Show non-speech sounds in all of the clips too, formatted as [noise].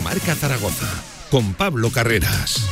Marca Zaragoza con Pablo Carreras.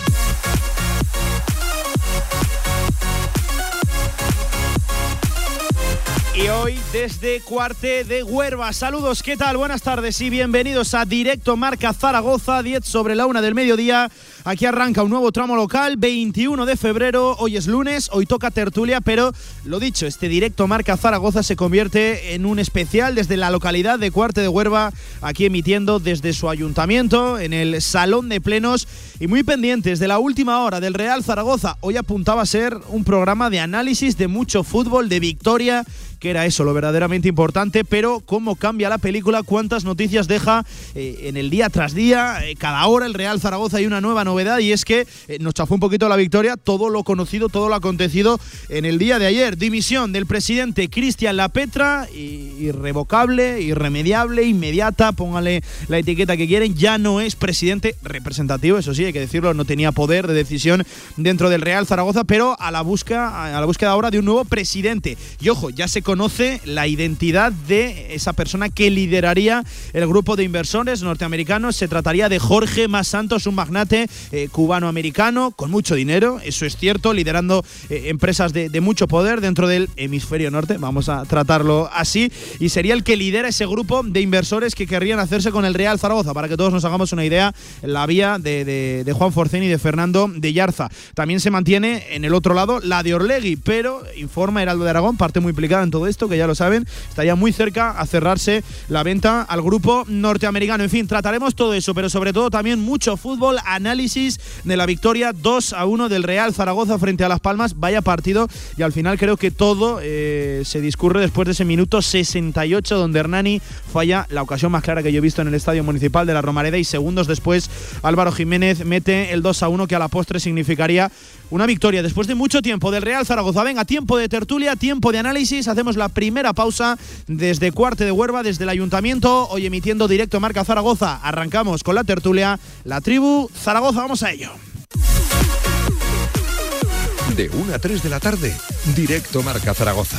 Y hoy desde Cuarte de Huerva. Saludos, ¿qué tal? Buenas tardes y bienvenidos a Directo Marca Zaragoza, 10 sobre la una del mediodía. Aquí arranca un nuevo tramo local, 21 de febrero. Hoy es lunes, hoy toca tertulia, pero lo dicho, este Directo Marca Zaragoza se convierte en un especial desde la localidad de Cuarte de Huerva, aquí emitiendo desde su ayuntamiento, en el Salón de Plenos y muy pendientes de la última hora del Real Zaragoza. Hoy apuntaba a ser un programa de análisis de mucho fútbol, de victoria que era eso lo verdaderamente importante, pero cómo cambia la película, cuántas noticias deja eh, en el día tras día, eh, cada hora el Real Zaragoza hay una nueva novedad y es que eh, nos chafó un poquito la victoria, todo lo conocido, todo lo acontecido en el día de ayer. Dimisión del presidente Cristian Lapetra, irrevocable, irremediable, inmediata, póngale la etiqueta que quieren, ya no es presidente representativo, eso sí, hay que decirlo, no tenía poder de decisión dentro del Real Zaragoza, pero a la búsqueda, a la búsqueda ahora de un nuevo presidente. Y ojo, ya se conoce la identidad de esa persona que lideraría el grupo de inversores norteamericanos. Se trataría de Jorge Más Santos, un magnate eh, cubano-americano con mucho dinero, eso es cierto, liderando eh, empresas de, mucho poder dentro del hemisferio norte, vamos a tratarlo así, y sería el que lidera ese grupo de inversores que querrían hacerse con el Real Zaragoza, para que todos nos hagamos una idea, la vía de, Juan Forcén y de Fernando de Yarza. También se mantiene en el otro lado la de Orlegui, pero informa Heraldo de Aragón, parte muy implicada en todo esto, que ya lo saben, estaría muy cerca a cerrarse la venta al grupo norteamericano. En fin, trataremos todo eso, pero sobre todo también mucho fútbol, análisis de la victoria 2 a 1 del Real Zaragoza frente a Las Palmas. Vaya partido y al final creo que todo eh, se discurre después de ese minuto 68 donde Hernani falla la ocasión más clara que yo he visto en el Estadio Municipal de la Romareda y segundos después Álvaro Jiménez mete el 2 a 1 que a la postre significaría una victoria después de mucho tiempo del Real Zaragoza. Venga, tiempo de tertulia, tiempo de análisis. Hacemos la primera pausa desde Cuarte de Huerva, desde el Ayuntamiento, hoy emitiendo directo Marca Zaragoza. Arrancamos con la tertulia, la tribu Zaragoza. Vamos a ello. De 1 a 3 de la tarde, directo Marca Zaragoza.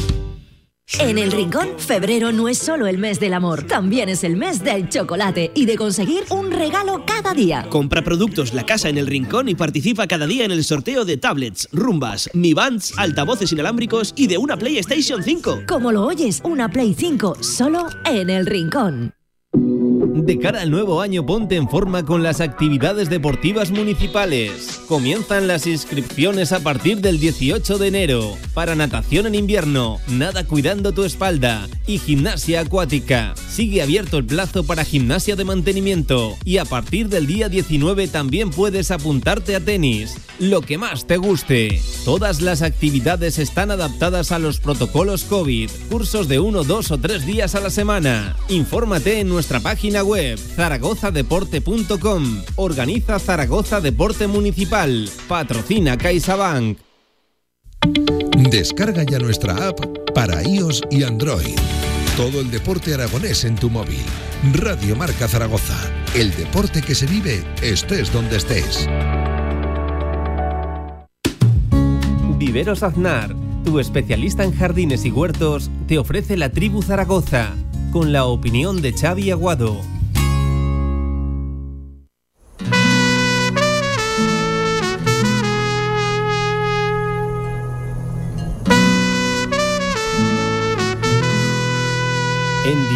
En el Rincón, febrero no es solo el mes del amor, también es el mes del chocolate y de conseguir un regalo cada día. Compra productos La Casa en el Rincón y participa cada día en el sorteo de tablets, rumbas, Mi Bands, altavoces inalámbricos y de una PlayStation 5. Como lo oyes, una Play 5 solo en el Rincón. De cara al nuevo año ponte en forma con las actividades deportivas municipales. Comienzan las inscripciones a partir del 18 de enero para natación en invierno, nada cuidando tu espalda y gimnasia acuática. Sigue abierto el plazo para gimnasia de mantenimiento y a partir del día 19 también puedes apuntarte a tenis, lo que más te guste. Todas las actividades están adaptadas a los protocolos COVID, cursos de uno, dos o tres días a la semana. Infórmate en nuestra página web zaragozadeporte.com. Organiza Zaragoza Deporte Municipal. Patrocina CaixaBank. Descarga ya nuestra app para iOS y Android. Todo el deporte aragonés en tu móvil. Radio Marca Zaragoza. El deporte que se vive estés donde estés. Viveros Aznar, tu especialista en jardines y huertos, te ofrece la tribu Zaragoza, con la opinión de Xavi Aguado.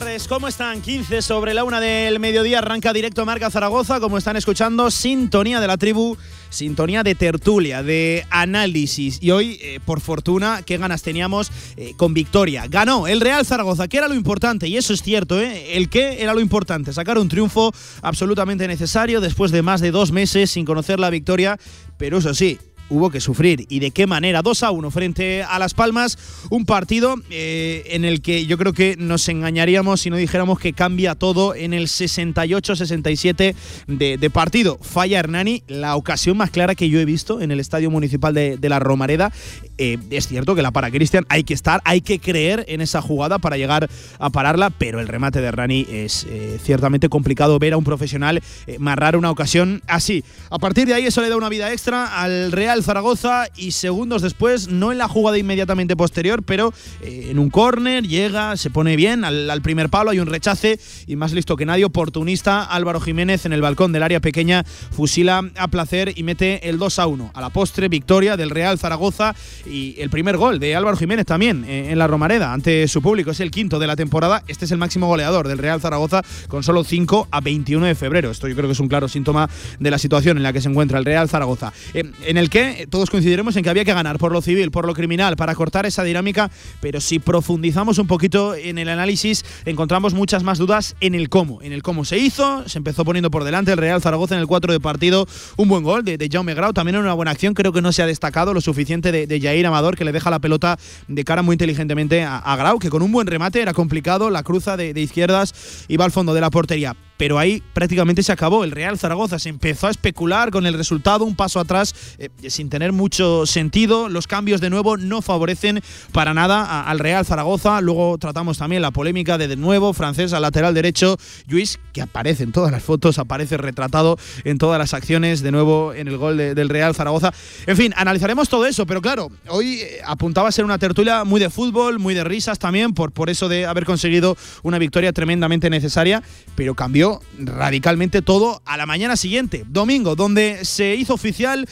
Tardes. ¿Cómo están? 15 sobre la una del mediodía. Arranca directo Marca Zaragoza. Como están escuchando, sintonía de la tribu, sintonía de tertulia, de análisis. Y hoy, eh, por fortuna, qué ganas teníamos eh, con victoria. Ganó el Real Zaragoza, que era lo importante. Y eso es cierto, ¿eh? El qué era lo importante. Sacar un triunfo absolutamente necesario después de más de dos meses sin conocer la victoria. Pero eso sí, hubo que sufrir. ¿Y de qué manera? 2 a 1 frente a Las Palmas, un partido eh, en el que yo creo que nos engañaríamos si no dijéramos que cambia todo en el 68-67 de, partido. Falla Hernani, la ocasión más clara que yo he visto en el Estadio Municipal de, La Romareda. Eh, es cierto que la para Cristian hay que estar, hay que creer en esa jugada para llegar a pararla, pero el remate de Hernani es eh, ciertamente complicado ver a un profesional marrar una ocasión así. A partir de ahí eso le da una vida extra al Real Zaragoza y segundos después, no en la jugada inmediatamente posterior, pero eh, en un córner, llega, se pone bien al, primer palo, hay un rechace y más listo que nadie, oportunista Álvaro Jiménez en el balcón del área pequeña, fusila a placer y mete el 2 a 1. A la postre, victoria del Real Zaragoza y el primer gol de Álvaro Jiménez también eh, en la Romareda ante su público. Es el quinto de la temporada. Este es el máximo goleador del Real Zaragoza con solo 5 a 21 de febrero. Esto yo creo que es un claro síntoma de la situación en la que se encuentra el Real Zaragoza. Eh, en el que todos coincidiremos en que había que ganar por lo civil, por lo criminal, para cortar esa dinámica, pero si profundizamos un poquito en el análisis, encontramos muchas más dudas en el cómo. En el cómo se hizo, se empezó poniendo por delante el Real Zaragoza en el 4 de partido, un buen gol de, de Jaume Grau, también en una buena acción, creo que no se ha destacado lo suficiente de, Jair Amador, que le deja la pelota de cara muy inteligentemente a, Grau, que con un buen remate era complicado, la cruza de, de izquierdas y va al fondo de la portería pero ahí prácticamente se acabó. El Real Zaragoza se empezó a especular con el resultado, un paso atrás eh, sin tener mucho sentido. Los cambios de nuevo no favorecen para nada al Real Zaragoza. Luego tratamos también la polémica de de nuevo francés al lateral derecho, Luis, que aparece en todas las fotos, aparece retratado en todas las acciones, de nuevo en el gol del Real Zaragoza. En fin, analizaremos todo eso, pero claro, hoy eh, apuntaba a ser una tertulia muy de fútbol, muy de risas también, por, por eso de haber conseguido una victoria tremendamente necesaria, pero cambió radicalmente todo a la mañana siguiente, domingo, donde se hizo oficial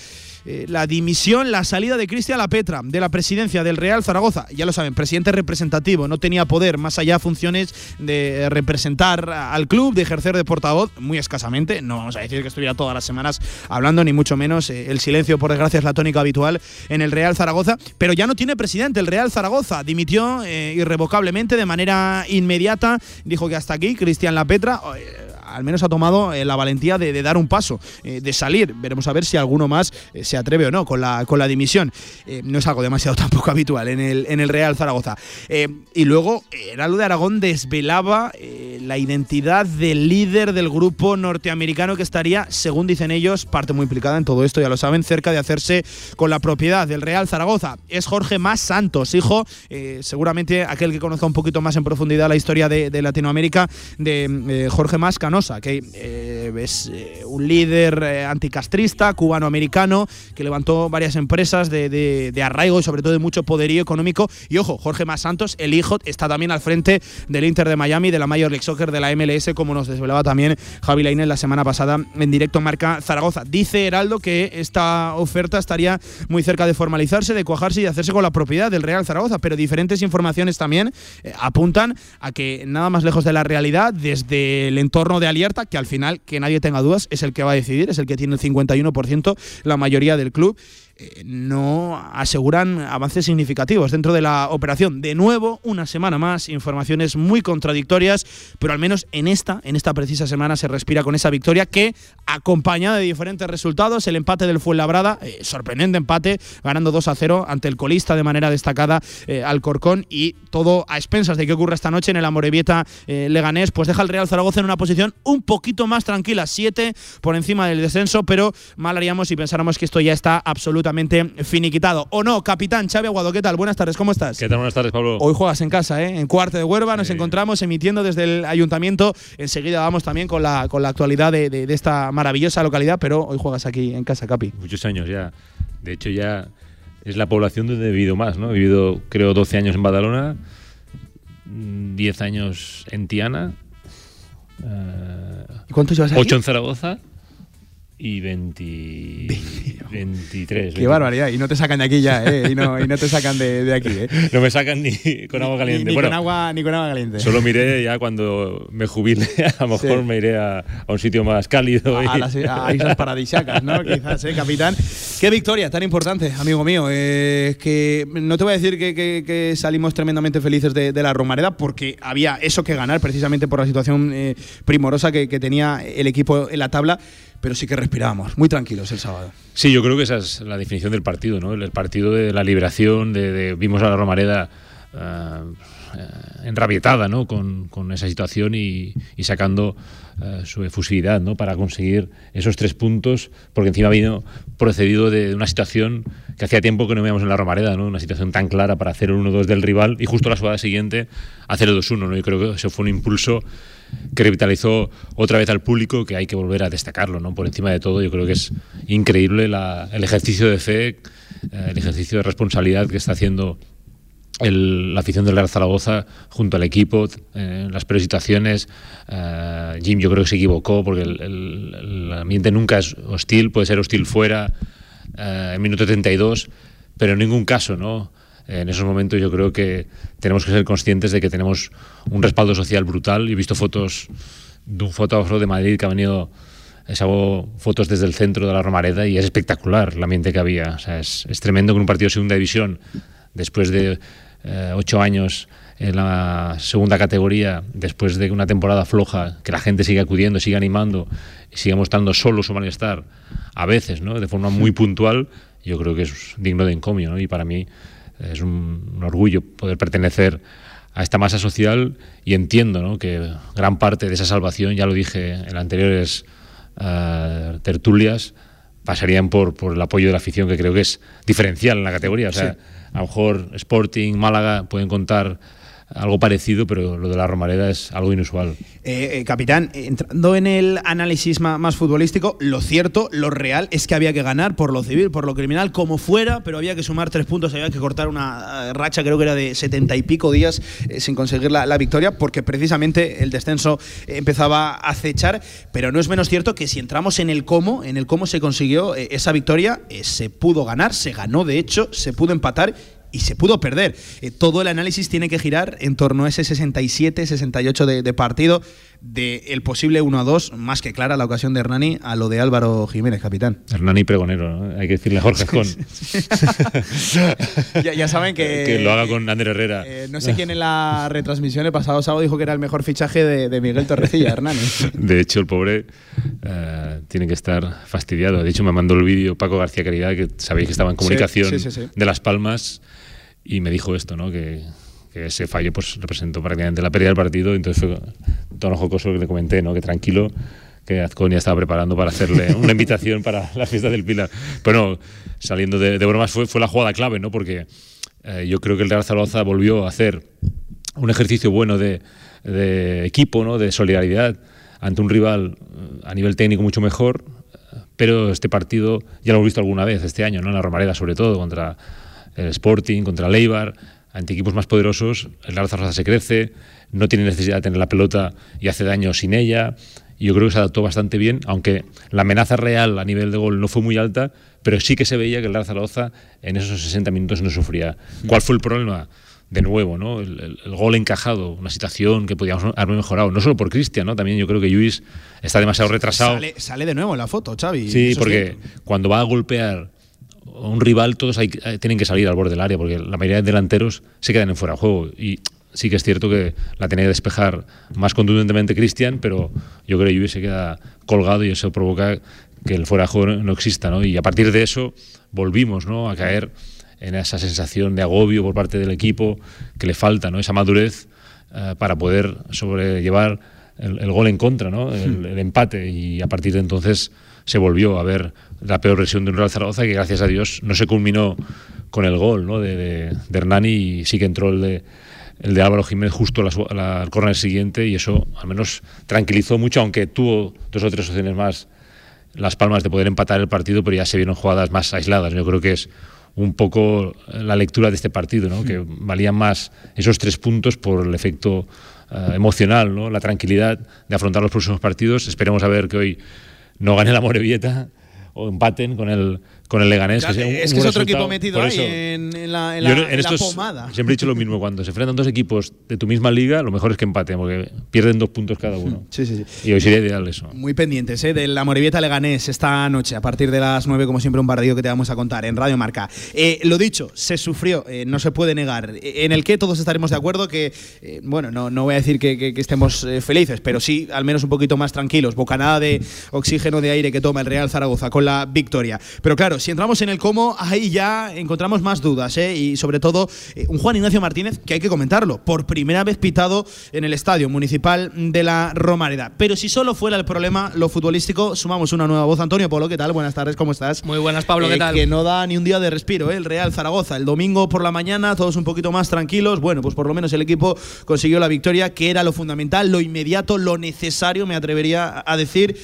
eh, la dimisión, la salida de Cristian Lapetra de la presidencia del Real Zaragoza. Ya lo saben, presidente representativo, no tenía poder más allá funciones de representar al club, de ejercer de portavoz, muy escasamente. No vamos a decir que estuviera todas las semanas hablando, ni mucho menos. Eh, el silencio, por desgracia, es la tónica habitual en el Real Zaragoza. Pero ya no tiene presidente el Real Zaragoza. Dimitió eh, irrevocablemente de manera inmediata. Dijo que hasta aquí, Cristian Lapetra al menos ha tomado la valentía de, dar un paso, de salir. Veremos a ver si alguno más se atreve o no con la, con la dimisión. Eh, no es algo demasiado [laughs] tampoco habitual en el, en el Real Zaragoza. Eh, y luego, Heraldo de Aragón desvelaba eh, la identidad del líder del grupo norteamericano que estaría, según dicen ellos, parte muy implicada en todo esto, ya lo saben, cerca de hacerse con la propiedad del Real Zaragoza. Es Jorge Más Santos, hijo, seguramente aquel que conozca un poquito más en profundidad la historia de, Latinoamérica, de Jorge Más Canosa, que es un líder anticastrista, cubano-americano, que levantó varias empresas de, arraigo y sobre todo de mucho poderío económico. Y ojo, Jorge Más Santos, el hijo, está también al frente del Inter de Miami, de la Major League Soccer, de la MLS, como nos desvelaba también Javi Lainez la semana pasada en directo Marca Zaragoza. Dice Heraldo que esta oferta estaría muy cerca de formalizarse, de cuajarse y de hacerse con la propiedad del Real Zaragoza, pero diferentes informaciones también eh, apuntan a que nada más lejos de la realidad, desde el entorno de Alierta, que al final, que nadie tenga dudas, es el que va a decidir, es el que tiene el 51%, la mayoría del club eh, no aseguran avances significativos dentro de la operación. De nuevo, una semana más, informaciones muy contradictorias, pero al menos en esta, en esta precisa semana se respira con esa victoria que, acompañada de diferentes resultados, el empate del Fuenlabrada, eh, sorprendente empate, ganando 2 a 0 ante el colista de manera destacada eh, Alcorcón y todo a expensas de qué ocurre esta noche en el Amorebieta Leganés, pues deja al Real Zaragoza en una posición un poquito más tranquila, 7 por encima del descenso, pero mal haríamos si pensáramos que esto ya está absolutamente absolutamente finiquitado. ¿O no? Capitán Xavi Aguado, ¿qué tal? Buenas tardes, ¿cómo estás? ¿Qué tal? Buenas tardes, Pablo. Hoy juegas en casa, ¿eh? En Cuarte de Huerva nos encontramos emitiendo desde el ayuntamiento. Enseguida vamos también con la, con la actualidad de, de, de esta maravillosa localidad, pero hoy juegas aquí en casa, Capi. Muchos años ya. De hecho, ya es la población donde he vivido más, ¿no? He vivido, creo, 12 años en Badalona, 10 años en Tiana. ¿Y cuántos llevas aquí? 8 en Zaragoza y 20, 23. Qué barbaridad. Y no te sacan de aquí ya, ¿eh? Y no, y no te sacan de, de aquí, ¿eh? [laughs] No me sacan ni con agua caliente. Ni, ni bueno, con agua, ni con agua caliente. Solo miré ya cuando me jubile, [laughs] a lo mejor Sí. me iré a, a un sitio más cálido. a, y- las a islas paradisíacas, ¿no? [laughs] Quizás, ¿eh, capitán? Qué victoria tan importante, amigo mío. Eh, que no te voy a decir que, que- que salimos tremendamente felices de, de la Romareda, porque había eso que ganar precisamente por la situación eh, primorosa que, que tenía el equipo en la tabla, pero sí que respirábamos muy tranquilos el sábado. Sí, yo creo que esa es la definición del partido, ¿no? El, partido de la liberación, de, de- vimos a la Romareda eh, enrabietada, ¿no? Con, con esa situación y, y sacando eh, su efusividad, ¿no? Para conseguir esos tres puntos, porque encima vino procedido de una situación que hacía tiempo que no veíamos en la Romareda, ¿no? Una situación tan clara para hacer el 1-2 del rival y justo la jugada siguiente hacer el 2-1, ¿no? Yo creo que eso fue un impulso que revitalizó otra vez al público, que hay que volver a destacarlo, ¿no? Por encima de todo, yo creo que es increíble la- el ejercicio de fe, eh, el ejercicio de responsabilidad que está haciendo el- la afición del Real Zaragoza junto al equipo eh, las peores situaciones. Eh, Jim yo creo que se equivocó porque el, el- el ambiente nunca es hostil, puede ser hostil fuera eh, en minuto 32, pero en ningún caso, ¿no? En esos momentos yo creo que tenemos que ser conscientes de que tenemos un respaldo social brutal. He visto fotos de un fotógrafo de Madrid que ha venido sacó fotos desde el centro de la Romareda y es espectacular el ambiente que había. O sea, es, es tremendo que un partido de segunda división, después de eh, ocho años en la segunda categoría, después de una temporada floja, que la gente sigue acudiendo, sigue animando sigue mostrando solo su malestar, a veces, ¿no? de forma muy puntual, yo creo que es digno de encomio. ¿no? Y para mí es un, un orgullo poder pertenecer a esta masa social y entiendo ¿no? que gran parte de esa salvación, ya lo dije en anteriores eh, tertulias, pasarían por, por el apoyo de la afición, que creo que es diferencial en la categoría. O sea, Sí. a lo mejor Sporting, Málaga pueden contar algo parecido, pero lo de la Romareda es algo inusual. Eh, eh, capitán, entrando en el análisis más, futbolístico, lo cierto, lo real es que había que ganar por lo civil, por lo criminal, como fuera, pero había que sumar tres puntos, había que cortar una eh, racha, creo que era de setenta y pico días sin conseguir la, la victoria, porque precisamente el descenso empezaba a acechar, pero no es menos cierto que si entramos en el cómo, en el cómo se consiguió esa victoria, se pudo ganar, se ganó de hecho, se pudo empatar y se pudo perder. Eh, todo el análisis tiene que girar en torno a ese 67, 68 de, de partido, del posible 1 a 2, más que clara la ocasión de Hernani a lo de Álvaro Jiménez, capitán. Hernani Pregonero, ¿no? hay que decirle a Jorge Azcón. [laughs] ya, ya saben que. que lo haga con Ander Herrera. eh, no sé quién en la retransmisión el pasado sábado dijo que era el mejor fichaje de, de Miguel Torrecilla, Hernani. [laughs] De hecho, el pobre eh, tiene que estar fastidiado. De hecho, me mandó el vídeo Paco García Caridad, que sabéis que estaba en comunicación sí, sí, sí. de Las Palmas, y me dijo esto, ¿no? Que, que ese fallo pues, representó prácticamente la pérdida del partido. Entonces fue tono jocoso que le comenté, ¿no? Que tranquilo, que Azcón ya estaba preparando para hacerle [laughs] una invitación para la fiesta del Pilar. Pero no, saliendo de, de bromas, fue, fue la jugada clave, ¿no? Porque eh, yo creo que el Real Zaragoza volvió a hacer un ejercicio bueno de, de equipo, ¿no? de solidaridad ante un rival eh, a nivel técnico mucho mejor, pero este partido ya lo hemos visto alguna vez este año, ¿no? en la Romareda sobre todo, contra el Sporting, contra el Eibar, ante equipos más poderosos, el Real Zaragoza se crece, no tiene necesidad de tener la pelota y hace daño sin ella, y yo creo que se adaptó bastante bien, aunque la amenaza real a nivel de gol no fue muy alta, pero sí que se veía que el Real Zaragoza en esos 60 minutos no sufría. ¿Cuál fue el problema? de nuevo, ¿no? El, el- el gol encajado, una situación que podíamos haber mejorado, no solo por Cristian, ¿no? También yo creo que Luis está demasiado retrasado. Sale, sale de nuevo en la foto, Xavi. Sí, porque cuando va a golpear un rival, todos hay- eh, tienen que salir al borde del área, porque la mayoría de delanteros se quedan en fuera de juego. Y sí que es cierto que la tenía que despejar más contundentemente Cristian, pero yo creo que Lluís se queda colgado y eso provoca que el fuera de juego no, exista. ¿no? Y a partir de eso volvimos ¿no? a caer en esa sensación de agobio por parte del equipo que le falta, ¿no? esa madurez eh, para poder sobrellevar el, gol en contra, ¿no? El, el, empate y a partir de entonces se volvió a ver la peor versión de un Real Zaragoza que gracias a Dios no se culminó con el gol ¿no? de, de, de Hernani y sí que entró el de, el de Álvaro Jiménez justo la, la córner siguiente y eso al menos tranquilizó mucho, aunque tuvo dos o tres opciones más las palmas de poder empatar el partido, pero ya se vieron jugadas más aisladas. Yo creo que es un poco la lectura de este partido, ¿no? que valían más esos tres puntos por el efecto uh, emocional, ¿no? la tranquilidad de afrontar los próximos partidos. Esperemos a ver que hoy no gane la Morevieta o empaten con el con el Leganés. Que es que es otro equipo metido ahí en, en, la, en, la, en, en estos, la, pomada. Siempre he dicho lo mismo, cuando se enfrentan dos equipos de tu misma liga, lo mejor es que empaten, porque pierden dos puntos cada uno. Sí, sí, sí. Y hoy sería ideal eso. Muy pendientes ¿eh? de la Morevieta Leganés esta noche, a partir de las 9, como siempre, un partido que te vamos a contar en Radio Marca. Eh, lo dicho, se sufrió, eh, no se puede negar. En el que todos estaremos de acuerdo que, eh, bueno, no, no voy a decir que, que, que estemos eh, felices, pero sí al menos un poquito más tranquilos. Bocanada de oxígeno de aire que toma el Real Zaragoza con la victoria. Pero claro, si entramos en el cómo ahí ya encontramos más dudas, ¿eh? y sobre todo eh, un Juan Ignacio Martínez que hay que comentarlo, por primera vez pitado en el estadio municipal de la Romareda. Pero si solo fuera el problema lo futbolístico, sumamos una nueva voz. Antonio Polo, ¿qué tal? Buenas tardes, ¿cómo estás? Muy buenas, Pablo, ¿qué Eh, tal? que no da ni un día de respiro, ¿eh? el Real Zaragoza. El domingo por la mañana, todos un poquito más tranquilos. Bueno, pues por lo menos el equipo consiguió la victoria, que era lo fundamental, lo inmediato, lo necesario, me atrevería a decir.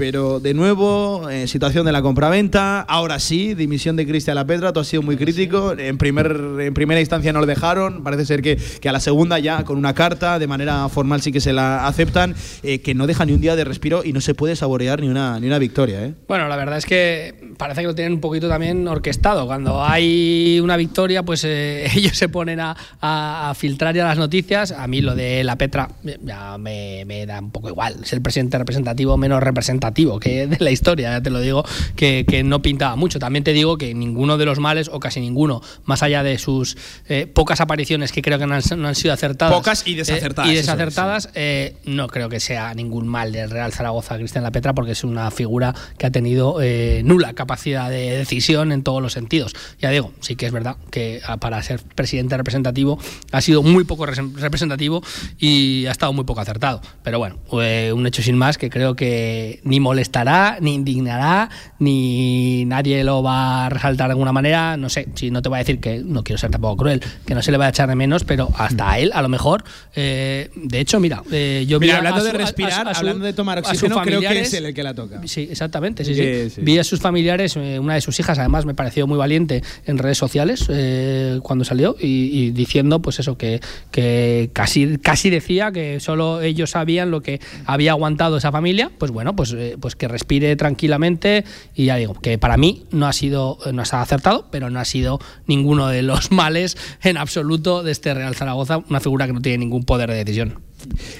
Pero de nuevo, eh, situación de la compraventa. Ahora sí, dimisión de Cristian La Pedra. Tú has sido muy crítico. En, primer, en primera instancia no lo dejaron. Parece ser que, que, a la segunda ya, con una carta, de manera formal sí que se la aceptan. Eh, que no deja ni un día de respiro y no se puede saborear ni una, ni una victoria. ¿eh? Bueno, la verdad es que parece que lo tienen un poquito también orquestado. Cuando hay una victoria, pues eh, [laughs] ellos se ponen a, a, a, filtrar ya las noticias. A mí lo de La Petra ya me, me da un poco igual. Es el presidente representativo menos representativo que de la historia, ya te lo digo, que, que, no pintaba mucho. También te digo que ninguno de los males, o casi ninguno, más allá de sus eh, pocas apariciones que creo que no han, no han sido acertadas. Pocas y desacertadas. Eh, y desacertadas, es, eh, no creo que sea ningún mal del Real Zaragoza Cristian La Petra, porque es una figura que ha tenido eh, nula capacidad de decisión en todos los sentidos. Ya digo, sí que es verdad que ah, para ser presidente representativo ha sido muy poco representativo y ha estado muy poco acertado. Pero bueno, un hecho sin más que creo que ni molestará, ni indignará, ni nadie lo va a resaltar de alguna manera. No sé, si no te voy a decir que no quiero ser tampoco cruel, que no se le va a echar de menos, pero hasta a él, a lo mejor. Eh, de hecho, mira, eh, yo mira, vi hablando a, de respirar, a, a su, hablando de tomar oxígeno, creo que es el que la toca. Sí, exactamente. Sí, sí. sí. Vi a sus familiares, eh, una de sus hijas, además, me pareció muy valiente en redes sociales eh, cuando salió y, y, diciendo, pues eso, que, que casi, casi decía que solo ellos sabían lo que había aguantado esa familia. Pues bueno, pues pues que respire tranquilamente y ya digo que para mí no ha sido no se ha acertado pero no ha sido ninguno de los [laughs] males en absoluto de este Real Zaragoza una figura que no tiene ningún poder de decisión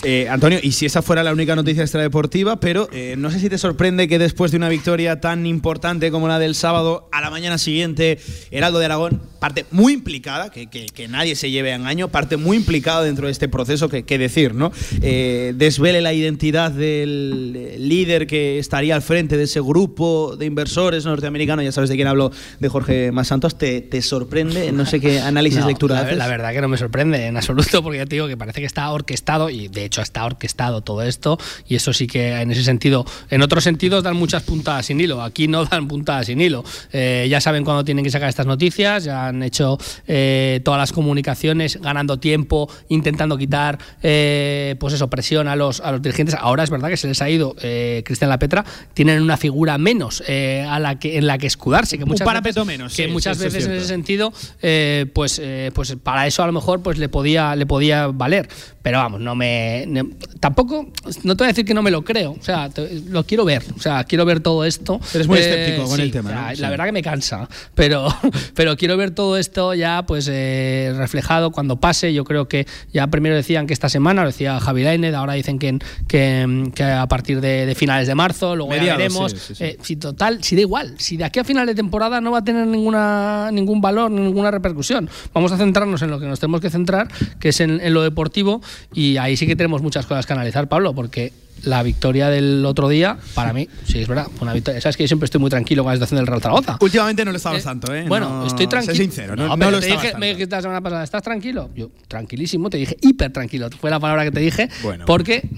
eh, Antonio, y si esa fuera la única noticia extradeportiva, pero eh, no sé si te sorprende que después de una victoria tan importante como la del sábado, a la mañana siguiente, Heraldo de Aragón, parte muy implicada, que, que, que nadie se lleve a engaño, parte muy implicada dentro de este proceso, que, que decir, ¿no? Eh, desvele la identidad del líder que estaría al frente de ese grupo de inversores norteamericanos, ya sabes de quién hablo, de Jorge Más Santos, ¿te, te sorprende? No sé qué análisis, [laughs] no, lectura la, haces. La verdad que no me sorprende en absoluto, porque ya te digo que parece que está orquestado y de hecho está orquestado todo esto y eso sí que en ese sentido, en otros sentidos dan muchas puntadas sin hilo, aquí no dan puntadas sin hilo. Eh, ya saben cuándo tienen que sacar estas noticias, ya han hecho eh, todas las comunicaciones ganando tiempo, intentando quitar eh, pues eso, presión a los, a los dirigentes. Ahora es verdad que se les ha ido Cristian La Petra, tienen una figura menos a la que, en la que escudarse. Que muchas Un parapeto veces, menos. Que sí, muchas sí, veces es en ese sentido, eh, pues, pues para eso a lo mejor pues le podía, le podía valer. Pero vamos, no me. No, tampoco, no te voy a decir que no me lo creo. O sea, te, lo quiero ver. O sea, quiero ver todo esto. Eres muy escéptico con sí, el tema. o sea, ¿no? La sí. verdad que me cansa. Pero, [laughs] pero quiero ver todo esto ya pues eh, reflejado cuando pase. Yo creo que ya primero decían que esta semana, lo decía Javi Lainez, ahora dicen que, que, que a partir de, de, finales de marzo, luego Mediados, ya veremos. Sí, eh, si total, si da igual, si de aquí a final de temporada no va a tener ninguna, ningún valor, ninguna repercusión. Vamos a centrarnos en lo que nos tenemos que centrar, que es en, en lo deportivo, y ahí sí que tenemos muchas cosas que analizar, Pablo, porque la victoria del otro día, para mí, sí, es verdad, una victoria. Sabes que yo siempre estoy muy tranquilo con la situación del Real Zaragoza. Últimamente no lo estabas tanto, ¿eh? Bueno, No- estoy tranquilo. Sé sincero, no, no pero lo te dije, tanto. me dijiste la semana pasada, ¿estás tranquilo? Yo, tranquilísimo, te dije hiper tranquilo. Fue la palabra que te dije. Bueno. Porque,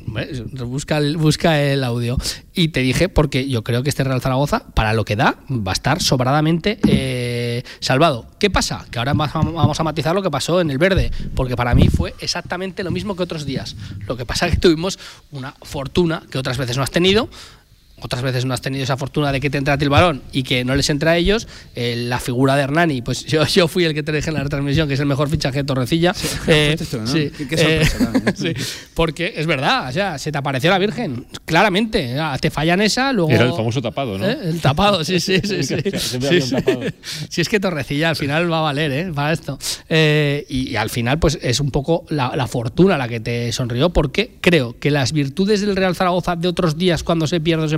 busca el, busca el audio. Y te dije porque yo creo que este Real Zaragoza, para lo que da, va a estar sobradamente eh, salvado. ¿Qué pasa? Que ahora va- vamos a matizar lo que pasó en el verde. Porque para mí fue exactamente lo mismo que otros días. Lo que pasa es que tuvimos una fortuna que otras veces no has tenido otras veces no has tenido esa fortuna de que te entra a ti el balón y que no les entra a ellos, eh, la figura de Hernani, pues [laughs] yo, yo fui el que te dije en la retransmisión, que es el mejor fichaje de Torrecilla. Eh, tú, ¿no? sí, Qué- qué sorpresa eh, [laughs] sí, porque es verdad, o sea, se te apareció la Virgen, claramente. ah, Te fallan esa, luego. Era el famoso tapado, ¿no? ¿Eh? El tapado, sí, sí, sí. sí. [laughs] Siempre Sí, había un sí. tapado. Si es que Torrecilla al final va a valer, ¿eh? Para esto. Eh, y, y al final, pues es un poco la, la fortuna la que te sonrió, porque creo que las virtudes del Real Zaragoza de otros días cuando se pierde o se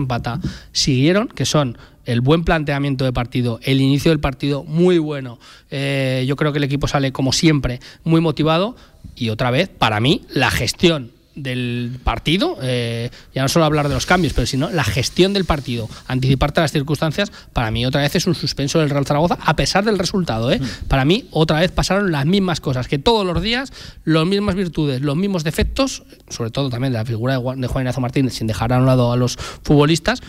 siguieron, que son el buen planteamiento de partido, el inicio del partido muy bueno. Eh, yo creo que el equipo sale, como siempre, muy motivado. Y otra vez, para mí, la gestión del partido, eh, ya no solo hablar de los cambios, pero sino la gestión del partido, anticiparte a las circunstancias, para mí otra vez es un suspenso del Real Zaragoza, a pesar del resultado. ¿eh? Para mí otra vez pasaron las mismas cosas, que todos los días, las mismas virtudes, los mismos defectos, sobre todo también de la figura de Juan de Juan Ignacio Martínez, sin dejar a un lado a los futbolistas,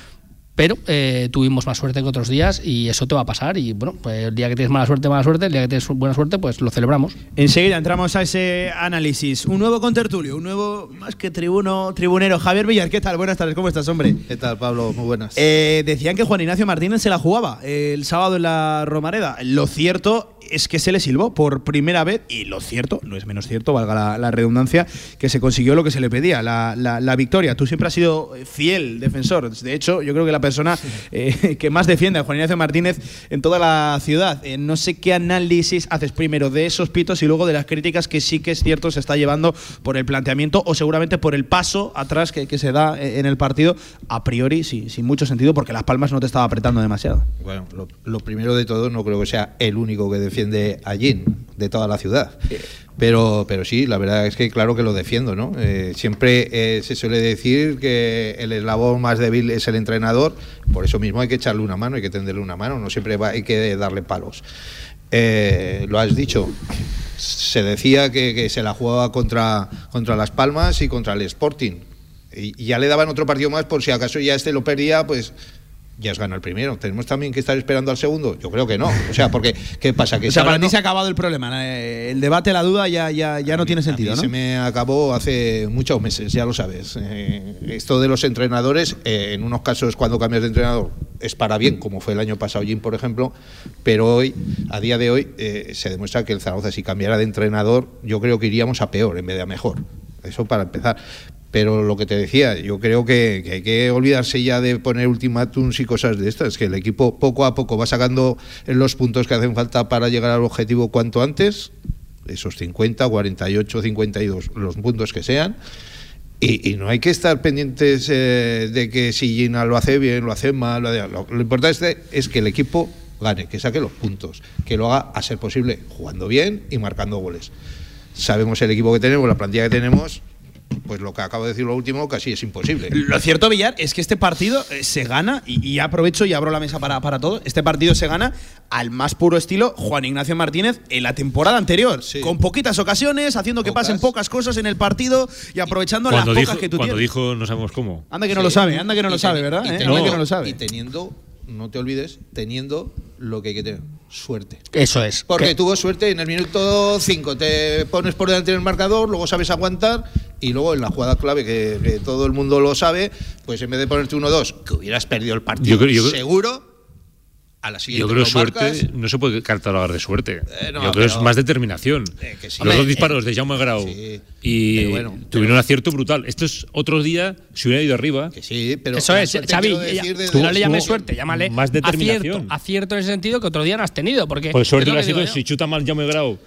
pero eh, tuvimos más suerte que otros días y eso te va a pasar. Y bueno, pues el día que tienes mala suerte, mala suerte, el día que tienes buena suerte, pues lo celebramos. Enseguida entramos a ese análisis. Un nuevo contertulio, un nuevo más que tribuno, tribunero. Javier Villar, ¿qué tal? Buenas tardes, ¿cómo estás, hombre? ¿Qué tal, Pablo? Muy buenas. Eh, decían que Juan Ignacio Martínez se la jugaba el sábado en la Romareda. Lo cierto es que se le silbó por primera vez, y lo cierto, no es menos cierto, valga la, la redundancia, que se consiguió lo que se le pedía, la, la- la victoria. Tú siempre has sido fiel defensor. De hecho, yo creo que la persona eh, que más defiende a Juan Ignacio Martínez en toda la ciudad. Eh, no sé qué análisis haces primero de esos pitos y luego de las críticas que sí que es cierto se está llevando por el planteamiento o seguramente por el paso atrás que, que se da eh, en el partido, a priori sí, sin mucho sentido, porque Las Palmas no te estaba apretando demasiado. Bueno, lo, lo primero de todo, no creo que sea el único que defiende a Jin, de toda la ciudad. Pero, pero sí, la verdad es que claro que lo defiendo, ¿no? Eh, siempre eh, se suele decir que el eslabón más débil es el entrenador, por eso mismo hay que echarle una mano, hay que tenderle una mano, no siempre va- hay que darle palos. Eh, lo has dicho, se decía que, que se la jugaba contra, contra Las Palmas y contra el Sporting. Y, y ya le daban otro partido más por si acaso ya este lo perdía, pues ya has ganado el primero. ¿Tenemos también que estar esperando al segundo? Yo creo que no. O sea, porque ¿qué pasa? Que O sea, para ti no- se ha acabado el problema. eh, El debate, la duda ya, ya, ya no tiene a mí sentido, ¿no? Se me acabó hace muchos meses, ya lo sabes. Eh, esto de los entrenadores, eh, en unos casos cuando cambias de entrenador es para bien, como fue el año pasado Jim, por ejemplo, pero hoy, a día de hoy, eh, se demuestra que el Zaragoza, si cambiara de entrenador, yo creo que iríamos a peor en vez de a mejor. Eso para empezar. Pero lo que te decía, yo creo que, que hay que olvidarse ya de poner ultimátums y cosas de estas, que el equipo poco a poco va sacando los puntos que hacen falta para llegar al objetivo cuanto antes, esos 50, 48, 52, los puntos que sean. Y, y no hay que estar pendientes eh, de que si Gina lo hace bien, lo hace mal. Lo, lo- lo importante es que el equipo gane, que saque los puntos, que lo haga a ser posible jugando bien y marcando goles. Sabemos el equipo que tenemos, la plantilla que tenemos, pues lo que acabo de decir lo último casi es imposible. Lo cierto, Villar, es que este partido eh, se gana, y, y aprovecho y abro la mesa para, para todo, este partido se gana al más puro estilo Juan Ignacio Martínez en la temporada anterior, Sí. con poquitas ocasiones, haciendo que Pocas. pasen pocas cosas en el partido y aprovechando Cuando, las dijo, pocas que tú cuando tienes. dijo, no sabemos cómo. Anda que no Sí. lo sabe, anda que no Y lo sabe, ¿verdad? y ¿Eh? teniendo- Anda que no lo sabe. Y teniendo, no te olvides, teniendo lo que hay que tener, suerte. Eso es. Porque Que- tuvo suerte en el minuto 5, te pones por delante del marcador, luego sabes aguantar y luego en la jugada clave que, que todo el mundo lo sabe, pues en vez de ponerte 1-2, que hubieras perdido el partido Yo creo- yo creo- seguro, a la siguiente Yo creo suerte, marcas. no se puede catalogar de suerte. Eh, no, Yo creo que es pero- más determinación. Eh, que sí. Los Hombre, dos disparos de Jaume Grau sí, y pero bueno, tuvieron pero- un acierto brutal. Esto es otro día, si hubiera ido arriba. Que sí, pero Eso es, Xavi. de- tú no le llames suerte, llámale más determinación. Acierto, acierto en ese sentido que otro día no has tenido. Porque Pues suerte hubiera sido si chuta mal Jaume Grau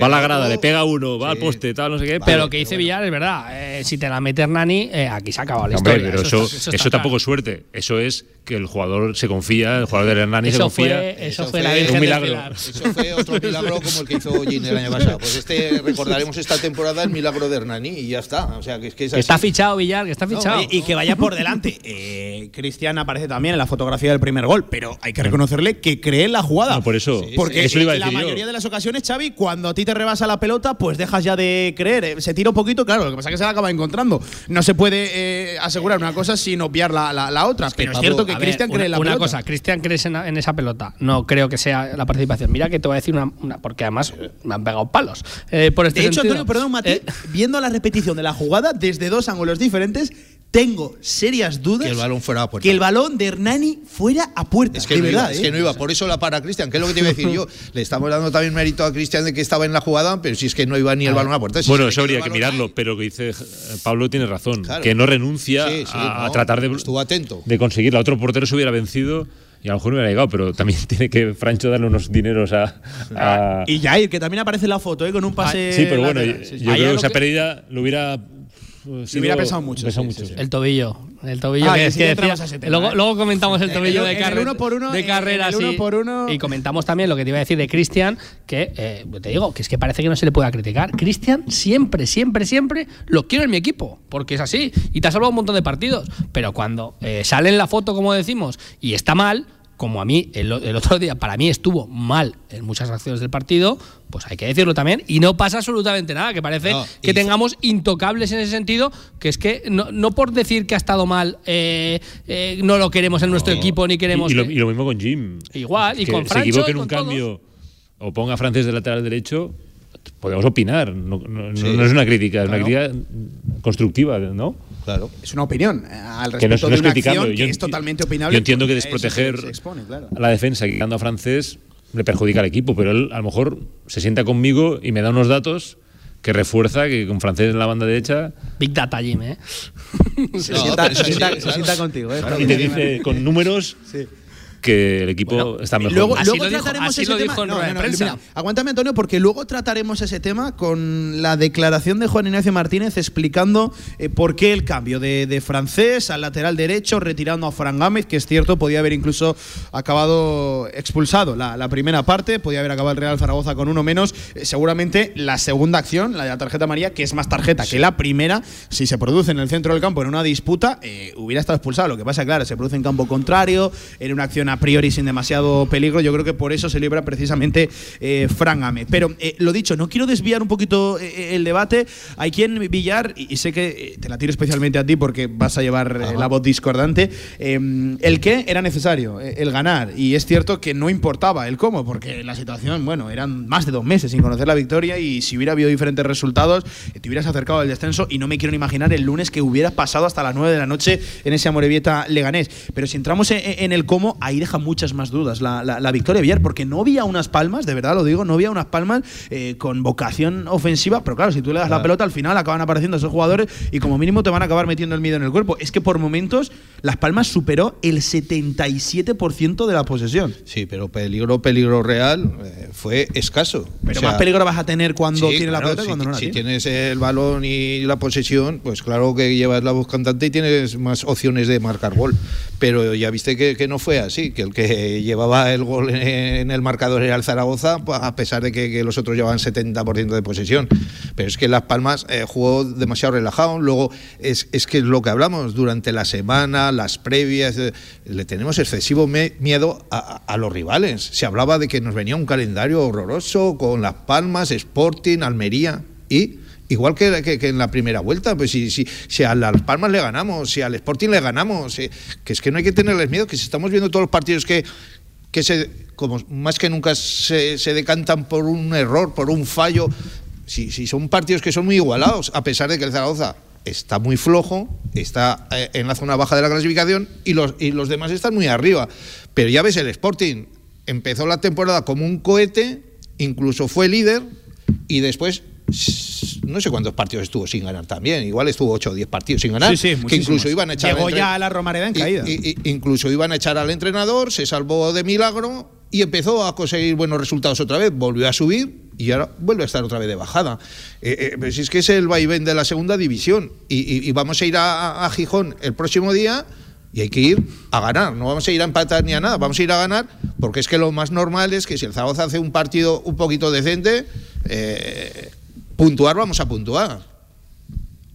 va a la grada, le pega uno, va al poste, tal, no sé qué. Pero lo que dice Villar es verdad. Eh, si te la mete Hernani, eh, aquí se acaba la historia. pero eso, eso, tampoco es suerte. Eso es que el jugador se confía, el jugador de Hernani se confía. eso, fue, la un milagro. Eso fue otro [laughs] milagro como el que hizo Gin el año pasado. Pues este recordaremos esta temporada el milagro de Hernani y ya está. O sea, que es que Está fichado Villar, que está fichado. y, que vaya por delante. [laughs] Eh, Cristian aparece también en la fotografía del primer gol, pero hay que reconocerle que cree en la jugada. por eso. porque eso iba a la mayoría de las ocasiones, Xavi, cuando a ti te rebasa la pelota, pues dejas ya de creer. Eh, se tira un poquito, claro, lo que pasa es que se la acaba encontrando. No se puede eh, asegurar una cosa sin obviar la, la, otra. pero es cierto que Cristian cree en la una cosa, Cristian crees en, esa pelota. No creo que sea la participación. Mira que te voy a decir una. porque además me han pegado palos. Eh, por este de hecho, Antonio, perdón, Mati, viendo la repetición de la jugada desde dos ángulos diferentes, tengo serias dudas que el balón fuera a puerta. Que el balón de Hernani fuera a puerta. Es que, no, iba, es que no iba, por eso la para Cristian. ¿Qué es lo que te iba a decir yo? [laughs] Le estamos dando también mérito a Cristian de que estaba en la jugada, pero si es que no iba ni el balón a puerta. bueno, eso habría que mirarlo, pero que dice Pablo tiene razón, que no renuncia a, tratar de, estuvo atento. de conseguirla. Otro portero se hubiera vencido y a lo mejor no hubiera llegado, pero también [laughs] tiene que Francho darle unos dineros a. a y Jair, que también aparece en la foto, ¿eh? con un pase. Sí, pero bueno, yo, creo que esa pérdida lo hubiera se hubiera pesado mucho. El tobillo. El tobillo ah, es que luego, luego, comentamos el tobillo de, carrera de carreras y, comentamos también lo que te iba a decir de Cristian, que eh, te digo, que es que parece que no se le pueda criticar. Cristian siempre, siempre, siempre lo quiero en mi equipo, porque es así y te ha salvado un montón de partidos. Pero cuando eh, sale en la foto, como decimos, y está mal, como a mí el, otro día para mí estuvo mal en muchas acciones del partido, pues hay que decirlo también. Y no pasa absolutamente nada, que parece que tengamos intocables en ese sentido, que es que no, por decir que ha estado mal eh, eh, no lo queremos en nuestro equipo ni queremos... Y, lo, mismo con Jim. Igual, y con Francho, Se equivoque en un cambio o ponga a Francés de lateral derecho, podemos opinar. No, es una crítica, es una crítica constructiva, ¿no? Claro. Es una opinión eh, al respecto de una acción que es totalmente opinable. Yo entiendo que desproteger a la defensa quitando a francés le perjudica al equipo, pero él a lo mejor se sienta conmigo y me da unos datos que refuerza que con francés en la banda derecha. Big data, Jim, ¿eh? [laughs] Se, sienta, contigo, ¿eh? Y te dice con números. Sí que el equipo está mejor. Luego, trataremos ese tema. aguántame, Antonio, porque luego trataremos ese tema con la declaración de Juan Ignacio Martínez explicando eh, por qué el cambio de, francés al lateral derecho, retirando a Fran Gámez, que es cierto, podía haber incluso acabado expulsado la, primera parte, podía haber acabado el Real Zaragoza con uno menos. Eh, seguramente la segunda acción, la de la tarjeta María, que es más tarjeta que la primera, si se produce en el centro del campo en una disputa, eh, hubiera estado expulsado. Lo que pasa, claro, se produce en campo contrario, en una acción a priori sin demasiado peligro. Yo creo que por eso se libra precisamente eh, Pero eh, lo dicho, no quiero desviar un poquito eh, el debate. Hay quien Villar, y, sé que eh, te la tiro especialmente a ti porque vas a llevar la voz discordante, em, el qué era necesario, el ganar. Y es cierto que no importaba el cómo, porque la situación, bueno, eran más de dos meses sin conocer la victoria y si hubiera habido diferentes resultados, te hubieras acercado al descenso y no me quiero ni imaginar el lunes que hubieras pasado hasta las 9 de la noche en ese Amorebieta Leganés. Pero si entramos en, el cómo, ahí deja muchas más dudas la, la, victoria Villar, porque no había unas palmas, de verdad lo digo, no había unas palmas eh, con vocación ofensiva, pero claro, si tú le das la pelota al final acaban apareciendo esos jugadores y como mínimo te van a acabar metiendo el miedo en el cuerpo. Es que por momentos Las Palmas superó el 77% de la posesión. Sí, pero peligro, peligro real eh, fue escaso. Pero más peligro vas a tener cuando tienes la pelota cuando no la Si tienes el balón y la posesión, pues claro que llevas la voz cantante y tienes más opciones de marcar gol. Pero ya viste que, que no fue así, que el que llevaba el gol en el marcador era el Zaragoza, pues, a pesar de que, los otros llevaban 70% de posesión. Pero es que Las Palmas eh, jugó demasiado relajado. Luego, es, es que lo que hablamos durante la semana, las previas, eh, le tenemos excesivo miedo a, los rivales. Se hablaba de que nos venía un calendario horroroso con Las Palmas, Sporting, Almería y Igual que, que, en la primera vuelta, pues si, si, si, a Las Palmas le ganamos, si al Sporting le ganamos, eh, que es que no hay que tenerles miedo, que si estamos viendo todos los partidos que, que se, como más que nunca se, se decantan por un error, por un fallo, si, si, son partidos que son muy igualados, a pesar de que el Zaragoza está muy flojo, está eh, en la zona baja de la clasificación y los, y los demás están muy arriba. Pero ya ves, el Sporting empezó la temporada como un cohete, incluso fue líder y después no sé cuántos partidos estuvo sin ganar también. Igual estuvo 8 o 10 partidos sin ganar. que incluso iban a echar. Llegó ya a la Romareda en caída. incluso iban a echar al entrenador, se salvó de milagro y empezó a conseguir buenos resultados otra vez. Volvió a subir, y ahora vuelve a estar otra vez de bajada. Eh, eh, si es que es el vaivén de la segunda división y, vamos a ir a, Gijón el próximo día y hay que ir a ganar, no vamos a ir a empatar ni a nada, vamos a ir a ganar porque es que lo más normal es que si el Zaragoza hace un partido un poquito decente, eh, puntuar vamos a puntuar.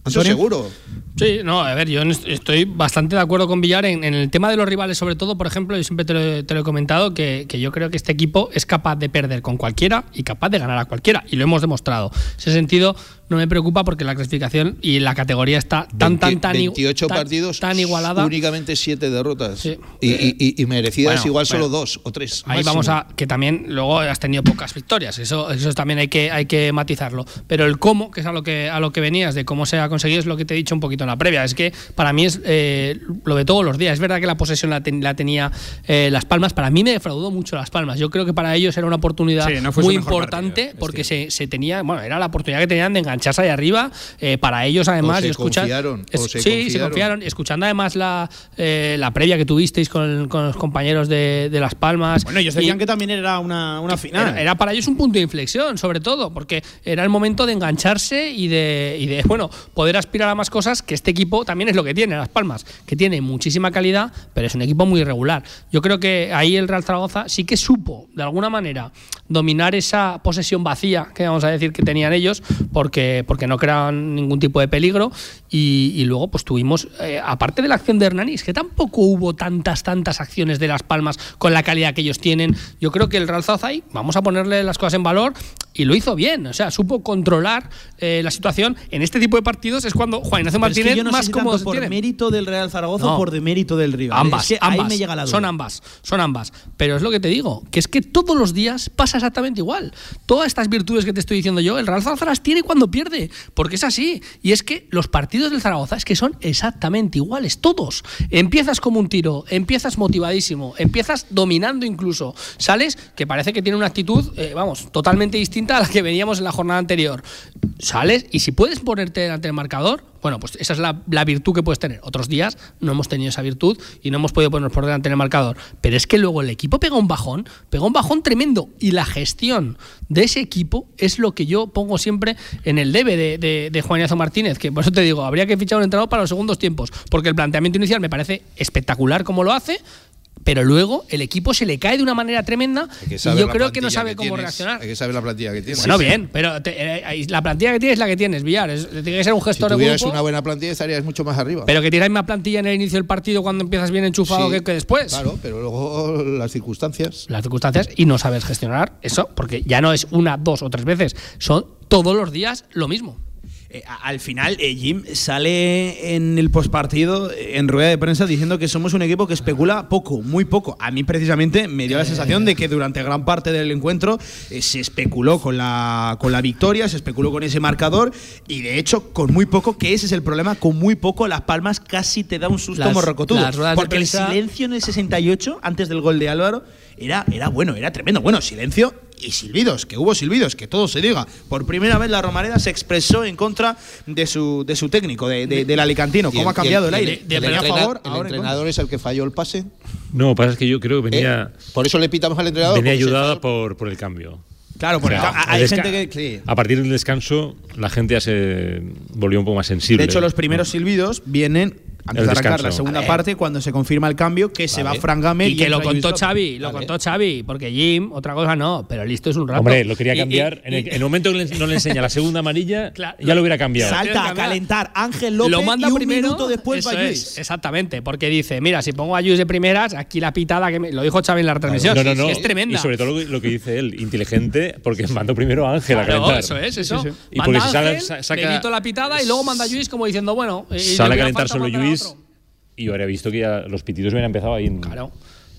Eso seguro. Sí, no, a ver, yo estoy bastante de acuerdo con Villar en, el tema de los rivales, sobre todo, por ejemplo, yo siempre te lo, he comentado, que, yo creo que este equipo es capaz de perder con cualquiera y capaz de ganar a cualquiera, y lo hemos demostrado. En ese sentido, no me preocupa porque la clasificación y la categoría está tan, tan, tan, 28 partidos, tan igualada. Únicamente 7 derrotas. Y, merecidas igual solo dos o tres. Ahí vamos a. que también luego has tenido pocas victorias. Eso, eso también hay que, hay que matizarlo. Pero el cómo, que es a lo que, a lo que venías, de cómo se ha conseguido, es lo que te he dicho un poquito en la previa. Es que para mí es eh, lo de todos los días. Es verdad que la posesión la, tenía eh, Las Palmas. Para mí me defraudó mucho Las Palmas. Yo creo que para ellos era una oportunidad muy importante porque se, se, tenía. Bueno, era la oportunidad que tenían de engancharse ahí arriba. Eh, para ellos, además, se escuchan, confiaron, sí, se confiaron. Escuchando además la, la previa que tuvisteis con, los compañeros de, Las Palmas. Bueno, ellos decían que también era una, una final. Era, para ellos un punto de inflexión, sobre todo, porque era el momento de engancharse y de, y de bueno, poder aspirar a más cosas que este equipo también es lo que tiene, Las Palmas, que tiene muchísima calidad, pero es un equipo muy irregular. Yo creo que ahí el Real Zaragoza sí que supo, de alguna manera, dominar esa posesión vacía, que vamos a decir que tenían ellos, porque, porque no creaban ningún tipo de peligro. Y, luego, pues tuvimos, eh, aparte de la acción de Hernanis, que tampoco hubo tantas, tantas acciones de Las Palmas con la calidad que ellos tienen. Yo creo que el Real Zaragoza, vamos a ponerle las cosas en valor, y lo hizo bien, o sea, supo controlar eh, la situación. En este tipo de partidos es cuando Juan Ignacio Martínez más cómodo por mérito del Real Zaragoza o por demérito del rival. Ambas, ambas, me llega la Son ambas, son ambas. Pero es lo que te digo, que es que todos los días pasa exactamente igual. Todas estas virtudes que te estoy diciendo yo, el Real Zaragoza las tiene cuando pierde, porque es así. Y es que los partidos del Zaragoza es que son exactamente iguales, todos. Empiezas como un tiro, empiezas motivadísimo, empiezas dominando incluso. Sales que parece que tiene una actitud, eh, vamos, totalmente distinta a la que veníamos en la jornada anterior. Sales y si puedes ponerte delante del marcador, bueno, pues esa es la, virtud que puedes tener. Otros días no hemos tenido esa virtud y no hemos podido ponernos por delante del marcador. Pero es que luego el equipo pega un bajón, pega un bajón tremendo. Y la gestión de ese equipo es lo que yo pongo siempre en el debe de, de, Ignacio Martínez. Que por eso te digo, habría que fichar un entrenador para los segundos tiempos. Porque el planteamiento inicial me parece espectacular como lo hace, pero luego el equipo se le cae de una manera tremenda y yo creo que no sabe cómo reaccionar. Hay que saber la plantilla que tienes. Bueno, bien, pero eh, la plantilla que tienes es la que tienes, Villar. tiene que ser un gestor si tuvieras una buena plantilla estarías mucho más arriba. Pero que tienes la misma plantilla en el inicio del partido cuando empiezas bien enchufado que, que, después. Claro, pero luego las circunstancias. Las circunstancias y no sabes gestionar eso, porque ya no es una, dos o tres veces, son todos los días lo mismo. Eh, al final, eh, Jim sale en el postpartido, eh, en rueda de prensa, diciendo que somos un equipo que especula poco, muy poco. A mí, precisamente, me dio la sensación de que durante gran parte del encuentro se especuló con la, con la victoria, se especuló con ese marcador y, de hecho, con muy poco, que ese es el problema, con muy poco, Las Palmas casi te da un susto morrocotudo. Porque el silencio en el 68, antes del gol de Álvaro, era, era bueno, era tremendo. Bueno, silencio y silbidos, que hubo silbidos, que todo se diga. Por primera vez la Romareda se expresó en contra de su, de su técnico, de, del Alicantino. ¿Cómo ha cambiado el, aire? De, el, favor, ¿El entrenador es el que falló el pase? No, pasa es que yo creo que venía. Eh, por eso le pitamos al entrenador. Venía ayudada por, por el cambio. Claro, porque hay gente que. A partir del descanso, la gente ya se volvió un poco más sensible. De hecho, los primeros silbidos vienen antes de arrancar la segunda parte, cuando se confirma el cambio, que se va Frank Gamer y, que lo contó Xavi, lo contó Xavi, porque Jim, otra cosa no, pero listo es un rato. Hombre, lo quería cambiar. en, el, momento que no le enseña la segunda amarilla, [laughs] ya lo hubiera cambiado. Salta a calentar Ángel López lo manda y un primero, minuto después va es, Exactamente, porque dice, mira, si pongo a Luis de primeras, aquí la pitada que me, lo dijo Xavi en la retransmisión, no, no, no, es tremenda. Y sobre todo lo, que dice él, inteligente, porque mandó primero a Ángel a calentar. eso es, eso. Y manda Ángel, saca, la pitada y luego manda a Luis como diciendo, bueno, sale a calentar solo Luis y yo habría visto que ya los pitidos hubieran empezado ahí. En, claro.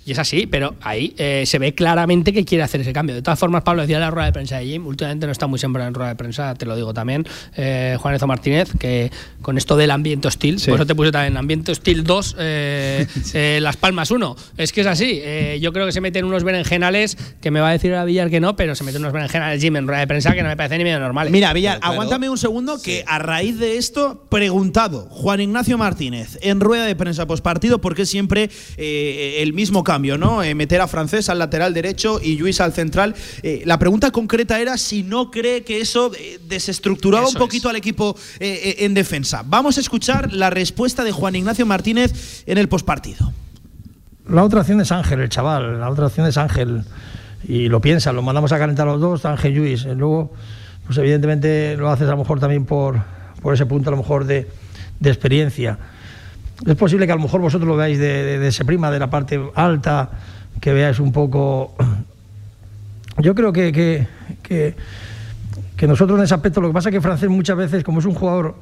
Y es así, pero ahí eh, se ve claramente que quiere hacer ese cambio. De todas formas, Pablo decía en la rueda de prensa de Jim, últimamente no está muy siempre en rueda de prensa, te lo digo también, eh, Juan Martínez, que con esto del ambiente hostil, por eso te puse también ambiente hostil 2, eh, [laughs] eh, Las Palmas 1. Es que es así, yo creo que se meten unos berenjenales, que me va a decir a Villar que no, pero se meten unos berenjenales Jim en rueda de prensa que no me parecen ni medio normales. Mira, Villar, aguántame un segundo, que a raíz de esto, preguntado Juan Ignacio Martínez en rueda de prensa postpartido, ¿por qué siempre el mismo cambio, ¿no? Eh, meter a Francés al lateral derecho y Luis al central. Eh, la pregunta concreta era si no cree que eso eh, desestructuraba un poquito al equipo eh, eh, en defensa. Vamos a escuchar la respuesta de Juan Ignacio Martínez en el postpartido. La otra opción es Ángel, el chaval. La otra opción es Ángel. Y lo piensa, lo mandamos a calentar los dos, Ángel Lluís. Luego, pues evidentemente lo haces a lo mejor también por, por ese punto, a lo mejor de, de experiencia. Es posible que a lo mejor vosotros lo veáis de, de, ese prima, de la parte alta, que veáis un poco. Yo creo que, que, que, nosotros en ese aspecto, lo que pasa es que Francés muchas veces, como es un jugador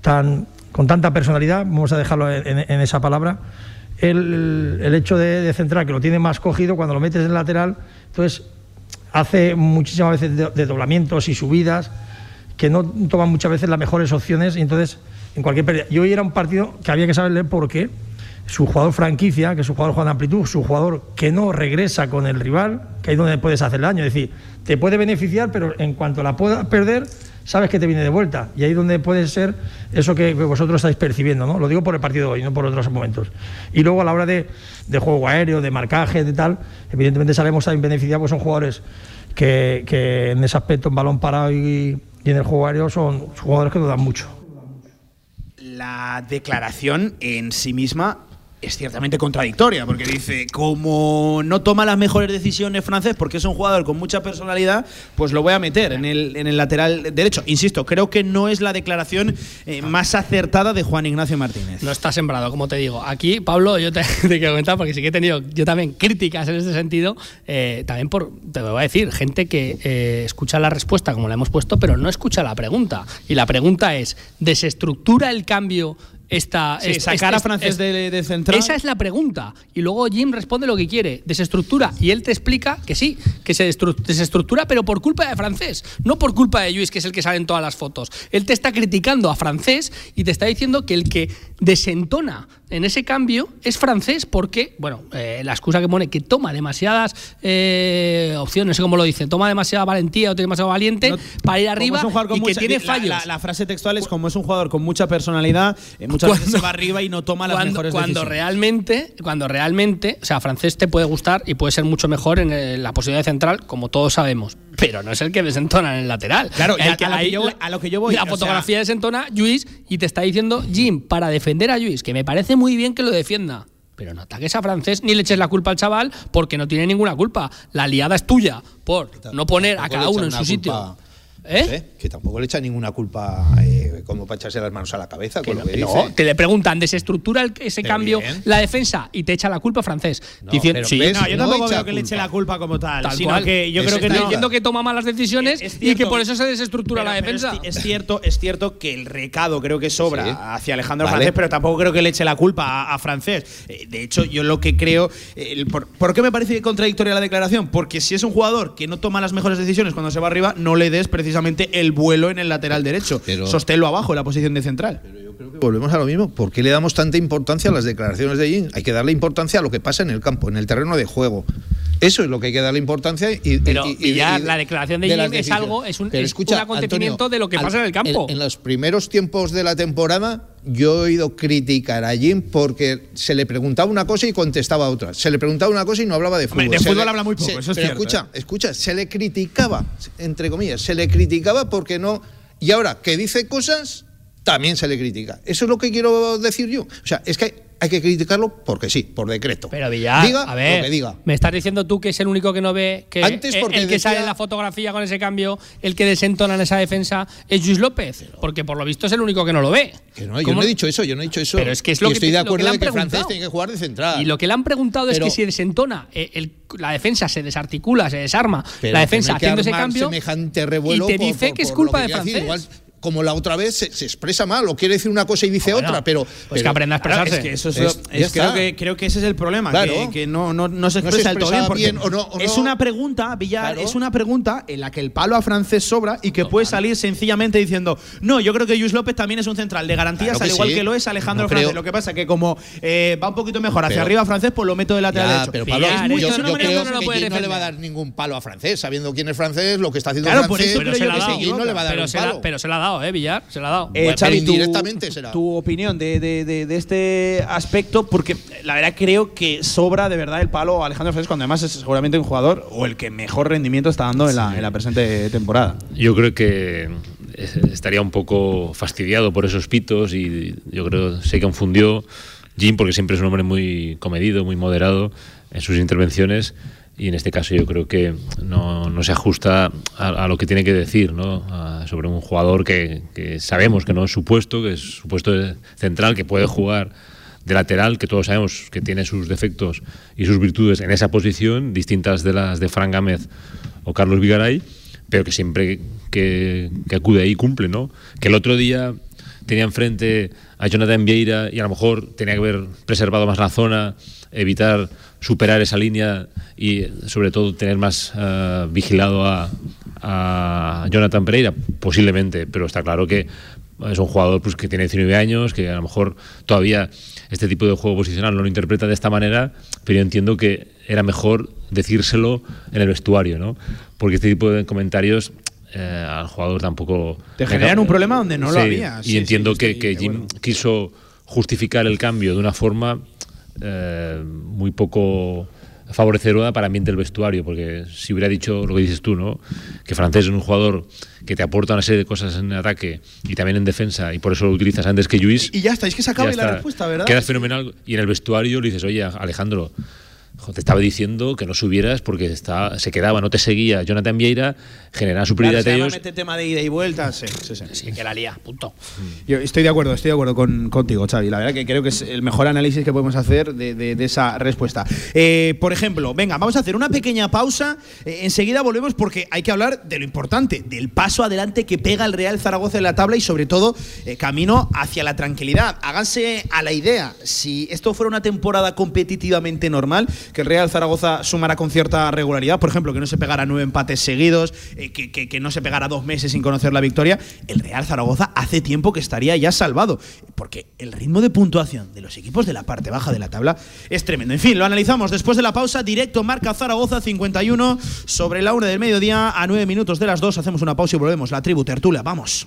tan, con tanta personalidad, vamos a dejarlo en esa palabra, el, el hecho de, de, centrar, que lo tiene más cogido, cuando lo metes en el lateral, entonces hace muchísimas veces de, de doblamientos y subidas que no toman muchas veces las mejores opciones y entonces en cualquier. Y hoy era un partido que había que saber leer por qué su jugador franquicia, que es su jugador Juan amplitud, su jugador que no regresa con el rival, que ahí es donde puedes hacer daño. Es decir, te puede beneficiar, pero en cuanto la puedas perder, sabes que te viene de vuelta. Y ahí es donde puede ser eso que vosotros estáis percibiendo, ¿no? Lo digo por el partido hoy, no por otros momentos. Y luego a la hora de, de juego aéreo, de marcaje, de tal, evidentemente sabemos también beneficiar, pues son jugadores que, que en ese aspecto, en balón parado y, y en el juego aéreo, son jugadores que nos dan mucho. La declaración en sí misma es ciertamente contradictoria, porque dice, como no toma las mejores decisiones francés, porque es un jugador con mucha personalidad, pues lo voy a meter en el, en el lateral derecho. Insisto, creo que no es la declaración eh, más acertada de Juan Ignacio Martínez. No está sembrado, como te digo. Aquí, Pablo, yo te, [laughs] te quiero comentar, porque sí que he tenido yo también críticas en este sentido, eh, también por, te voy a decir, gente que eh, escucha la respuesta como la hemos puesto, pero no escucha la pregunta. Y la pregunta es, ¿desestructura el cambio esta, sí, sacar a francés de, de, central. Esa es la pregunta. Y luego Jim responde lo que quiere, desestructura. Y él te explica que sí, que se desestructura, pero por culpa de francés, no por culpa de Luis, que es el que sale en todas las fotos. Él te está criticando a francés y te está diciendo que el que desentona en ese cambio es francés porque, bueno, eh, la excusa que pone que toma demasiadas eh, opciones, no sé cómo lo dice, toma demasiada valentía o tiene demasiado valiente no, para ir arriba y mucha, que tiene fallos. La, la, la, frase textual es como es un jugador con mucha personalidad, eh, muchas cuando, veces se va arriba y no toma las cuando, mejores cuando decisiones. realmente, cuando realmente, o sea, francés te puede gustar y puede ser mucho mejor en el, la posición de central, como todos sabemos, pero no es el que desentona en el lateral. Claro, el a, que a, lo que yo, a, lo que yo, voy. La fotografía sea, desentona Luis y te está diciendo Jim para defender a Luis, que me parece muy bien que lo defienda. Pero no ataques a francés ni le eches la culpa al chaval porque no tiene ninguna culpa. La liada es tuya por no poner a cada uno en su sitio. ¿Eh? ¿Eh? Que tampoco le echa ninguna culpa eh, como para echarse las manos a la cabeza que con no, lo que no, dice. Te le preguntan, desestructura el, ese Pero cambio bien. la defensa y te echa la culpa francés. No, Diciendo, pero sí, ves, No, yo tampoco veo que le eche la culpa como tal, Tal sino cual. que yo Es creo que está no. diciendo que toma malas decisiones Es- es y que por eso se desestructura Pero- la defensa. Es, es cierto, es cierto que el recado creo que sobra Sí. hacia Alejandro Vale. Francés, pero tampoco creo que le eche la culpa a, a Francés. Eh, de hecho, yo lo que creo. eh, el por, ¿Por qué me parece contradictoria la declaración? Porque si es un jugador que no toma las mejores decisiones cuando se va arriba, no le des precisamente el vuelo en el lateral derecho. Pero- Sosténlo abajo en la posición de central. Volvemos a lo mismo. ¿Por qué le damos tanta importancia a las declaraciones de Jim? Hay que darle importancia a lo que pasa en el campo, en el terreno de juego. Eso es lo que hay que darle importancia. Y, Pero y, y- ya y- la declaración de, las Jim es algo, es un, es escucha, un acontecimiento Antonio, de lo que al- pasa en el campo. En, en los primeros tiempos de la temporada, yo he oído criticar a Jim porque se le preguntaba una cosa y contestaba otra. Se le preguntaba una cosa y no hablaba de fútbol. Hombre, de Se fútbol le- habla muy poco, se- eso es pero cierto, escucha, ¿eh? escucha, se le criticaba, entre comillas, se le criticaba porque no. Y ahora que dice cosas, también se le critica. Eso es lo que quiero decir yo. O sea, es que hay, hay que criticarlo porque sí, por decreto. Pero Villar, diga a ver, lo que diga. me estás diciendo tú que es el único que no ve que Antes porque el que decía- sale en la fotografía con ese cambio, el que desentona en esa defensa es Luis López, porque por lo visto es el único que no lo ve. Que no, yo ¿Cómo? no he dicho eso, yo no he dicho eso. Pero es que es lo Y que estoy de que acuerdo han de que francés tiene que jugar de central. Y lo que le han preguntado Pero- es que si desentona, eh, el- la defensa se desarticula, se desarma, la que defensa que haciendo ese cambio semejante revuelo y te dice por- que es culpa de decir. francés. Igual, como la otra vez se, se expresa mal o quiere decir una cosa y dice Ah, bueno, otra, pero pues pero- que aprenda a Claro, expresarse. es que eso es, Es- es- ya creo, que, creo que ese es el problema, Claro. que, que no, no, no se No expresa del todo bien. expresaba Porque bien o no- o es no. una pregunta, Villar, Claro. es una pregunta en la que el palo a francés sobra y que puede salir sencillamente diciendo, no, yo creo que Luis López también es un central de garantías, Claro al igual sí. que lo es Alejandro No Francés. creo- Lo que pasa que como eh, va un poquito mejor hacia Pero- arriba francés, pues lo meto de lateral Ya, derecho. pero Pablo, Villar, yo, es yo creo que no Gil no le va a dar ningún palo a francés, sabiendo quién es francés, lo que está haciendo Claro, por francés. eso se Gil no le va a dar pero se la ha dado. Dado, ¿eh, Villar? Se la ha dado. Eh, Xavi, tu- indirectamente será. Tu opinión de, de- de- de este aspecto, porque la verdad creo que sobra de verdad el palo a Alejandro Fernández, cuando además es seguramente un jugador o el que mejor rendimiento está dando en, la, en la presente temporada. Yo creo que es- estaría un poco fastidiado por esos pitos y yo creo se confundió Jim porque siempre es un hombre muy comedido, muy moderado en sus intervenciones y en este caso yo creo que no, no se ajusta a, lo que tiene que decir ¿no? Sobre un jugador que, que sabemos que no es su puesto, que es su puesto central, que puede jugar de lateral, que todos sabemos que tiene sus defectos y sus virtudes en esa posición, distintas de las de Fran Gámez o Carlos Vigaray, pero que siempre que, que acude ahí cumple, ¿no? Que el otro día tenía enfrente a Jonathan Vieira y a lo mejor tenía que haber preservado más la zona, evitar superar esa línea y sobre todo tener más eh, vigilado a, a Jonathan Pereira, posiblemente, pero está claro que es un jugador pues, que tiene 19 años, que a lo mejor todavía este tipo de juego posicional no lo interpreta de esta manera, pero yo entiendo que era mejor decírselo en el vestuario, ¿no? Porque este tipo de comentarios eh, al jugador tampoco... Te generan un problema donde no lo Sí, había. Y entiendo sí, que, Jim quiso justificar el cambio de una forma eh, muy poco favorecedora para el ambiente del vestuario, porque si hubiera dicho lo que dices tú, ¿no? que Francés es un jugador que te aporta una serie de cosas en ataque y también en defensa, y por eso lo utilizas antes que Luis. Y ya está, es que se acaba la respuesta, ¿verdad? Queda fenomenal. Y en el vestuario le dices, oye, Alejandro, te estaba diciendo que no subieras porque está, se quedaba, no te seguía. Jonathan Vieira generaba superioridad Claro, de ellos. mete tema de ida y vuelta. Sí, sí, sí. Sí, que la lía, punto. Yo estoy de acuerdo, estoy de acuerdo con, contigo, Xavi. La verdad que creo que es el mejor análisis que podemos hacer de, de- de esa respuesta. Eh, por ejemplo, venga, vamos a hacer una pequeña pausa. Eh, enseguida volvemos porque hay que hablar de lo importante, del paso adelante que pega el Real Zaragoza en la tabla y sobre todo eh, camino hacia la tranquilidad. Háganse a la idea, si esto fuera una temporada competitivamente normal, que el Real Zaragoza sumara con cierta regularidad, por ejemplo, que no se pegara nueve empates seguidos, eh, que, que- que no se pegara dos meses sin conocer la victoria, el Real Zaragoza hace tiempo que estaría ya salvado, porque el ritmo de puntuación de los equipos de la parte baja de la tabla es tremendo. En fin, lo analizamos después de la pausa, directo marca Zaragoza 51 sobre la una del mediodía a nueve minutos de las dos. Hacemos una pausa y volvemos. La tribu tertulia, vamos.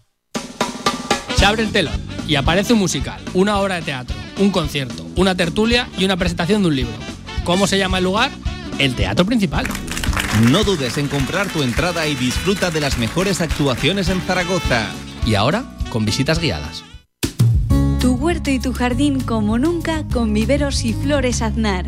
Se abre el telón y aparece un musical, una obra de teatro, un concierto, una tertulia y una presentación de un libro. ¿Cómo se llama el lugar? El Teatro Principal. No dudes en comprar tu entrada y disfruta de las mejores actuaciones en Zaragoza. Y ahora, con visitas guiadas. Tu huerto y tu jardín como nunca con viveros y flores Aznar.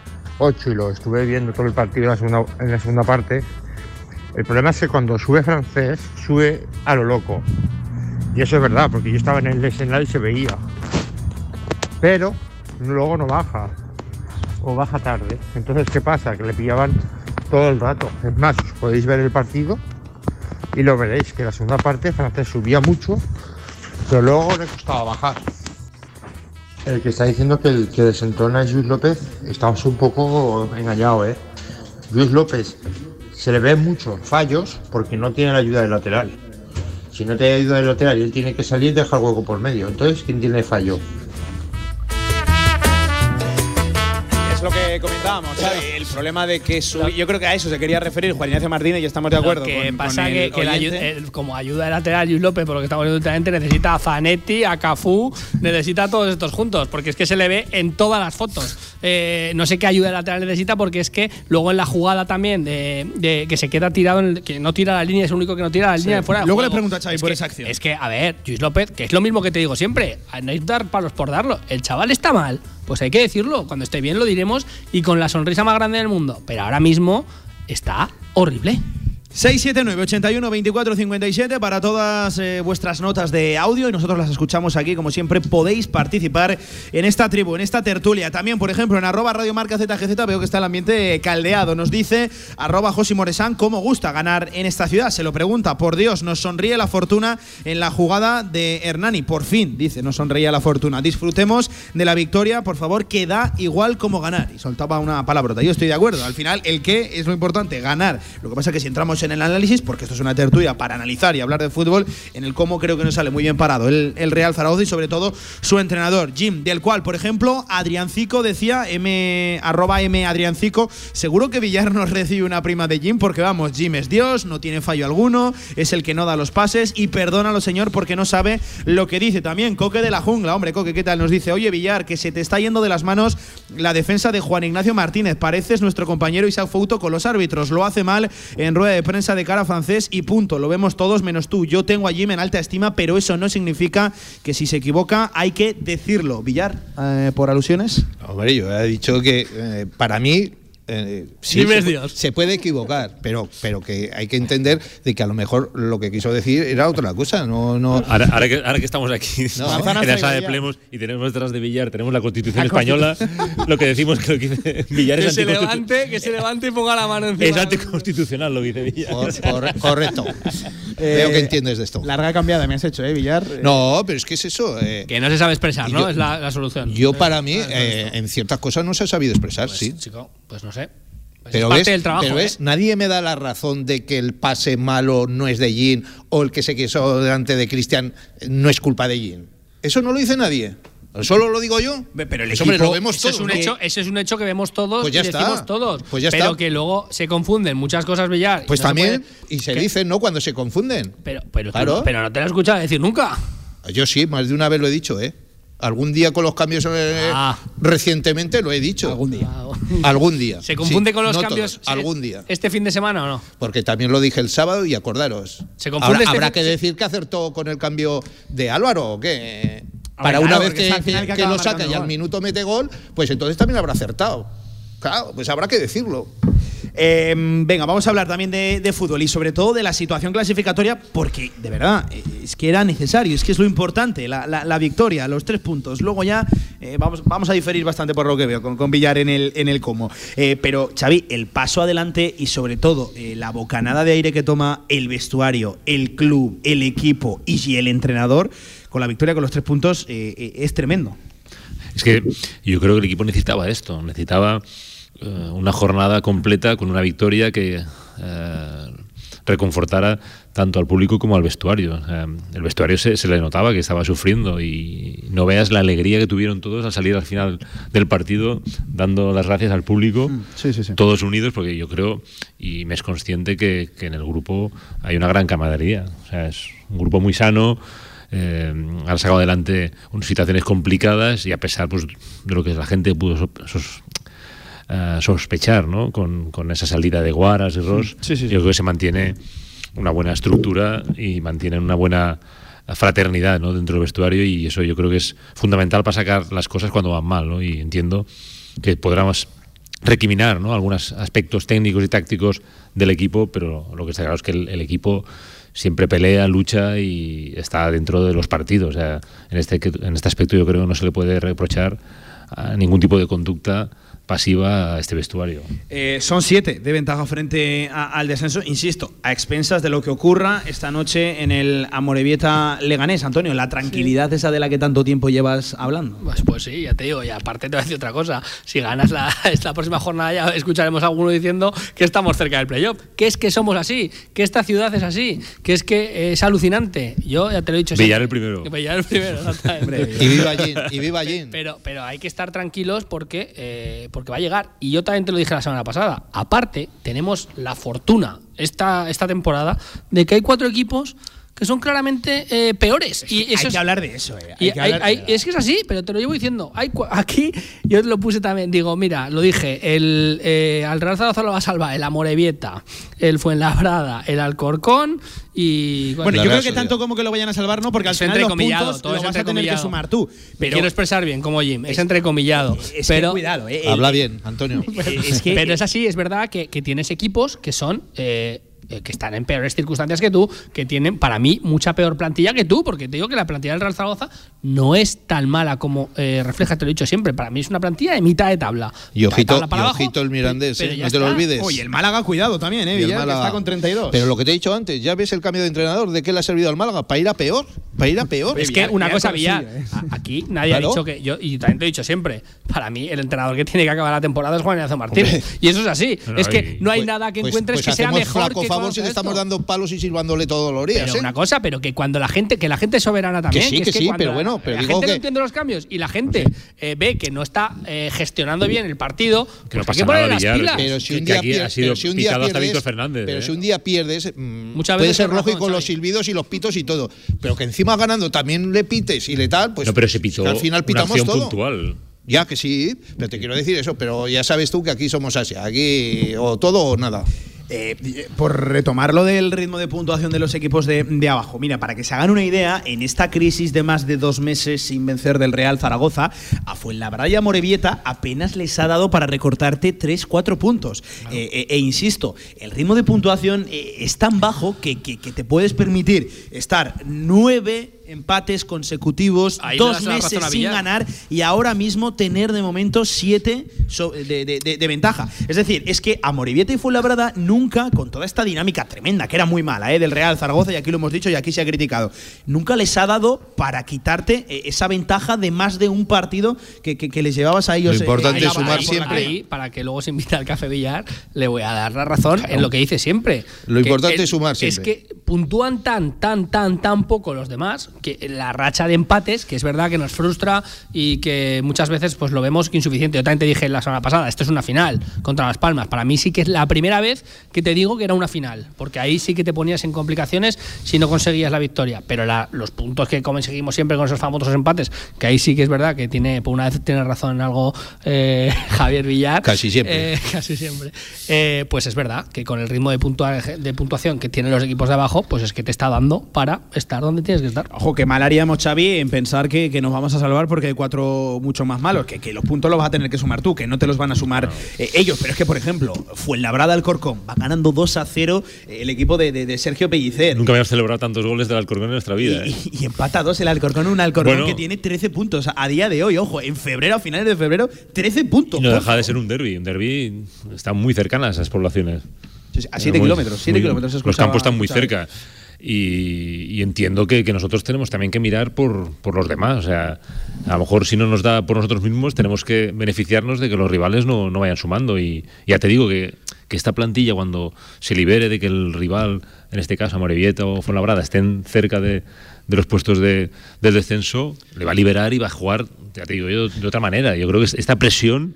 8 y lo estuve viendo todo el partido en la segunda, parte, el problema es que cuando sube francés, sube a lo loco. Y eso es verdad, porque yo estaba en el escenario y se veía. Pero luego no baja, o baja tarde. Entonces, ¿qué pasa? Que le pillaban todo el rato. Es más, os podéis ver el partido y lo veréis, que la segunda parte francés subía mucho, pero luego le costaba bajar. El que está diciendo que el que desentona es Luis López, estamos un poco engañado, ¿eh? Luis López se le ven muchos fallos porque no tiene la ayuda del lateral. Si no tiene ayuda del lateral y él tiene que salir, deja el hueco por medio. Entonces, ¿quién tiene fallo? Es lo que hablábamos, Xavi, el problema de que su- yo creo que a eso se quería referir Juan Ignacio Martínez y estamos de acuerdo. Lo que con- pasa con que, el que la el- como ayuda de lateral Luis López, por lo que estamos viendo últimamente, necesita a Zanetti, a Cafú, necesita a todos estos juntos, porque es que se le ve en todas las fotos. Eh, no sé qué ayuda de lateral necesita, porque es que luego en la jugada también de, de que se queda tirado, en el- que no tira la línea, es el único que no tira la línea de fuera. de Luego le juego. pregunto a Xavi Es por que- esa acción. Es que, a ver, Luis López, que es lo mismo que te digo siempre, no hay dar palos por darlo. El chaval está mal, pues hay que decirlo. Cuando esté bien lo diremos y con la sonrisa más grande del mundo. Pero ahora mismo está horrible. 679 81 24 57 para todas eh, vuestras notas de audio y nosotros las escuchamos aquí como siempre podéis participar en esta tribu, en esta tertulia. También por ejemplo en arroba Radio Marca ZGZ veo que está el ambiente caldeado. Nos dice arroba Josi Moresán cómo gusta ganar en esta ciudad se lo pregunta. Por Dios nos sonríe la fortuna en la jugada de Hernani. Por fin dice nos sonreía la fortuna. Disfrutemos de la victoria por favor que da igual como ganar. Y soltaba una palabrota. Yo estoy de acuerdo. Al final el qué es lo importante ganar. Lo que pasa es que si entramos en el análisis, porque esto es una tertulia para analizar y hablar de fútbol, en el cómo creo que no sale muy bien parado el, el Real Zaragoza y sobre todo su entrenador, Jim, del cual, por ejemplo, Adriancico decía, M, arroba M seguro que Villar nos recibe una prima de Jim, porque vamos, Jim es Dios, no tiene fallo alguno, es el que no da los pases y perdónalo, señor, porque no sabe lo que dice también. Coque de la jungla, hombre, Coque, ¿qué tal? Nos dice, oye, Villar, que se te está yendo de las manos la defensa de Juan Ignacio Martínez. Pareces nuestro compañero Isaac Fouto con los árbitros. Lo hace mal en rueda de prensa de cara francés y punto. Lo vemos todos menos tú. Yo tengo a Jim en alta estima, pero eso no significa que si se equivoca hay que decirlo. Villar, eh, por alusiones. Hombre, yo he dicho que eh, para mí. Eh, sí, se, Dios. se puede equivocar, pero, pero que hay que entender de que a lo mejor lo que quiso decir era otra cosa. No, no. Ahora, ahora que, ahora que estamos aquí No. [laughs] en la sala de. Plemos y tenemos detrás de Villar, tenemos la Constitución española, lo que decimos que lo que dice [laughs] Villar Que es se levante, que se levante y ponga la mano encima. es anticonstitucional lo que dice Villar. Cor- corre- correcto. [laughs] Veo que entiendes de esto. Larga cambiada me has hecho, ¿eh, Villar? No, pero es que es eso. eh, Que no se sabe expresar, ¿no? yo- es la, la solución. yo, para mí, Ah, eh, en ciertas cosas no se ha sabido expresar, Pues, sí. chico, pues no sé. Pues Pero es parte ves, del trabajo. pero ves, ¿eh? nadie me da la razón de que el pase malo no es de Jin o el que se quiso delante de Cristian no es culpa de Jin. Eso no lo dice nadie. Solo lo digo yo. Pero el Eso, hombre, equipo- lo vemos Eso todos. es un ¿no? hecho, ese es un hecho que vemos todos Pues ya y está. decimos todos. Pues ya pero está. que luego se confunden muchas cosas, Villar. Pues no se también, puede- y se que- dicen, ¿no? Cuando se confunden. Pero, pero, Claro. no- pero no te lo he escuchado decir nunca. Yo sí, más de una vez lo he dicho, ¿eh? Algún día con los cambios eh, Ah. recientemente lo he dicho. Algún día. Algún día. ¿Se confunde Sí, con los no cambios todos, algún día. este fin de semana o no? Porque también lo dije el sábado y acordaros. ¿Se confunde Habrá, este habrá que decir que acertó con el cambio de Álvaro o qué. Para claro, una vez que, que- que lo saca y al minuto mete gol, pues entonces también habrá acertado. Claro, pues habrá que decirlo. Eh, venga, vamos a hablar también de, fútbol y sobre todo de la situación clasificatoria, porque de verdad eh, es que era necesario, es que es lo importante, la, la- victoria, los tres puntos. Luego ya eh, vamos, vamos a diferir bastante por lo que veo con, con Villar en el, en el cómo. Eh, pero Xavi, el paso adelante y sobre todo la bocanada de aire que toma el vestuario, el club, el equipo y el entrenador con la victoria con los tres puntos es tremendo. Es que yo creo que el equipo necesitaba esto, necesitaba una jornada completa con una victoria que eh, reconfortara tanto al público como al vestuario. El vestuario se, se le notaba que estaba sufriendo y no veas la alegría que tuvieron todos al salir al final del partido dando las gracias al público, Sí, sí, sí. todos unidos, porque yo creo y me es consciente que, que en el grupo hay una gran camaradería. O sea, es un grupo muy sano. Eh, han sacado adelante unas situaciones complicadas y a pesar pues, de lo que la gente pudo so- sos- sospechar ¿no? con, con esa salida de Guaras y Ross, Sí, sí, sí. yo creo que se mantiene una buena estructura y mantienen una buena fraternidad ¿no? dentro del vestuario y eso yo creo que es fundamental para sacar las cosas cuando van mal ¿no? y entiendo que podremos recriminar ¿no? algunos aspectos técnicos y tácticos del equipo, pero lo que está claro es que el, el equipo siempre pelea, lucha y está dentro de los partidos. O sea, en, este, en este aspecto yo creo que no se le puede reprochar a ningún tipo de conducta pasiva a este vestuario. Eh, son siete de ventaja frente a- al descenso, insisto, a expensas de lo que ocurra esta noche en el Amorebieta Leganés. Antonio, la tranquilidad esa de la que tanto tiempo llevas hablando. Pues, pues sí, ya te digo, y aparte te voy a decir otra cosa. Si ganas la, [laughs] esta próxima jornada ya escucharemos a alguno diciendo que estamos cerca del playoff. Que es que somos así, que esta ciudad es así, que es que es alucinante. Yo ya te lo he dicho. Villar el primero. Villar el primero. [laughs] Y viva Jin, y viva Jin. Pero, pero hay que estar tranquilos porque, eh, porque va a llegar. Y yo también te lo dije la semana pasada. Aparte, tenemos la fortuna esta, esta temporada de que hay cuatro equipos que son claramente eh, peores. y eso hay que hablar de eso. Eh. Hay que hablar hay, es que es así, pero te lo llevo diciendo. Hay, [laughs] aquí yo te lo puse también. Digo, mira, lo dije. El, eh, al Real Zaragoza lo va a salvar el Amorebieta, el Fuenlabrada, el Alcorcón y. Bueno, yo creo que tanto como que lo vayan a salvar, no, porque al final los puntos todo lo vas a tener que sumar tú. Pero quiero expresar bien, como Jim. Es, entrecomillado. Es pero, cuidado, eh, Habla bien, Antonio. [laughs] es que, pero es así, es verdad que, que tienes equipos que son. Eh, que están en peores circunstancias que tú, que tienen para mí mucha peor plantilla que tú, porque te digo que la plantilla del Real Zaragoza no es tan mala como eh, refleja, te lo he dicho siempre, para mí es una plantilla de mitad de tabla. Y ojito, el Mirandés, eh, no te lo olvides. Oye, el Málaga, cuidado también, ¿eh? está con 32. Pero lo que te he dicho antes, ya ves el cambio de entrenador, ¿de qué le ha servido al Málaga? Para ir a peor, para ir a peor. es que una cosa, Villar, aquí nadie ha dicho que yo, y también te he dicho siempre, para mí el entrenador que tiene que acabar la temporada es Juan Ignacio Martínez. Y eso es así. es que no hay pues, nada que pues, encuentres pues que sea mejor. que favor si le estamos dando palos y silbándole todos los días. Pero una cosa, pero que cuando la gente, que la gente es soberana también. Que sí, que, sí, pero bueno, pero la digo gente que no entiende los cambios y la gente eh, ve que no está eh, gestionando bien el partido, que pues no pasa nada, las pilas. Pero si un día, pierdes, pero si un día pierdes, Fernández, pero ¿eh? si un día pierdes, mm, puede ser lógico los silbidos y los pitos y todo, pero que encima ganando también le pites y le tal, pues no, pero se pitó al final pitamos una todo. puntual. Ya que sí, pero te quiero decir eso, pero ya sabes tú que aquí somos Asia, aquí o todo o nada. Eh, por retomar lo del ritmo de puntuación de los equipos de, abajo, mira, para que se hagan una idea, en esta crisis de más de dos meses sin vencer del Real Zaragoza, a Fuenlabrada y a Morevieta apenas les ha dado para recortarte 3-4 puntos. Eh, eh, e insisto, el ritmo de puntuación es tan bajo que, que, que te puedes permitir estar 9 empates consecutivos, dos meses sin ganar y ahora mismo tener de momento siete de, ventaja. Es decir, es que a Morivieta y Fuenlabrada nunca, con toda esta dinámica tremenda, que era muy mala, ¿eh? del Real Zaragoza, y aquí lo hemos dicho y aquí se ha criticado, nunca les ha dado para quitarte eh, esa ventaja de más de un partido que, les llevabas a ellos. Lo importante eh, es sumar siempre. para que luego se invite al Café Villar, le voy a dar la razón en lo que dice siempre. Lo importante es sumar siempre. Es que puntúan tan, tan, tan, tan poco los demás que la racha de empates, que es verdad que nos frustra y que muchas veces pues lo vemos insuficiente. Yo también te dije la semana pasada, esto es una final contra Las Palmas. Para mí sí que es la primera vez que te digo que era una final, porque ahí sí que te ponías en complicaciones si no conseguías la victoria. Pero los puntos que conseguimos siempre con esos famosos empates, que ahí sí que es verdad que tiene, por una vez tiene razón en algo eh, [laughs] Javier Villar. Casi siempre. Eh, [laughs] casi siempre. Eh, pues es verdad que con el ritmo de, de puntuación que tienen los equipos de abajo, pues es que te está dando para estar donde tienes que estar. Ojo, que mal haríamos, Xavi, en pensar que, nos vamos a salvar porque hay cuatro mucho más malos, que, que, los puntos los vas a tener que sumar tú, que no te los van a sumar eh, ellos. Pero es que, por ejemplo, fue el Labrada Alcorcón, va ganando 2 a 0 eh, el equipo de, Sergio Pellicer. Nunca habíamos celebrado tantos goles del Alcorcón en nuestra vida. Y, ¿eh? empata dos el Alcorcón, un Alcorcón que tiene 13 puntos a día de hoy, ojo, en febrero, a finales de febrero, 13 puntos. no deja de ser un derby, un derby está muy cercano a esas poblaciones. a 7 kilómetros, 7 kilómetros. Los campos están muy cerca. Y, entiendo que, nosotros tenemos también que mirar por, por, los demás. O sea, a lo mejor si no nos da por nosotros mismos, tenemos que beneficiarnos de que los rivales no, no vayan sumando. Y ya te digo que, que, esta plantilla, cuando se libere de que el rival, en este caso Amorebieta o Fuenlabrada, estén cerca de, de los puestos de, del descenso, le va a liberar y va a jugar, ya te digo yo, de otra manera. Yo creo que esta presión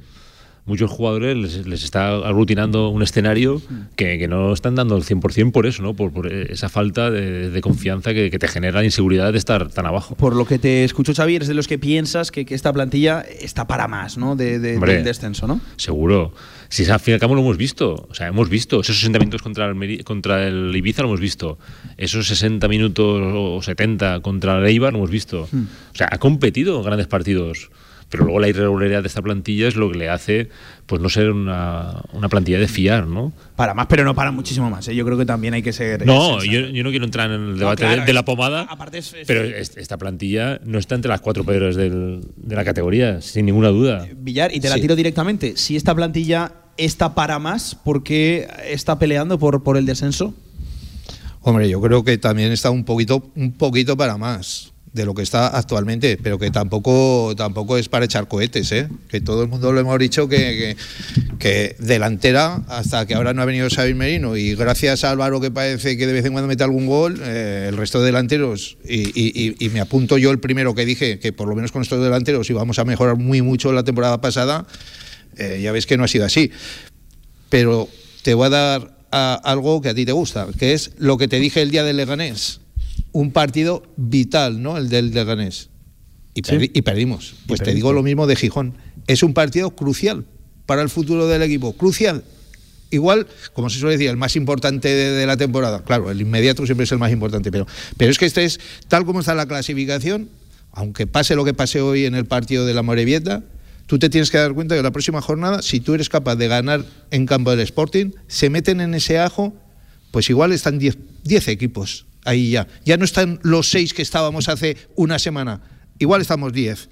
muchos jugadores les, está aglutinando un escenario que, no están dando el 100% por eso, ¿no? Por, esa falta de, confianza que, te genera la inseguridad de estar tan abajo. Por lo que te escucho, Xavier, es de los que piensas que, esta plantilla está para más, ¿no? De, del descenso, ¿no? Seguro. Si al fin y al cabo lo hemos visto, o sea, hemos visto esos 60 minutos contra el, contra el Ibiza lo hemos visto, esos 60 minutos o 70 contra el Eibar lo hemos visto. Hmm. O sea, ha competido grandes partidos pero luego la irregularidad de esta plantilla es lo que le hace pues no ser una, una plantilla de fiar, ¿no? Para más, pero no para muchísimo más. ¿eh? Yo creo que también hay que ser. No, yo, no quiero entrar en el debate de, la pomada, pero esta plantilla no está entre las cuatro peores de la categoría, sin ninguna duda. Villar, y te la tiro directamente. Si esta plantilla está para más, ¿por qué está peleando por, por el descenso? Hombre, yo creo que también está un poquito, un poquito para más de lo que está actualmente, pero que tampoco, tampoco es para echar cohetes, ¿eh? que todo el mundo lo hemos dicho que, que, delantera, hasta que ahora no ha venido Xavi Merino, y gracias a Álvaro que parece que de vez en cuando mete algún gol, eh, el resto de delanteros, y, me apunto yo el primero que dije que por lo menos con estos delanteros íbamos a mejorar muy mucho la temporada pasada, Eh, ya ves que no ha sido así. Pero te voy a dar algo que a ti te gusta, que es lo que te dije el día del Leganés. Un partido vital, ¿no? El del Leganés. Y, perdi- y perdimos. Pues te perdiste. digo lo mismo de Gijón. Es un partido crucial para el futuro del equipo. Crucial. Igual, como se suele decir, el más importante de, de la temporada. Claro, el inmediato siempre es el más importante, pero, pero es que este es, tal como está la clasificación, aunque pase lo que pase hoy en el partido de la Morevieta, tú te tienes que dar cuenta que la próxima jornada, si tú eres capaz de ganar en campo del Sporting, se meten en ese ajo, pues igual están 10 10 equipos ahí ya. Ya no están los 6 que estábamos hace una semana, igual estamos 10.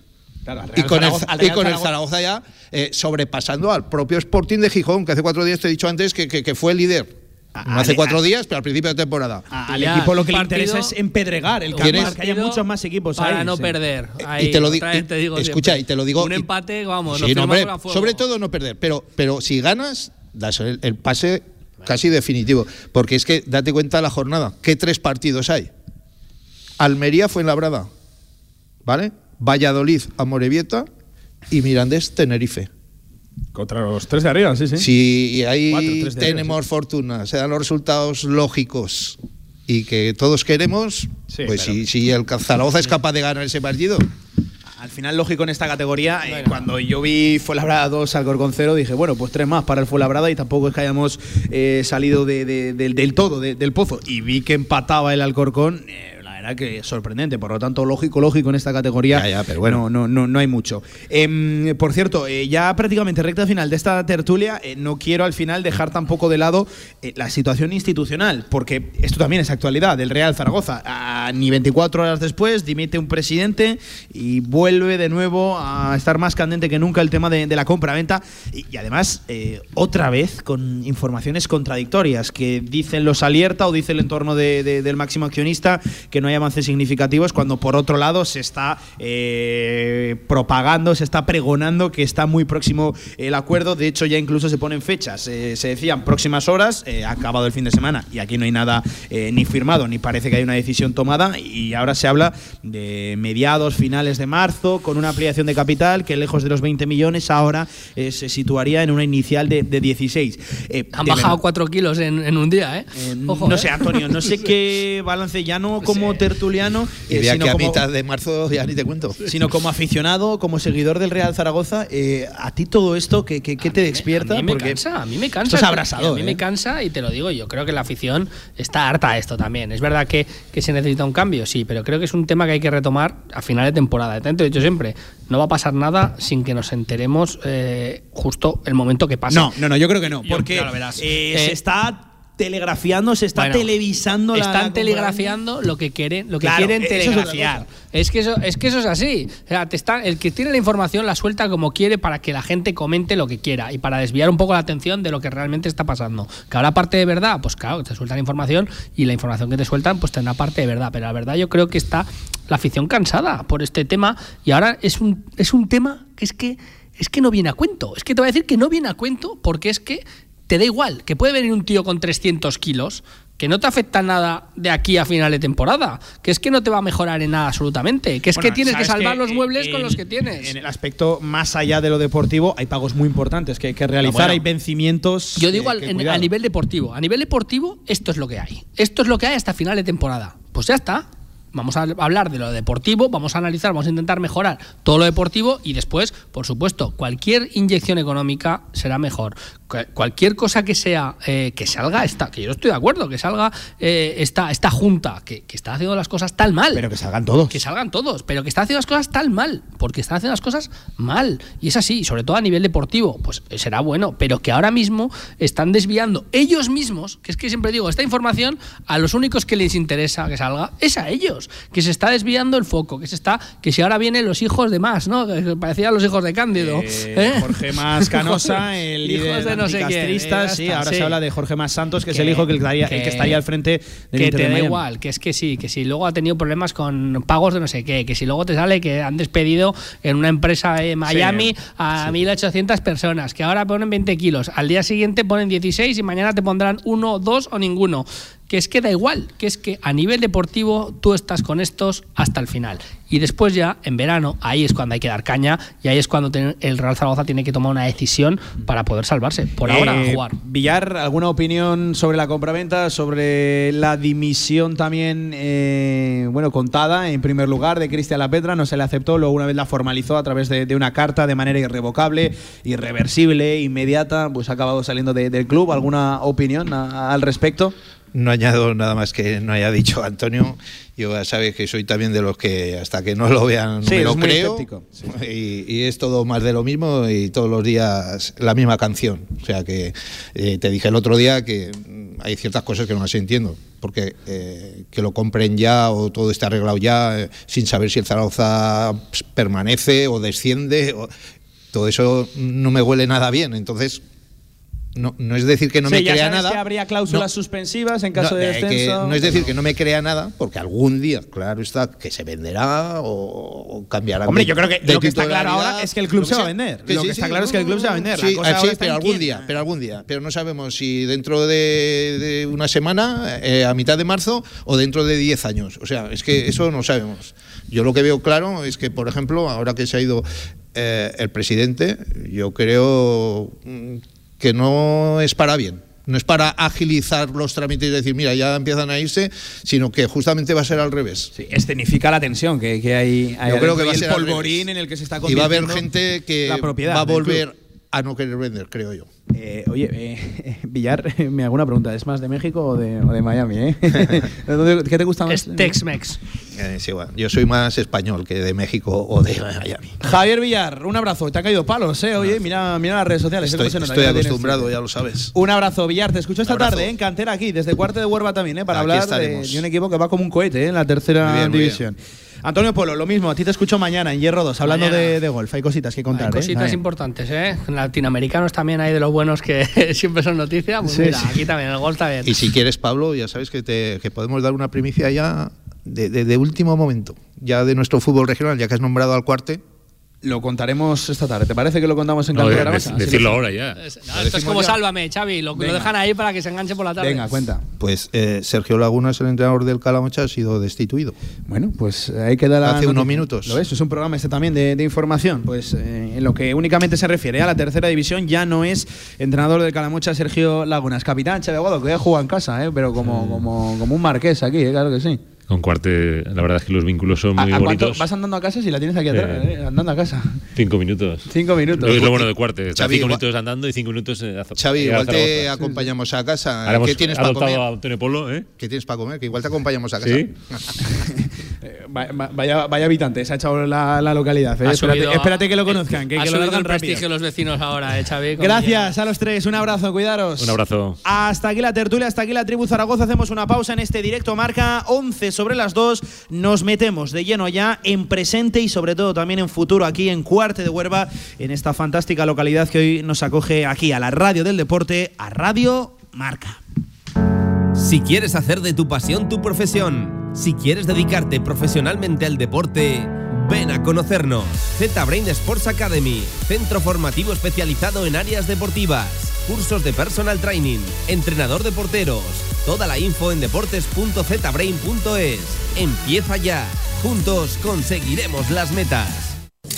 Y con, el, Zaragoza- y con el Zaragoza- ya eh, sobrepasando al propio Sporting de Gijón, que hace cuatro días te he dicho antes que, que- que fue el líder. No hace cuatro a- días, pero al principio de temporada. Al equipo lo que le interesa es empedregar el campo, que haya muchos más equipos para ahí, no sí. perder. y Ahí, te lo di- otra vez y- te digo escucha, siempre. y te lo digo- Un y- empate, vamos, Sí, lo no, firmamos hombre, a fuego. sobre todo no perder. Pero, pero si ganas, das el, el pase casi definitivo. Porque es que date cuenta de la jornada. ¿Qué tres partidos hay? Almería fue en Labrada. ¿Vale? Valladolid, Amorebieta y Mirandés, Tenerife. Contra los tres de arriba, sí, sí. Si ahí Cuatro, de arriba, tenemos fortuna, se dan los resultados lógicos y que todos queremos, Sí, pues pero- si, si el Zaragoza es capaz de ganar ese partido, final, lógico en esta categoría, eh, cuando yo vi Fuenlabrada 2 Alcorcón 0, dije, bueno, pues tres más para el Fuenlabrada y tampoco es que hayamos eh, salido de- de- del, del todo, de- del pozo. Y vi que empataba el Alcorcón, eh, verdad que sorprendente. Por lo tanto, lógico, lógico en esta categoría. Ya, ya, pero bueno. No, no, no, hay mucho. Em, por cierto, eh, ya prácticamente recta final de esta tertulia, eh, no quiero al final dejar tampoco de lado eh, la situación institucional, porque esto también es actualidad del Real Zaragoza. Ah, ni 24 horas después dimite un presidente y vuelve de nuevo a estar más candente que nunca el tema de, de la compra-venta. Y, y además, eh, otra vez con informaciones contradictorias que dicen los alerta o dice el entorno de- de- del máximo accionista que no hay avances significativos, cuando por otro lado se está eh, propagando, se está pregonando que está muy próximo el acuerdo. De hecho, ya incluso se ponen fechas. Eh, se decían próximas horas, eh, ha acabado el fin de semana y aquí no hay nada ni firmado, ni parece que hay una decisión tomada. Y ahora se habla de mediados, finales de marzo, con una ampliación de capital que lejos de los 20 millones ahora se situaría en una inicial de, de 16. Eh, Han de bajado verdad, 4 kilos en, en un día, ¿eh? Ojo, no sé, Antonio, no sé [laughs] qué balance, ya no como tertuliano, y eh, sino a como- mitad de marzo ya ni te cuento. [laughs] sino como aficionado, como seguidor del Real Zaragoza, eh, a ti todo esto, ¿qué, qué- qué te despierta? A mí me Porque cansa, a mí me cansa. Esto es que- abrasador. A mí ¿eh? me cansa y te lo digo, yo creo que la afición está harta de esto también. Es verdad que, que se necesita un cambio, sí, pero creo que es un tema que hay que retomar a final de temporada. Tanto he dicho siempre, no va a pasar nada sin que nos enteremos eh, justo el momento que pasa. No, no, no, yo creo que no, porque eh, Eh, se está telegrafiando, se está Bueno, televisando la- Están telegrafiando lo que quieren, lo que Claro, quieren es telegrafiar. Es que eso, es que eso es así. O sea, te está, el que tiene la información la suelta como quiere para que la gente comente lo que quiera y para desviar un poco la atención de lo que realmente está pasando. Que ahora parte de verdad, pues claro, te sueltan información y la información que te sueltan pues tendrá parte de verdad. Pero la verdad yo creo que está la afición cansada por este tema y ahora es un, es un tema que es que es que no viene a cuento. Es que te voy a decir que no viene a cuento porque es que te da igual, que puede venir un tío con 300 kilos, que no te afecta nada de aquí a final de temporada, que es que no te va a mejorar en nada absolutamente, que es Bueno, que tienes que salvar que, los eh, muebles con los que tienes. En el aspecto más allá de lo deportivo, hay pagos muy importantes que hay que realizar, bueno. hay vencimientos. Yo digo que- al- que en- cuidar. a nivel deportivo. A nivel deportivo, esto es lo que hay. Esto es lo que hay hasta final de temporada. Pues ya está. Vamos a hablar de lo deportivo, vamos a analizar, vamos a intentar mejorar todo lo deportivo y después, por supuesto, cualquier inyección económica será mejor. Cu- Cualquier cosa que sea eh, que salga esta, que yo estoy de acuerdo, que salga eh, esta, esta junta que, que está haciendo las cosas tan mal. Pero que salgan todos. Que salgan todos, pero que están haciendo las cosas tan mal, porque están haciendo las cosas mal. Y es así, sobre todo a nivel deportivo, pues eh, será bueno, pero que ahora mismo están desviando ellos mismos, que es que siempre digo, esta información a los únicos que les interesa que salga es a ellos, que se está desviando el foco, que se está, que si ahora vienen los hijos de más, ¿no? Que parecían los hijos de Cándido. Eh, ¿eh? Jorge Más Canosa, [laughs] el Hijos líder de no sé quién, sí, ahora sí. se habla de Jorge Más Santos, que, es el hijo que, estaría, el que- estaría al frente del que Inter te de da Miami. igual, que es que sí, que si luego ha tenido problemas con pagos de no sé qué, que si luego te sale que han despedido en una empresa en Miami a 1.800 personas, que ahora ponen 20 kilos, al día siguiente ponen 16 y mañana te pondrán uno, dos o ninguno. Que es que da igual, que es que a nivel deportivo tú estás con estos hasta el final. Y después ya, en verano, ahí es cuando hay que dar caña y ahí es cuando el Real Zaragoza tiene que tomar una decisión para poder salvarse. Por ahora, Eh, jugar. Villar, ¿alguna opinión sobre la compraventa, sobre la dimisión también, eh, bueno, contada en primer lugar de Cristian Lapetra? No se le aceptó, luego una vez la formalizó a través de, de una carta de manera irrevocable, irreversible, inmediata, pues ha acabado saliendo de- del club. ¿Alguna opinión a- al respecto? No añado nada más que no haya dicho Antonio. Yo ya sabes que soy también de los que hasta que no lo vean no Sí, me eres lo creo. escéptico. Y, y es todo más de lo mismo y todos los días la misma canción. O sea que eh, te dije el otro día que mm, hay ciertas cosas que no las entiendo. Porque eh, que lo compren ya o todo está arreglado ya eh, sin saber si el Zaragoza permanece o desciende. o- todo eso no me huele nada bien. Entonces, no, no es decir que no Sí, me ya crea sabes nada. que habría cláusulas No. suspensivas en caso No, de eh, que descenso. no es decir que no me crea nada, porque algún día, claro está, que se venderá o, o cambiará. Hombre, de- yo creo que lo que está claro ahora es que el club se va a vender. Que Lo que está claro es que el club se va a vender. Sí, pero algún día, pero algún día. Pero no sabemos si dentro de, de una semana, eh, a mitad de marzo, o dentro de 10 años. O sea, es que eso no sabemos. Yo lo que veo claro es que, por ejemplo, ahora que se ha ido eh, el presidente, yo creo mm, que no es para bien. No es para agilizar los trámites y decir, mira, ya empiezan a irse, sino que justamente va a ser al revés. Sí, escenifica la tensión que, que hay, hay Yo creo que va a ser el polvorín en el que se está Y va a haber convirtiendo gente que la propiedad va a volver a no querer vender, creo yo. Eh, oye, eh, [laughs] Villar, me hago una pregunta. ¿Es más de México o de, o de Miami? Eh? [laughs] ¿De dónde- ¿Qué te gusta más? Es Tex-Mex. Eh, es igual. Yo soy más español que de México o de Miami. Javier Villar, un abrazo. Te han caído palos, ¿eh? Oye, mira, mira las redes sociales. Estoy, ¿eh? ¿Cómo se nota estoy tienes acostumbrado, ya lo sabes. Un abrazo, Villar. Te escucho esta tarde ¿eh? en Cantera aquí, desde Cuarte de Huerva también, ¿eh? para Aquí hablar de, estaremos. de un equipo que va como un cohete ¿eh? en la tercera Muy bien, muy división. Antonio Polo, lo mismo. A ti te escucho mañana en Hierro 2, hablando de, de golf. Hay cositas que contar. Hay ¿eh? cositas importantes, ¿eh? Latinoamericanos también hay de los buenos que [laughs] siempre son noticias. Pues Sí, mira, sí. aquí también, el gol está bien. Y si quieres, Pablo, ya sabes que, te, que podemos dar una primicia ya de, de- de último momento, ya de nuestro fútbol regional, ya que has nombrado al cuarte. Lo contaremos esta tarde. ¿Te parece que lo contamos en No, Cantera de- de- decirlo lo- ahora ya. Es- no, esto es como Sálvame, Xavi. Lo, dejan ahí para que se enganche por la tarde. Venga, cuenta. Pues eh, Sergio Lagunas, el entrenador del Calamocha, ha sido destituido. Bueno, pues ahí queda la. Hace unos minutos. Lo ves, es un programa este también de, de información. Pues eh, en lo que únicamente se refiere a la tercera división, ya no es entrenador del Calamocha Sergio Lagunas. Capitán Xavi Aguado, que ya juega en casa, eh, pero como, como, como un marqués aquí, eh, claro que sí. Con Cuarte, la verdad es que los vínculos son ¿A, muy a cuánto bonitos. vas andando a casa si la tienes aquí atrás? Sí. eh, andando a casa. Cinco minutos. Cinco minutos. Lo, es lo bueno de Cuarte. Está Xavi, cinco igual- minutos andando y cinco minutos eh, a Xavi, a igual te acompañamos a casa. Ahora hemos ¿Qué tienes para comer? a Polo, ¿eh? ¿Qué tienes para comer? Que igual te acompañamos a casa. Sí. Eh, va- va- Vaya, vaya habitante, se ha echado la, la localidad. eh. Espérate, subido- espérate que lo conozcan, que, ha que lo el prestigio los vecinos ahora, ¿eh, Xavi? Gracias a los tres, un abrazo, cuidaros. Un abrazo. Hasta aquí la tertulia, hasta aquí la tribu Zaragoza. Hacemos una pausa en este directo marca 11 sobre las 2. Nos metemos de lleno ya en presente y sobre todo también en futuro aquí en Cuarte de Huerva, en esta fantástica localidad que hoy nos acoge aquí a la radio del deporte, a Radio Marca. Si quieres hacer de tu pasión tu profesión, si quieres dedicarte profesionalmente al deporte, ven a conocernos. Z-Brain Sports Academy, centro formativo especializado en áreas deportivas, cursos de personal training, entrenador de porteros. Toda la info en deportes.zbrain.es. Empieza ya. Juntos conseguiremos las metas.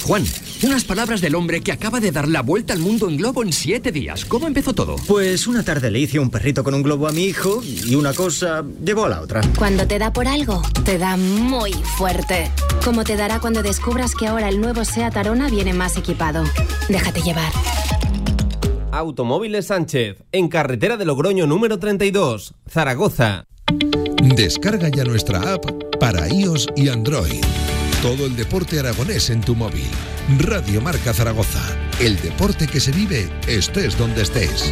Juan, unas palabras del hombre que acaba de dar la vuelta al mundo en globo en siete días. ¿Cómo empezó todo? Pues una tarde le hice un perrito con un globo a mi hijo y una cosa llevó a la otra. Cuando te da por algo, te da muy fuerte. Como te dará cuando descubras que ahora el nuevo SEAT Arona viene más equipado. Déjate llevar. Automóviles Sánchez, en carretera de Logroño número 32, Zaragoza. Descarga ya nuestra app para iOS y Android. Todo el deporte aragonés en tu móvil. Radio Marca Zaragoza. El deporte que se vive estés donde estés.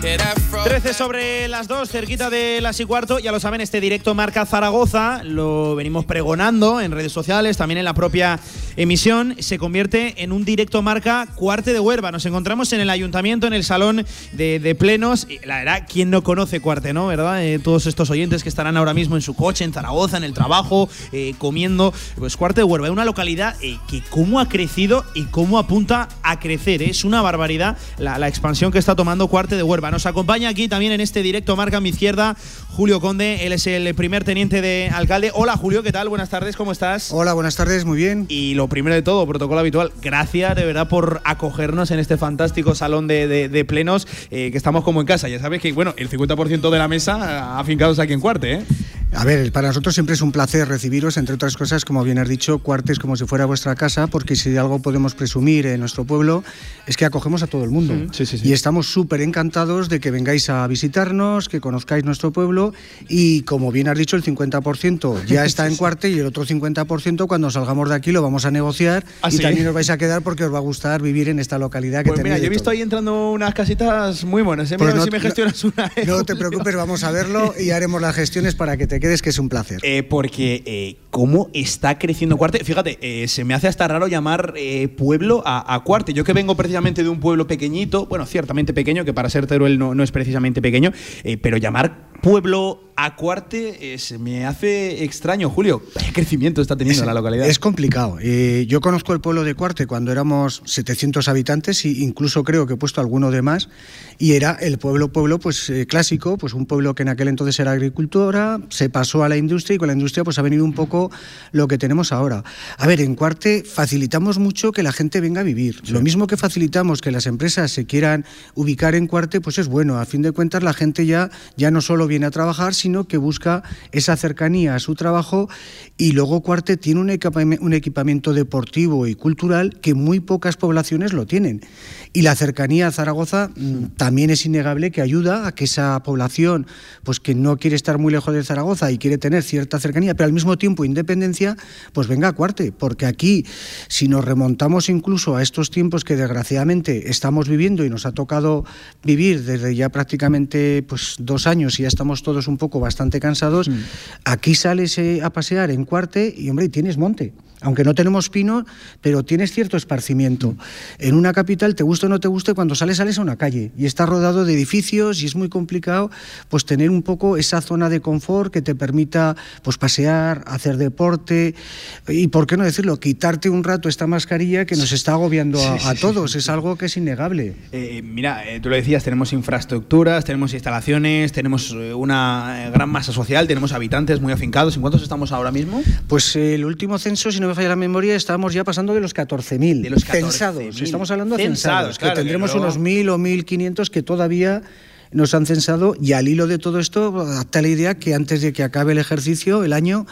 13 sobre las 2, cerquita de las y cuarto. Ya lo saben, este directo marca Zaragoza. Lo venimos pregonando en redes sociales, también en la propia emisión. Se convierte en un directo marca Cuarte de Huerva. Nos encontramos en el ayuntamiento, en el salón de, plenos. Y la verdad, ¿quién no conoce Cuarte, no? ¿Verdad? Eh, todos estos oyentes que estarán ahora mismo en su coche, en Zaragoza, en el trabajo, eh, comiendo. Pues Cuarte de Huerva es una localidad eh, que cómo ha crecido y cómo apunta a crecer. Es una barbaridad la, la expansión que está tomando Cuarte de Huerva. Nos acompaña aquí también en este directo marca a mi izquierda Julio Conde, él es el primer teniente de alcalde. Hola Julio, ¿qué tal? Buenas tardes, ¿cómo estás? Hola, buenas tardes, muy bien. Y lo primero de todo, protocolo habitual, gracias de verdad por acogernos en este fantástico salón de, plenos eh, que estamos como en casa. Ya sabes que, bueno, el 50% de la mesa afincados aquí en Cuarte, ¿eh? A ver, para nosotros siempre es un placer recibiros, entre otras cosas, como bien has dicho, Cuarte es como si fuera vuestra casa, porque si de algo podemos presumir en nuestro pueblo es que acogemos a todo el mundo. sí, sí, y estamos súper encantados de que vengáis a visitarnos, que conozcáis nuestro pueblo y, como bien has dicho, el 50% ya está [laughs] en Cuarte y el otro 50% cuando salgamos de aquí lo vamos a negociar ¿Ah, y también os vais a quedar porque os va a gustar vivir en esta localidad que pues mira, yo he visto ahí entrando unas casitas muy buenas. ¿eh? Mira, pues si me gestionas una. ¿eh? No te preocupes, [laughs] vamos a verlo y haremos las gestiones para que te quedes, que es un placer. Eh, porque eh, cómo está creciendo Cuarte. Fíjate, eh, se me hace hasta raro llamar pueblo a, Cuarte. Yo que vengo precisamente de un pueblo pequeñito, bueno, ciertamente pequeño, que para ser Teruel no, no es precisamente pequeño, pero llamar pueblo a Cuarte se me hace extraño, Julio. ¿Qué crecimiento está teniendo la localidad? Es complicado. yo conozco el pueblo de Cuarte cuando éramos 700 habitantes e incluso creo que he puesto alguno de más y era el pueblo pueblo pues clásico, pues un pueblo que en aquel entonces era agricultura, se pasó a la industria y con la industria pues ha venido un poco lo que tenemos ahora. A ver, en Cuarte facilitamos mucho que la gente venga a vivir. Lo mismo que facilitamos que las empresas se quieran ubicar en Cuarte, pues es bueno. A fin de cuentas la gente ya, ya no solo viene a trabajar, sino que busca esa cercanía a su trabajo. Y luego Cuarte tiene un un equipamiento deportivo y cultural que muy pocas poblaciones lo tienen. Y la cercanía a Zaragoza mm, también es innegable que ayuda a que esa población, pues que no quiere estar muy lejos de Zaragoza y quiere tener cierta cercanía, pero al mismo tiempo independencia, pues venga a Cuarte, porque aquí, si nos remontamos incluso a estos tiempos que desgraciadamente estamos viviendo y nos ha tocado vivir desde ya prácticamente pues dos años y ya estamos todos un poco bastante cansados, mm. aquí sales eh, a pasear en Cuarte y hombre, tienes monte aunque no tenemos pino, pero tienes cierto esparcimiento. En una capital, te guste o no te guste, cuando sales, sales a una calle y está rodado de edificios y es muy complicado pues tener un poco esa zona de confort que te permita pues pasear, hacer deporte y, por qué no decirlo, quitarte un rato esta mascarilla que nos está agobiando a, todos. Es algo que es innegable. Eh, mira, eh, tú lo decías, tenemos infraestructuras, tenemos instalaciones, tenemos eh, una gran masa social, tenemos habitantes muy afincados. ¿En cuántos estamos ahora mismo? Pues el último censo, si no me falla la memoria, estábamos ya pasando de los 14.000. De los censados. Estamos hablando de censados, que tendremos unos 1.000 o 1.500 que todavía nos han censado y al hilo de todo esto, hasta la idea que antes de que acabe el ejercicio, el año,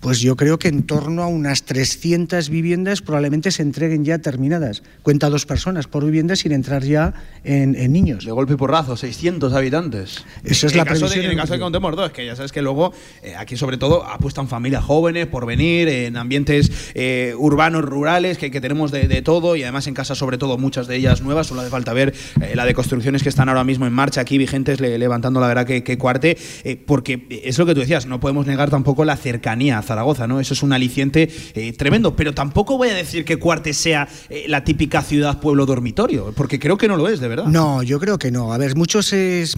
pues yo creo que en torno a unas 300 viviendas probablemente se entreguen ya terminadas. Cuenta dos personas por vivienda sin entrar ya en, niños. De golpe y porrazo, 600 habitantes. Eso es la previsión. en el caso de que contemos dos, que ya sabes que luego eh, aquí sobre todo apuestan familias jóvenes por venir, en ambientes eh, urbanos, rurales, que, que tenemos de, todo y además en casa sobre todo muchas de ellas nuevas, solo hace falta ver eh, la de construcciones que están ahora mismo en marcha aquí vigentes, levantando la verdad que, Cuarte, porque es lo que tú decías, no podemos negar tampoco la cercanía a Zaragoza, ¿no? Eso es un aliciente tremendo, pero tampoco voy a decir que Cuarte sea la típica ciudad pueblo dormitorio, porque creo que no lo es, de verdad. No, yo creo que no. A ver, muchos es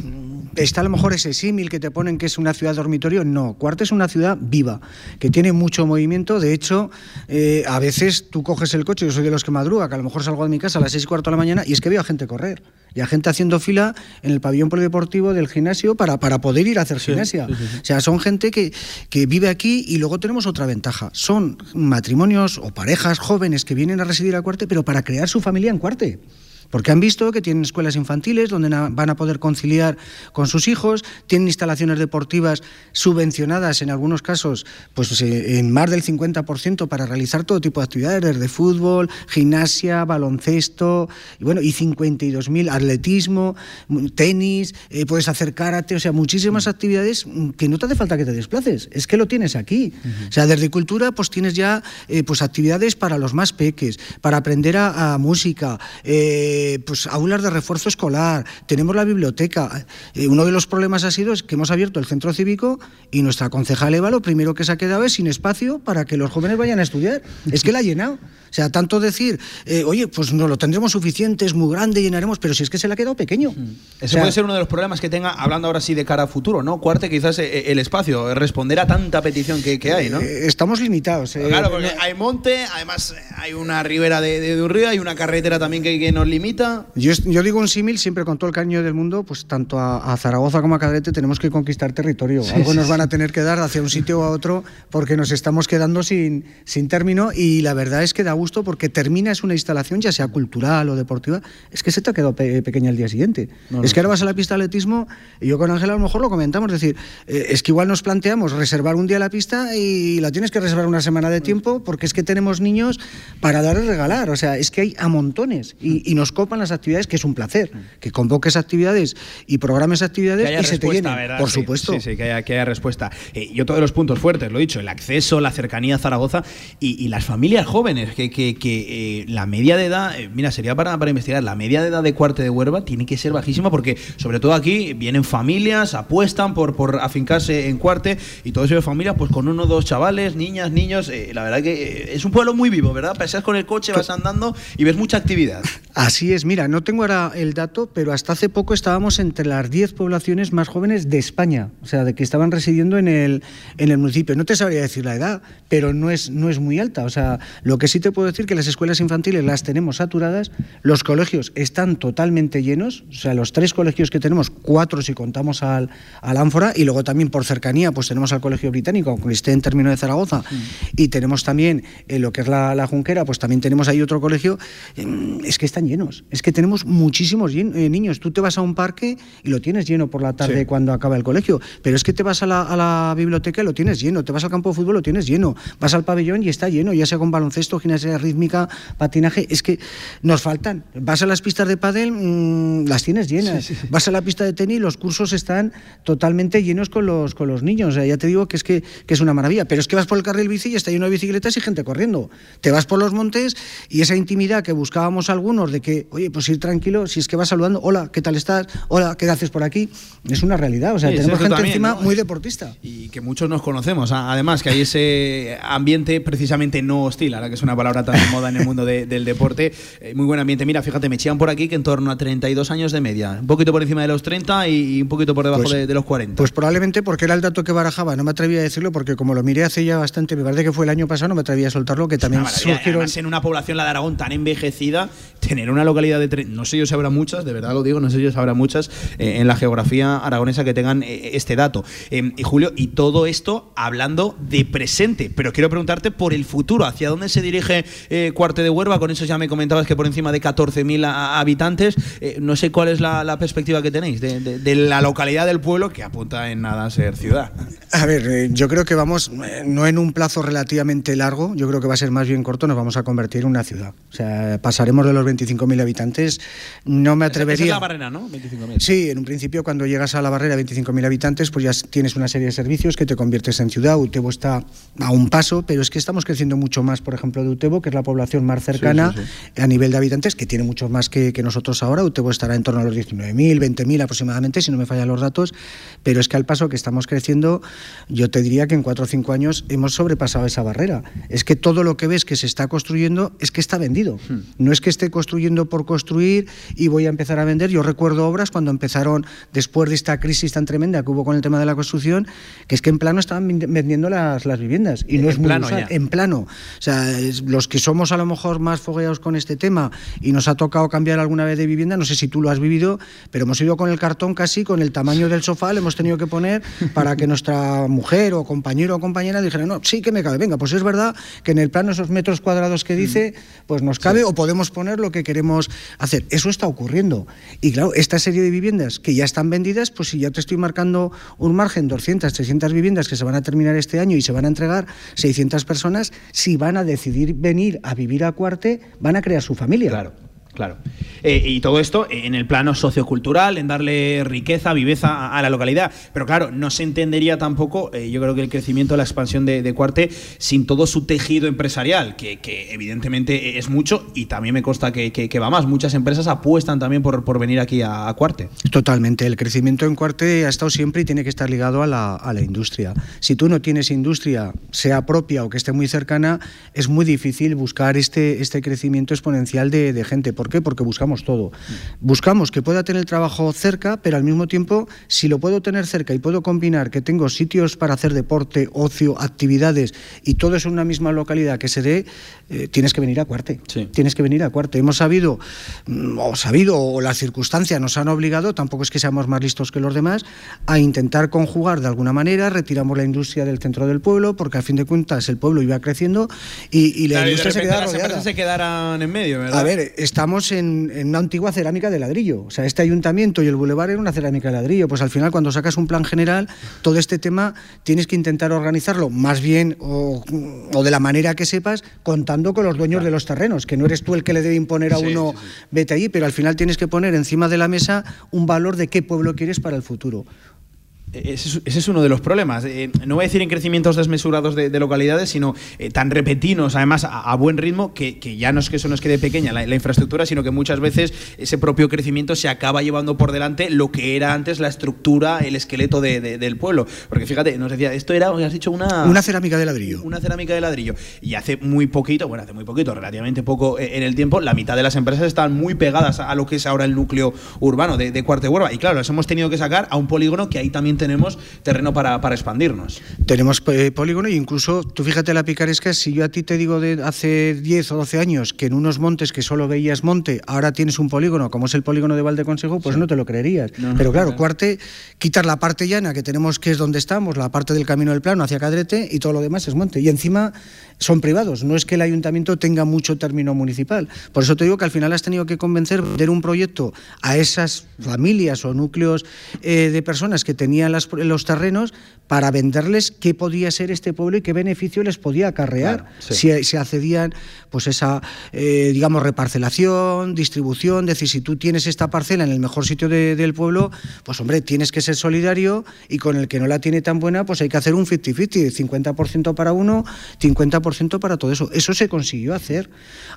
está a lo mejor ese símil que te ponen que es una ciudad dormitorio. No, Cuarte es una ciudad viva, que tiene mucho movimiento. De hecho, eh, a veces tú coges el coche, yo soy de los que madruga, que a lo mejor salgo de mi casa a las seis y cuarto de la mañana y es que veo a gente correr. Y a gente haciendo fila en el pabellón polideportivo del gimnasio para, para poder ir a hacer gimnasia. O sea, son gente que, que vive aquí y luego tenemos otra ventaja. Son matrimonios o parejas jóvenes que vienen a residir a Cuarte, pero para crear su familia en Cuarte porque han visto que tienen escuelas infantiles donde van a poder conciliar con sus hijos, tienen instalaciones deportivas subvencionadas en algunos casos pues eh, en más del 50% para realizar todo tipo de actividades, desde fútbol, gimnasia, baloncesto, y bueno, y 52.000 atletismo, tenis, eh, puedes hacer karate, o sea, muchísimas actividades que no te hace falta que te desplaces, es que lo tienes aquí. O sea, desde cultura pues tienes ya eh, pues actividades para los más peques, para aprender a, música, pues aulas de refuerzo escolar, tenemos la biblioteca. uno de los problemas ha sido es que hemos abierto el centro cívico y nuestra concejal Eva lo primero que se ha quedado es sin espacio para que los jóvenes vayan a estudiar. Es que la ha llenado. O sea, tanto decir, eh, oye, pues no lo tendremos suficiente, es muy grande, llenaremos, pero si es que se le ha quedado pequeño. Mm. Ese puede ser uno de los problemas que tenga, hablando ahora sí de cara a futuro, ¿no? Cuarte, quizás eh, el espacio, responder a tanta petición que, hay, ¿no? Eh, estamos limitados. claro, porque hay monte, además hay una ribera de, de, un río, hay una carretera también que, nos limita. Yo, yo digo un símil siempre con todo el caño del mundo, pues tanto a, Zaragoza como a Cadete tenemos que conquistar territorio. Algo nos van a tener que dar hacia un sitio o a otro porque nos estamos quedando sin, sin término y la verdad es que da gusto porque terminas una instalación, ya sea cultural o deportiva, es que se te ha quedado pequeña el día siguiente. es que ahora vas a la pista de atletismo y yo con Ángela a lo mejor lo comentamos, es decir, eh, es que igual nos planteamos reservar un día la pista y la tienes que reservar una semana de tiempo porque es que tenemos niños para dar y regalar, o sea, es que hay a montones y, nos copan las actividades, que es un placer, que convoques actividades y programes actividades y se te llenen, por supuesto. Sí, sí, que haya, que haya respuesta. Eh, yo todos los puntos fuertes, lo he dicho, el acceso, la cercanía a Zaragoza y, las familias jóvenes, que, que, eh, la media de edad, eh, mira, sería para, para, investigar, la media de edad de Cuarte de Huerva tiene que ser bajísima porque sobre todo aquí vienen familias, apuestan por, por afincarse en Cuarte y todo eso de familias pues con uno o dos chavales, niñas, niños, la verdad que es un pueblo muy vivo, ¿verdad? Pasas con el coche, vas andando y ves mucha actividad. [laughs] Así es, mira, no tengo ahora el dato, pero hasta hace poco estábamos entre las 10 poblaciones más jóvenes de España, o sea, de que estaban residiendo en el, en el municipio. No te sabría decir la edad, pero no es, no es muy alta. O sea, lo que sí te puedo decir que las escuelas infantiles las tenemos saturadas, los colegios están totalmente llenos, o sea, los tres colegios que tenemos, cuatro si contamos al, al Ánfora, y luego también por cercanía, pues tenemos al Colegio Británico, aunque esté en término de Zaragoza, mm. y tenemos también eh, lo que es la, la, Junquera, pues también tenemos ahí otro colegio, mm, es que están llenos, es que tenemos muchísimos eh, niños. Tú te vas a un parque y lo tienes lleno por la tarde cuando acaba el colegio, pero es que te vas a la, a la biblioteca y lo tienes lleno, te vas al campo de fútbol, lo tienes lleno, vas al pabellón y está lleno, ya sea con baloncesto, gimnasia rítmica, patinaje, es que nos faltan. Vas a las pistas de pádel, mm, las tienes llenas. Vas a la pista de tenis, los cursos están totalmente llenos con los, con los niños. ya te digo que es que, que, es una maravilla. Pero es que vas por el carril bici y está lleno de bicicletas y gente corriendo. Te vas por los montes y esa intimidad que buscábamos algunos de que, oye, pues ir tranquilo, si es que vas saludando, hola, ¿qué tal estás? Hola, ¿qué haces por aquí? Es una realidad. O sea, tenemos gente encima muy deportista. Y que muchos nos conocemos. Además, que hay ese ambiente precisamente no hostil, ahora que es una palabra tan de moda en el mundo del deporte. Eh, muy buen ambiente. Mira, fíjate, me echaban por aquí que en torno a 32 años de media. Un poquito por encima de los 30 y un poquito por debajo pues de, los 40. Pues probablemente porque era el dato que barajaba. No me atrevía a decirlo porque como lo miré hace ya bastante, me parece que fue el año pasado, no me atrevía a soltarlo, que también surgieron... en una población, la de Aragón, tan envejecida, tener una localidad de... No sé yo si habrá muchas, de verdad lo digo, no sé yo si habrá muchas eh, en la geografía aragonesa que tengan eh, este dato. y Julio, y todo esto hablando de presente, pero quiero preguntarte por el futuro, ¿hacia dónde se dirige eh, Cuarte de Huerva? Con eso ya me comentabas que por encima de 14.000 habitantes, eh, no sé cuál es la, perspectiva que tenéis de, la localidad del pueblo que apunta en nada a ser ciudad. A ver, eh, yo creo que vamos, no en un plazo relativamente largo, yo creo que va a ser más bien corto, nos vamos a convertir en una ciudad. O sea, pasaremos de los 25.000 habitantes, no me atrevería... Esa es la barrera, ¿no? 25.000. Sí, en un principio cuando llegas a la barrera de 25.000 habitantes, pues ya tienes una serie de servicios que te conviertes en ciudad, Utebo está a un paso, pero es que estamos creciendo mucho más, por ejemplo, de Utebo, que es la población más cercana a nivel de habitantes, que tiene muchos más que, nosotros ahora. Utebo estará en torno a los 19.000, 20.000 aproximadamente, si no me fallan los datos, pero es que al paso que estamos creciendo, yo te diría que en cuatro o cinco años hemos sobrepasado esa barrera. Es que todo lo que ves que se está construyendo es que está vendido. Hmm. No es que esté construyendo por construir y voy a empezar a vender. Yo recuerdo obras cuando empezaron, después de esta crisis tan tremenda que hubo con el tema de la construcción, que es que en plano estaban vendiendo las, las viviendas. Y no es muy plano, en plano. O sea, los que somos a lo mejor más fogueados con este tema y nos ha tocado cambiar alguna vez de vivienda, no sé si tú lo has vivido, pero hemos ido con el cartón casi con el tamaño del sofá, le hemos tenido que poner para que nuestra mujer o compañero o compañera dijera, no, sí que me cabe, venga, pues es verdad que en el plano esos metros cuadrados que dice, pues nos cabe o podemos poner lo que queremos hacer. Eso está ocurriendo. Y claro, esta serie de viviendas que ya están vendidas, pues si ya te estoy marcando un margen, 200, 300 viviendas que se van a terminar este año y se van a entregar 600 personas, si van a decidir venir a vivir a Cuarte, van a crear su familia. Claro. Claro. Eh, y todo esto en el plano sociocultural, en darle riqueza, viveza a, la localidad. Pero claro, no se entendería tampoco, eh, yo creo que el crecimiento, la expansión de, Cuarte, sin todo su tejido empresarial, que, evidentemente es mucho y también me consta que, va más. Muchas empresas apuestan también por, venir aquí a, Cuarte. Totalmente. El crecimiento en Cuarte ha estado siempre y tiene que estar ligado a la, industria. Si tú no tienes industria, sea propia o que esté muy cercana, es muy difícil buscar este, este crecimiento exponencial de gente ¿Por qué? Porque buscamos todo. Buscamos que pueda tener trabajo cerca, pero al mismo tiempo, si lo puedo tener cerca y puedo combinar que tengo sitios para hacer deporte, ocio, actividades y todo eso en una misma localidad que se dé, eh, tienes que venir a Cuarte. Tienes que venir a Cuarte. Hemos sabido, mm, o sabido, o las circunstancias nos han obligado, tampoco es que seamos más listos que los demás, a intentar conjugar de alguna manera, retiramos la industria del centro del pueblo, porque a fin de cuentas el pueblo iba creciendo y, la industria se quedaba rodeada. se quedaran en medio, ¿verdad? A ver, estamos en, una antigua cerámica de ladrillo. O sea, este ayuntamiento y el bulevar era una cerámica de ladrillo. Pues al final, cuando sacas un plan general, todo este tema tienes que intentar organizarlo más bien o, de la manera que sepas, contando con los dueños de los terrenos, que no eres tú el que le debe imponer a uno, vete allí, pero al final tienes que poner encima de la mesa un valor de qué pueblo quieres para el futuro. Ese es, uno de los problemas. Eh, no voy a decir en crecimientos desmesurados de, localidades, sino eh, tan repetinos, además a, buen ritmo, que, ya no es que eso nos quede pequeña la, infraestructura, sino que muchas veces ese propio crecimiento se acaba llevando por delante lo que era antes la estructura, el esqueleto del pueblo. Porque fíjate, nos decía, esto era, has dicho, una. Una cerámica de ladrillo. Una cerámica de ladrillo. Y hace muy poquito, bueno, hace muy poquito, relativamente poco eh, en el tiempo, la mitad de las empresas están muy pegadas a, lo que es ahora el núcleo urbano de, de Cuarte Huerva. Y claro, las hemos tenido que sacar a un polígono que ahí también tenemos terreno para, para expandirnos. Tenemos eh, polígono e incluso, tú fíjate la picaresca, si yo a ti te digo de hace 10 o 12 años que en unos montes que solo veías monte, ahora tienes un polígono, como es el polígono de Valdeconsejo, pues no te lo creerías. Pero claro, Cuarte, quitar la parte llana que tenemos, que es donde estamos, la parte del camino del plano hacia Cadrete, y todo lo demás es monte. Y encima son privados, no es que el ayuntamiento tenga mucho término municipal. Por eso te digo que al final has tenido que convencer de un proyecto a esas familias o núcleos eh, de personas que tenían los terrenos para venderles qué podía ser este pueblo y qué beneficio les podía acarrear si se accedían pues esa eh, digamos reparcelación, distribución, decir si tú tienes esta parcela en el mejor sitio del pueblo, pues hombre, tienes que ser solidario y con el que no la tiene tan buena, pues hay que hacer un 50-50, 50%, para uno, 50% para todo eso. Eso se consiguió hacer.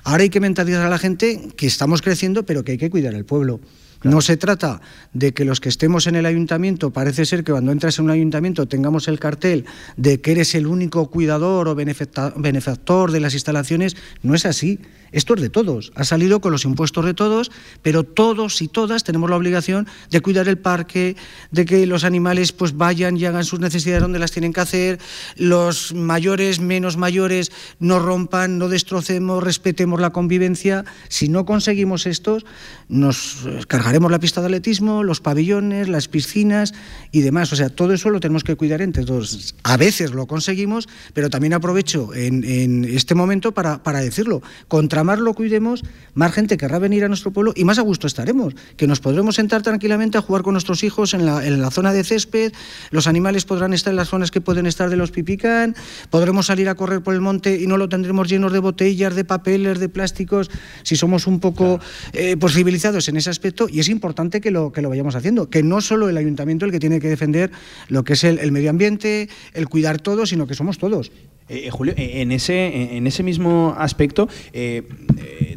Ahora hay que mentalizar a la gente que estamos creciendo, pero que hay que cuidar el pueblo. No se trata de que los que estemos en el ayuntamiento, parece ser que cuando entras en un ayuntamiento tengamos el cartel de que eres el único cuidador o benefactor de las instalaciones. No es así. Esto es de todos. Ha salido con los impuestos de todos, pero todos y todas tenemos la obligación de cuidar el parque, de que los animales pues vayan y hagan sus necesidades donde las tienen que hacer, los mayores, menos mayores, no rompan, no destrocemos, respetemos la convivencia. Si no conseguimos estos, nos cargaremos la pista de atletismo, los pabellones, las piscinas y demás. O sea, todo eso lo tenemos que cuidar entre todos. A veces lo conseguimos, pero también aprovecho en, este momento para, para decirlo. Contra más lo cuidemos, más gente querrá venir a nuestro pueblo y más a gusto estaremos. Que nos podremos sentar tranquilamente a jugar con nuestros hijos en la, en la zona de césped, los animales podrán estar en las zonas que pueden estar de los pipicán, podremos salir a correr por el monte y no lo tendremos llenos de botellas, de papeles, de plásticos, si somos un poco eh, pues, civilizados en ese aspecto y es importante que lo, que lo vayamos haciendo, que no solo el ayuntamiento el que tiene que defender lo que es el, medio ambiente, el cuidar todo, sino que somos todos. Eh, eh, Julio, eh, en ese, en ese mismo aspecto,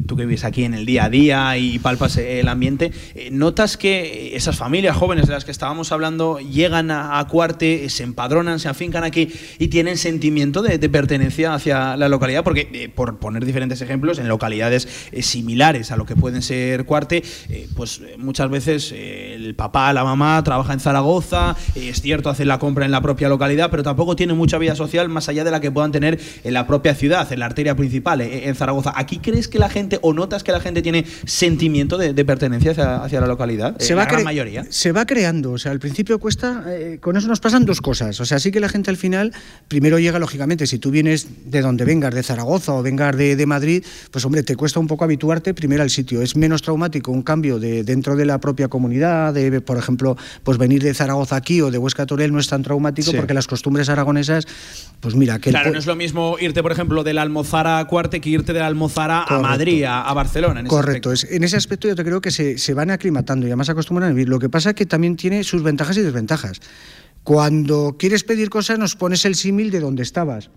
tú que vives aquí en el día a día y palpas el ambiente, ¿notas que esas familias jóvenes de las que estábamos hablando llegan a, Cuarte, se empadronan, se afincan aquí y tienen sentimiento de, pertenencia hacia la localidad? Porque, por poner diferentes ejemplos, en localidades similares a lo que pueden ser Cuarte, pues muchas veces el papá, la mamá trabaja en Zaragoza, es cierto, hacen la compra en la propia localidad, pero tampoco tiene mucha vida social más allá de la que puedan tener en la propia ciudad, en la arteria principal, eh, en Zaragoza. ¿Aquí crees que la gente, o notas que la gente tiene sentimiento de, pertenencia hacia, la localidad? Se va la gran mayoría. Se va creando. O sea, al principio cuesta. Eh, con eso nos pasan dos cosas. O sea, sí que la gente al final, primero llega, lógicamente, si tú vienes de donde vengas, de Zaragoza o vengas de, de Madrid, pues hombre, te cuesta un poco habituarte primero al sitio. Es menos traumático un cambio de, dentro de la propia comunidad, de, por ejemplo, pues venir de Zaragoza aquí o de Huesca Torel no es tan traumático porque las costumbres aragonesas, pues mira, que... Claro, no es lo mismo irte, por ejemplo, de la Almozara a Cuarte que irte de la Almozara a Madrid, a, Barcelona. En Correcto, es, en ese aspecto yo te creo que se, se van aclimatando y además acostumbran a vivir. Lo que pasa es que también tiene sus ventajas y desventajas. Cuando quieres pedir cosas nos pones el símil de donde estabas.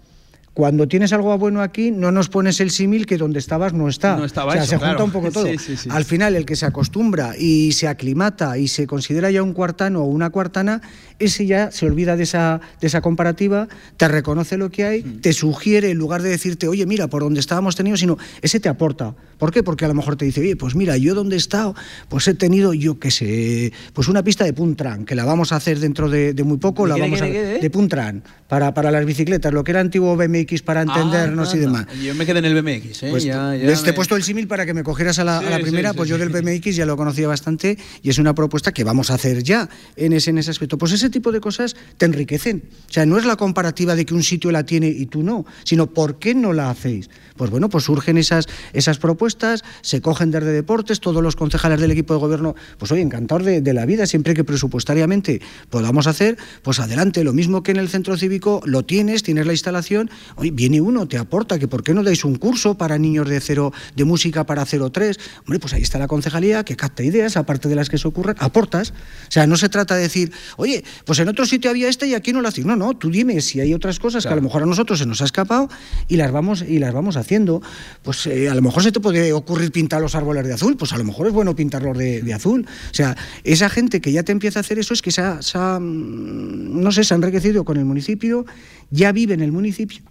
Cuando tienes algo bueno aquí, no nos pones el símil que donde estabas no está. No estaba o sea, se junta un poco todo. Al final, el que se acostumbra y se aclimata y se considera ya un cuartano o una cuartana, ese ya se olvida de esa, de esa comparativa, te reconoce lo que hay, mm. te sugiere, en lugar de decirte, oye, mira, por donde estábamos teniendo, sino ese te aporta. ¿Por qué? Porque a lo mejor te dice, oye, pues mira, yo donde he estado, pues he tenido, yo qué sé, pues una pista de Puntran, que la vamos a hacer dentro de, muy poco, la vamos a de Puntran, para, para las bicicletas, lo que era antiguo BMX para ah, entendernos y demás. Yo me quedé en el BMX, ¿eh? Pues te he puesto el símil para que me cogieras a la, primera, pues yo del BMX ya lo conocía bastante y es una propuesta que vamos a hacer ya en ese, en ese aspecto. Pues ese tipo de cosas te enriquecen. O sea, no es la comparativa de que un sitio la tiene y tú no, sino ¿por qué no la hacéis? Pues bueno, pues surgen esas, esas propuestas, se cogen desde deportes, todos los concejales del equipo de gobierno, pues hoy encantador de, la vida, siempre que presupuestariamente podamos hacer, pues adelante, lo mismo que en el centro cívico lo tienes, tienes la instalación, hoy viene uno, te aporta, que por qué no dais un curso para niños de cero, de música para 03, hombre, pues ahí está la concejalía que capta ideas, aparte de las que se ocurren, aportas. O sea, no se trata de decir, oye, pues en otro sitio había este y aquí no lo hacéis. No, no, tú dime si hay otras cosas que a lo mejor a nosotros se nos ha escapado y las vamos, y las vamos haciendo. Pues eh, a lo mejor se te puede ocurrir pintar los árboles de azul, pues a lo mejor es bueno pintarlos de, azul. O sea, esa gente que ya te empieza a hacer eso es que se ha, mm, no sé, se ha enriquecido con el municipio, ya vive en el municipio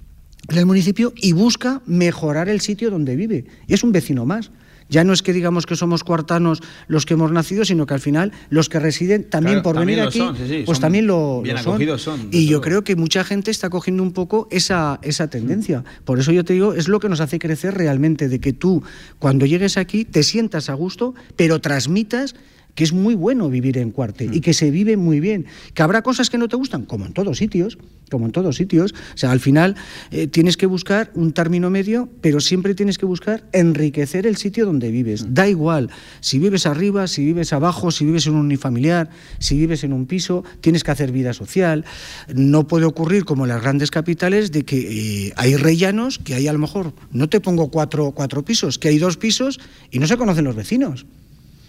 en el municipio y busca mejorar el sitio donde vive. Es un vecino más. Ya no es que digamos que somos cuartanos los que hemos nacido, sino que al final los que residen también por venir aquí, pues también lo, son. y yo creo que mucha gente está cogiendo un poco esa, esa tendencia. Por eso yo te digo, es lo que nos hace crecer realmente, de que tú cuando llegues aquí te sientas a gusto, pero transmitas que es muy bueno vivir en Cuarte y mm. que se vive muy bien. Que habrá cosas que no te gustan, como en todos sitios, como en todos sitios. O sea, al final eh, tienes que buscar un término medio, pero siempre tienes que buscar enriquecer el sitio donde vives. Mm. Da igual si vives arriba, si vives abajo, si vives en un unifamiliar, si vives en un piso, tienes que hacer vida social. No puede ocurrir como en las grandes capitales de que eh, hay rellanos que hay a lo mejor, no te pongo cuatro, cuatro pisos, que hay dos pisos y no se conocen los vecinos.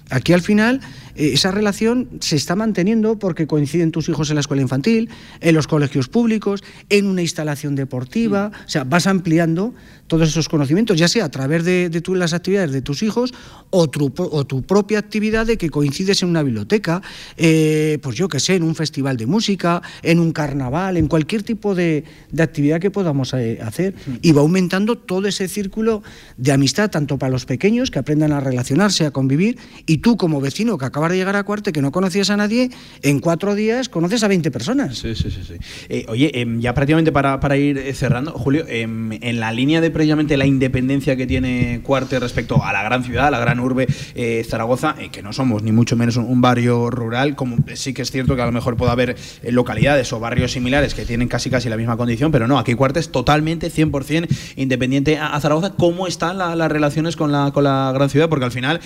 Aquí al final esa relación se está manteniendo porque coinciden tus hijos en la escuela infantil, en los colegios públicos, en una instalación deportiva, o sea, vas ampliando todos esos conocimientos, ya sea a través de, las actividades de tus hijos o tu, o tu, propia actividad de que coincides en una biblioteca, eh, pues yo que sé, en un festival de música, en un carnaval, en cualquier tipo de, actividad que podamos eh, hacer. Y va aumentando todo ese círculo de amistad, tanto para los pequeños que aprendan a relacionarse, a convivir, y tú como vecino que acabas de llegar a Cuarte, que no conocías a nadie, en cuatro días conoces a 20 personas. Sí, sí, sí. sí. Eh, oye, em, ya prácticamente para, para ir cerrando, Julio, em, en la línea de precisamente la independencia que tiene Cuarte respecto a la gran ciudad, a la gran urbe eh, Zaragoza, eh, que no somos ni mucho menos un, barrio rural, como sí que es cierto que a lo mejor puede haber localidades o barrios similares que tienen casi casi la misma condición, pero no, aquí Cuarte es totalmente 100% independiente a, Zaragoza. ¿Cómo están las relaciones con la, con la gran ciudad? Porque al final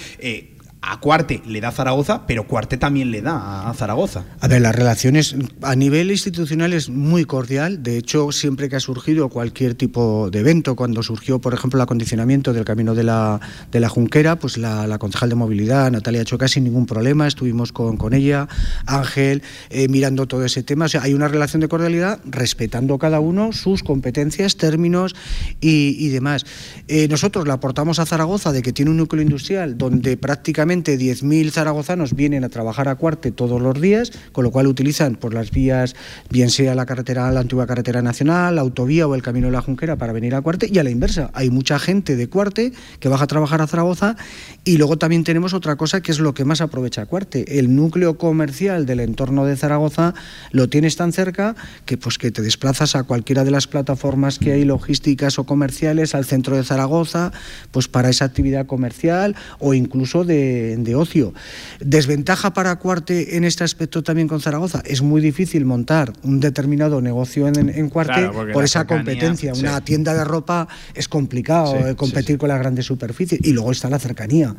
a Cuarte le da Zaragoza, pero Cuarte también le da a Zaragoza. A ver, las relaciones a nivel institucional es muy cordial. De hecho, siempre que ha surgido cualquier tipo de evento, cuando surgió, por ejemplo, el acondicionamiento del camino de la, de la Junquera, pues la, concejal de movilidad, Natalia Choca, sin ningún problema, estuvimos con, con ella, Ángel, eh, mirando todo ese tema. O sea, hay una relación de cordialidad respetando cada uno sus competencias, términos y, demás. Eh, nosotros le aportamos a Zaragoza de que tiene un núcleo industrial donde prácticamente aproximadamente 10.000 zaragozanos vienen a trabajar a Cuarte todos los días, con lo cual utilizan por las vías, bien sea la carretera, la antigua carretera nacional, la autovía o el camino de la Junquera para venir a Cuarte, y a la inversa, hay mucha gente de Cuarte que baja a trabajar a Zaragoza, y luego también tenemos otra cosa que es lo que más aprovecha Cuarte, el núcleo comercial del entorno de Zaragoza lo tienes tan cerca que pues que te desplazas a cualquiera de las plataformas que hay logísticas o comerciales, al centro de Zaragoza, pues para esa actividad comercial o incluso de, de ocio. Desventaja para Cuarte en este aspecto también con Zaragoza, es muy difícil montar un determinado negocio en, en Cuarte Claro, por esa cercanía, competencia. sí. Una tienda de ropa es complicado Sí, eh, competir con las grandes superficies y luego está la cercanía.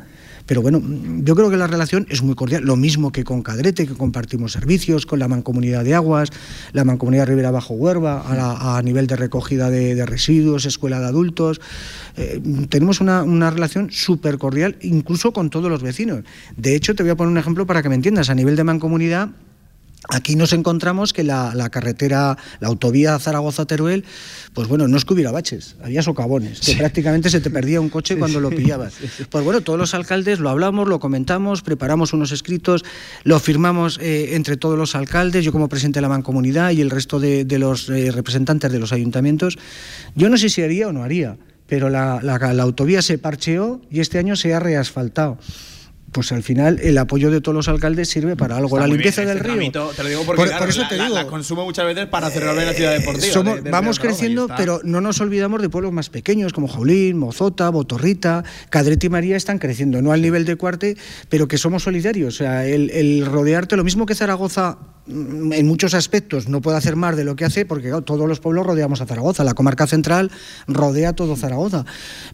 Pero bueno, yo creo que la relación es muy cordial, lo mismo que con Cadrete, que compartimos servicios, con la Mancomunidad de Aguas, la Mancomunidad Ribera Bajo Huerva, a, nivel de recogida de, de residuos, escuela de adultos. Eh, tenemos una, una relación súper cordial, incluso con todos los vecinos. De hecho, te voy a poner un ejemplo para que me entiendas. A nivel de Mancomunidad, Aquí nos encontramos que la, la carretera, la autovía Zaragoza-Teruel, pues bueno, no es que hubiera baches, había socavones, que prácticamente se te perdía un coche cuando lo pillabas. Pues bueno, todos los alcaldes lo hablamos, lo comentamos, preparamos unos escritos, lo firmamos eh, entre todos los alcaldes, yo como presidente de la mancomunidad y el resto de, de los eh, representantes de los ayuntamientos. Yo no sé si haría o no haría, pero la, la- la autovía se parcheó y este año se ha reasfaltado. Pues al final el apoyo de todos los alcaldes sirve para algo. Está la limpieza bien, del río. te lo digo porque Por- claro, por eso la, te la- digo. la consumo muchas veces para cerrar la ciudad deportiva. Somos- de- de vamos creciendo, pero no nos olvidamos de pueblos más pequeños como Jaulín, Mozota, Botorrita, Cadrete y María están creciendo, no al nivel de Cuarte, pero que somos solidarios. O sea, el, el rodearte, lo mismo que Zaragoza en muchos aspectos no puede hacer más de lo que hace, porque claro, todos los pueblos rodeamos a Zaragoza, la comarca central rodea todo Zaragoza.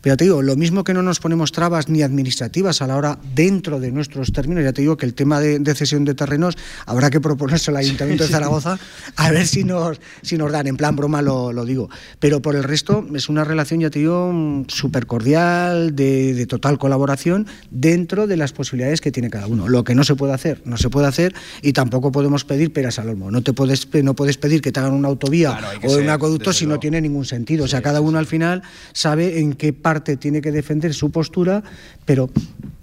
Pero te digo, lo mismo que no nos ponemos trabas ni administrativas a la hora dentro de nuestros términos, ya te digo que el tema de, de cesión de terrenos habrá que proponerse al [laughs] Ayuntamiento de Zaragoza a ver si nos, si nos dan, en plan broma lo, lo digo. Pero por el resto es una relación, ya te digo, mm, súper cordial, de, de total colaboración dentro de las posibilidades que tiene cada uno. Lo que no se puede hacer, no se puede hacer y tampoco podemos pedir peras al olmo. No, te puedes, no puedes pedir que te hagan una autovía o ser, un acueducto si no tiene ningún sentido. O sea, cada uno al final sabe en qué parte tiene que defender su postura, pero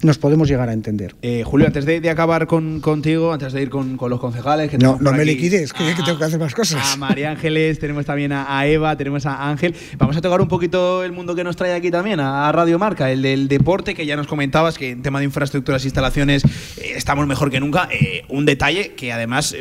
nos podemos llegar a entender. Eh, Julio, antes de, de acabar con, contigo, antes de ir con, con los concejales. Que No, no me aquí liquides, que, que tengo que hacer más cosas. A María Ángeles, tenemos también a, a Eva, tenemos a Ángel. Vamos a tocar un poquito el mundo que nos trae aquí también, a, a Radio Marca, el del deporte, que ya nos comentabas que en tema de infraestructuras e instalaciones eh, estamos mejor que nunca. Eh, un detalle que además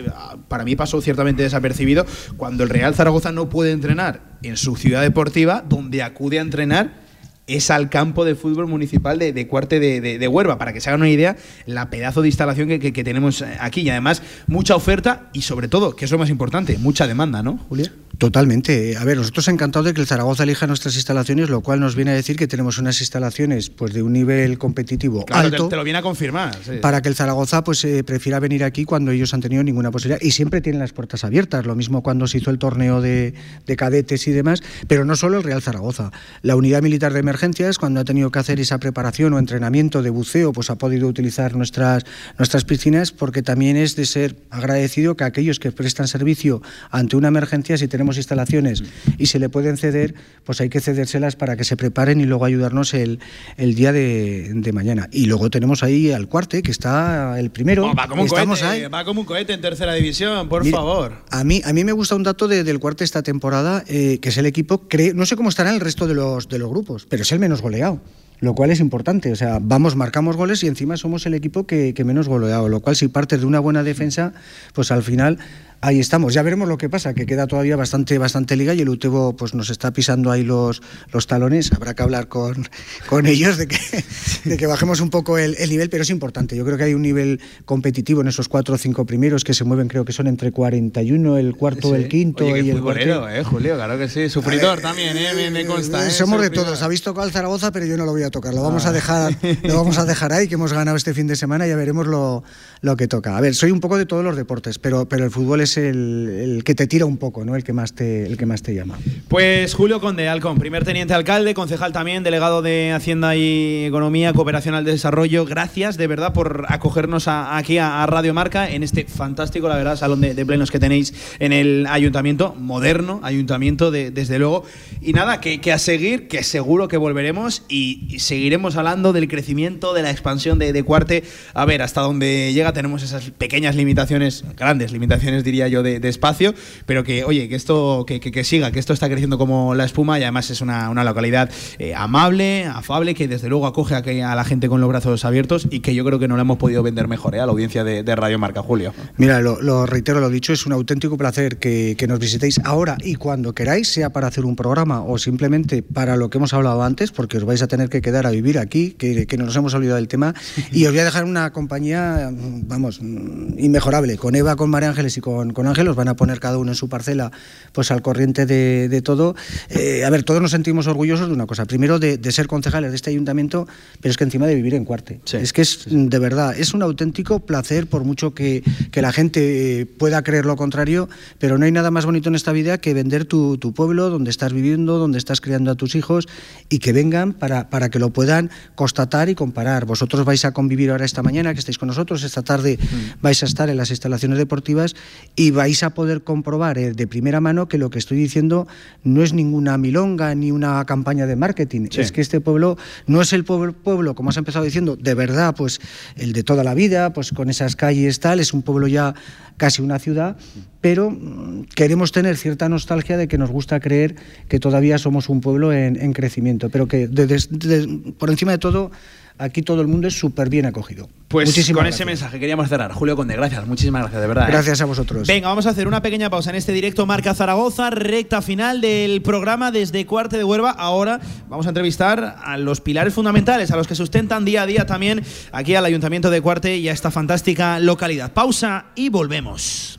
para mí pasó ciertamente desapercibido, cuando el Real Zaragoza no puede entrenar en su ciudad deportiva, donde acude a entrenar es al campo de fútbol municipal de, Cuarte de, de- Huerva, para que se hagan una idea, la pedazo de instalación que, que- que tenemos aquí. Y además, mucha oferta y sobre todo, que es lo más importante, mucha demanda, ¿no, Julio? Totalmente. A ver, nosotros encantados de que el Zaragoza elija nuestras instalaciones, lo cual nos viene a decir que tenemos unas instalaciones pues de un nivel competitivo Claro, te, alto. te lo viene a confirmar. sí. para que el Zaragoza pues eh, prefiera venir aquí cuando ellos han tenido ninguna posibilidad y siempre tienen las puertas abiertas lo mismo cuando se hizo el torneo de, de cadetes y demás pero no solo el Real Zaragoza la unidad militar de emergencias cuando ha tenido que hacer esa preparación o entrenamiento de buceo pues ha podido utilizar nuestras nuestras piscinas porque también es de ser agradecido que aquellos que prestan servicio ante una emergencia si tenemos instalaciones y se le pueden ceder pues hay que cedérselas para que se preparen y luego ayudarnos el, el día de, de mañana y luego tenemos ahí al cuarte que está el primero Oh, va, como un estamos cohete, ahí va como un cohete en tercera división, por Mira, favor. A mí, a mí me gusta un dato de- del cuarto esta temporada, eh, que es el equipo, cree, no sé cómo estará el resto de los, de los grupos, pero es el menos goleado. Lo cual es importante, o sea, vamos, marcamos goles y encima somos el equipo que, que menos goleado. Lo cual, si partes de una buena defensa, pues al final ahí estamos. Ya veremos lo que pasa, que queda todavía bastante, bastante liga y el Utebo pues nos está pisando ahí los, los talones. Habrá que hablar con, con ellos de que, de que bajemos un poco el, el nivel, pero es importante. Yo creo que hay un nivel competitivo en esos cuatro o cinco primeros que se mueven, creo que son entre 41, el cuarto, Sí. el quinto Oye, y el cuarto. eh, Julio, claro que sí. Sufridor también, eh, me, me consta. eh, Somos de sufridor. todos. Habéis tocado el Zaragoza, pero yo no lo voy a tocar. Lo vamos Ah. a dejar, lo vamos a dejar ahí, que hemos ganado este fin de semana. y Ya veremos lo, lo que toca. A ver, soy un poco de todos los deportes, pero, pero el fútbol es el, el que te tira un poco, ¿no? El que más te, el que más te llama. Pues Julio Conde, Alcón, primer teniente alcalde, concejal también, delegado de Hacienda y Economía, Cooperación al Desarrollo. Gracias de verdad por acogernos a- aquí a, a Radio Marca en este fantástico, la verdad, salón de, de plenos que tenéis en el ayuntamiento, moderno ayuntamiento, de- desde luego. Y nada, que, que a seguir, que seguro que volveremos y, y seguiremos hablando del crecimiento, de la expansión de, de Cuarte. A ver, hasta dónde llega tenemos esas pequeñas limitaciones, grandes limitaciones diría yo, de, de espacio, pero que, oye, que esto que, que, que, siga, que esto está creciendo como la espuma y además es una, una localidad eh, amable, afable, que desde luego acoge a, a, la gente con los brazos abiertos y que yo creo que no la hemos podido vender mejor ¿eh? a la audiencia de, de Radio Marca, Julio. Mira, lo, lo, reitero, lo dicho, es un auténtico placer que, que nos visitéis ahora y cuando queráis, sea para hacer un programa o simplemente para lo que hemos hablado antes, porque os vais a tener que quedar a vivir aquí, que, que nos hemos olvidado del tema, y os voy a dejar una compañía, vamos, inmejorable. Con Eva, con María Ángeles y con, con Ángel os van a poner cada uno en su parcela pues al corriente de, de todo. Eh, a ver, todos nos sentimos orgullosos de una cosa. Primero, de, de, ser concejales de este ayuntamiento, pero es que encima de vivir en Cuarte. Sí. Es que es, de verdad, es un auténtico placer, por mucho que, que, la gente pueda creer lo contrario, pero no hay nada más bonito en esta vida que vender tu, tu pueblo, donde estás viviendo, donde estás criando a tus hijos, y que vengan para, para que lo puedan constatar y comparar. Vosotros vais a convivir ahora esta mañana, que estáis con nosotros, esta tarde mm. vais a estar en las instalaciones deportivas y vais a poder comprobar eh, de primera mano que lo que estoy diciendo no es ninguna milonga ni una campaña de marketing. Sí. Es que este pueblo no es el pueblo, pueblo, como has empezado diciendo, de verdad, pues el de toda la vida, pues con esas calles tal, es un pueblo ya casi una ciudad, pero mm, queremos tener cierta nostalgia de que nos gusta creer que todavía somos un pueblo en, en crecimiento, pero que de, de, de, por encima de todo aquí todo el mundo es súper bien acogido. Pues Muchísimas con gracias. ese mensaje queríamos cerrar. Julio Conde, gracias, muchísimas gracias, de verdad. Gracias ¿eh? a vosotros. Venga, vamos a hacer una pequeña pausa en este directo Marca Zaragoza, recta final del programa desde Cuarte de Huerva. Ahora vamos a entrevistar a los pilares fundamentales, a los que sustentan día a día también aquí al Ayuntamiento de Cuarte y a esta fantástica localidad. Pausa y volvemos.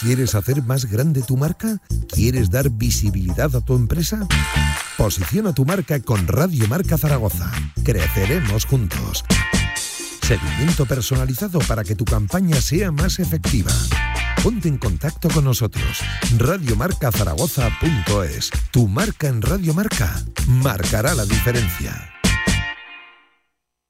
¿Quieres hacer más grande tu marca? ¿Quieres dar visibilidad a tu empresa? Posiciona tu marca con Radio Marca Zaragoza. Creceremos juntos. Seguimiento personalizado para que tu campaña sea más efectiva. Ponte en contacto con nosotros. Radiomarcazaragoza.es. Tu marca en Radio Marca marcará la diferencia.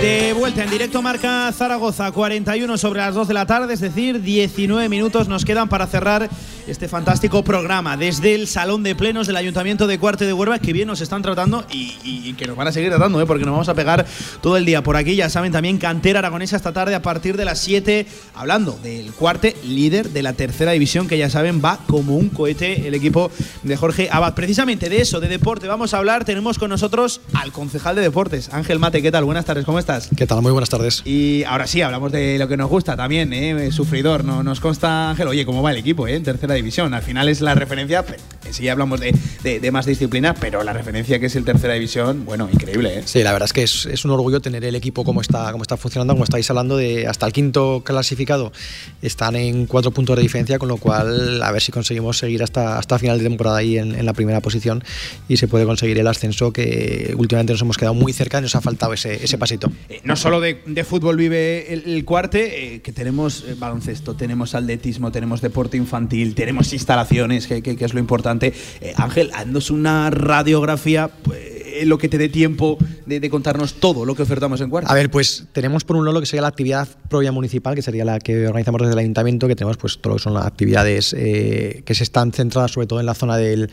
De vuelta en directo Marca Zaragoza, 41 sobre las 2 de la tarde, es decir, 19 minutos nos quedan para cerrar este fantástico programa desde el Salón de Plenos del Ayuntamiento de Cuarte de Huerva, que bien nos están tratando y, que nos van a seguir tratando, ¿eh? porque nos vamos a pegar todo el día por aquí. Ya saben, también Cantera Aragonesa esta tarde a partir de las 7, hablando del Cuarte, líder de la tercera división, que ya saben, va como un cohete el equipo de Jorge Abad. Precisamente de eso, de deporte, vamos a hablar. Tenemos con nosotros al concejal de deportes, Ángel Mate. ¿Qué tal? Buenas tardes, ¿cómo estás? ¿Qué tal? Muy buenas tardes. Y ahora sí, hablamos de lo que nos gusta también, ¿eh? Sufridor. No, nos consta, Ángel, oye, ¿cómo va el equipo, eh? En tercera división. Al final es la referencia, ya hablamos de, de, más disciplinas, pero la referencia que es el tercera división, bueno, increíble. ¿eh? Sí, la verdad es que es, es, un orgullo tener el equipo como está, como está funcionando, como estáis hablando de hasta el quinto clasificado están en cuatro puntos de diferencia, con lo cual a ver si conseguimos seguir hasta, hasta final de temporada ahí en, en la primera posición y se puede conseguir el ascenso que últimamente nos hemos quedado muy cerca y nos ha faltado ese, ese pasito. Eh, no solo de, de, fútbol vive el, el cuarte, eh, que tenemos eh, baloncesto, tenemos atletismo, tenemos deporte infantil, tenemos instalaciones, que, que, es lo importante. Ángel, haznos una radiografía. Pues, lo que te dé tiempo de, contarnos todo lo que ofertamos en Cuarta. A ver, pues tenemos por un lado lo que sería la actividad propia municipal, que sería la que organizamos desde el ayuntamiento, que tenemos pues todo lo que son las actividades eh, que se están centradas sobre todo en la zona del,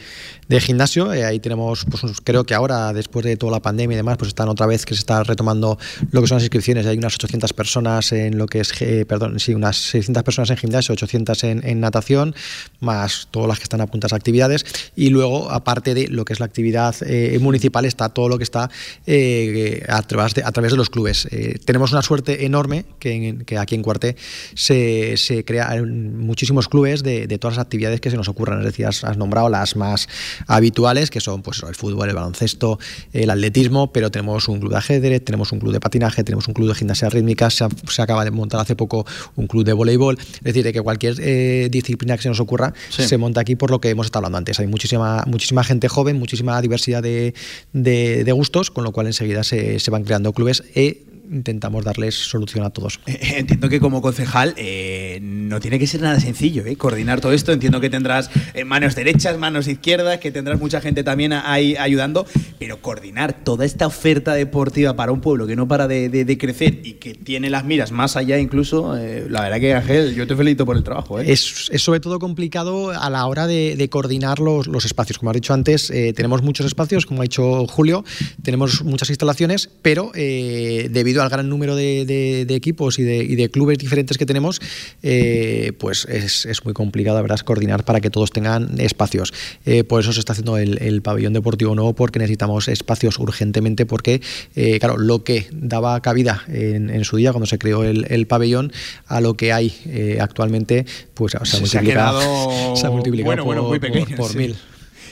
gimnasio. Eh, ahí tenemos, pues creo que ahora, después de toda la pandemia y demás, pues están otra vez que se está retomando lo que son las inscripciones. Hay unas 800 personas en lo que es, eh, perdón, sí, unas 600 personas en gimnasio, 800 en, natación, más todas las que están apuntadas a actividades. Y luego, aparte de lo que es la actividad eh, municipal, está todo lo que está eh, a, través de, a, través de, los clubes. Eh, tenemos una suerte enorme que, en, que aquí en Cuarte se, se crean muchísimos clubes de, de, todas las actividades que se nos ocurran. Es decir, has, has, nombrado las más habituales, que son pues, el fútbol, el baloncesto, el atletismo, pero tenemos un club de ajedrez, tenemos un club de patinaje, tenemos un club de gimnasia rítmica, se, se acaba de montar hace poco un club de voleibol. Es decir, de que cualquier eh, disciplina que se nos ocurra sí. se monta aquí por lo que hemos estado hablando antes. Hay muchísima, muchísima gente joven, muchísima diversidad de, de, de gustos, con lo cual enseguida se, se van creando clubes. E intentamos darles solución a todos. Eh, entiendo que como concejal eh, no tiene que ser nada sencillo ¿eh? coordinar todo esto. Entiendo que tendrás eh, manos derechas, manos izquierdas, que tendrás mucha gente también ahí ayudando, pero coordinar toda esta oferta deportiva para un pueblo que no para de, de, de crecer y que tiene las miras más allá incluso, eh, la verdad que Ángel, yo te felicito por el trabajo. ¿eh? Es, es, sobre todo complicado a la hora de, de coordinar los, los, espacios. Como has dicho antes, eh, tenemos muchos espacios, como ha dicho Julio, tenemos muchas instalaciones, pero eh, debido debido al gran número de, de, de equipos y de, y de, clubes diferentes que tenemos, eh, pues es, es, muy complicado, ¿verdad?, coordinar para que todos tengan espacios. Eh, por eso se está haciendo el, el, pabellón deportivo nuevo, porque necesitamos espacios urgentemente, porque, eh, claro, lo que daba cabida en, en, su día, cuando se creó el, el pabellón, a lo que hay actualmente, pues se, se, ha multiplicado, se, ha quedado... [laughs] se ha multiplicado bueno, por, bueno, muy pequeño, por, por sí. mil.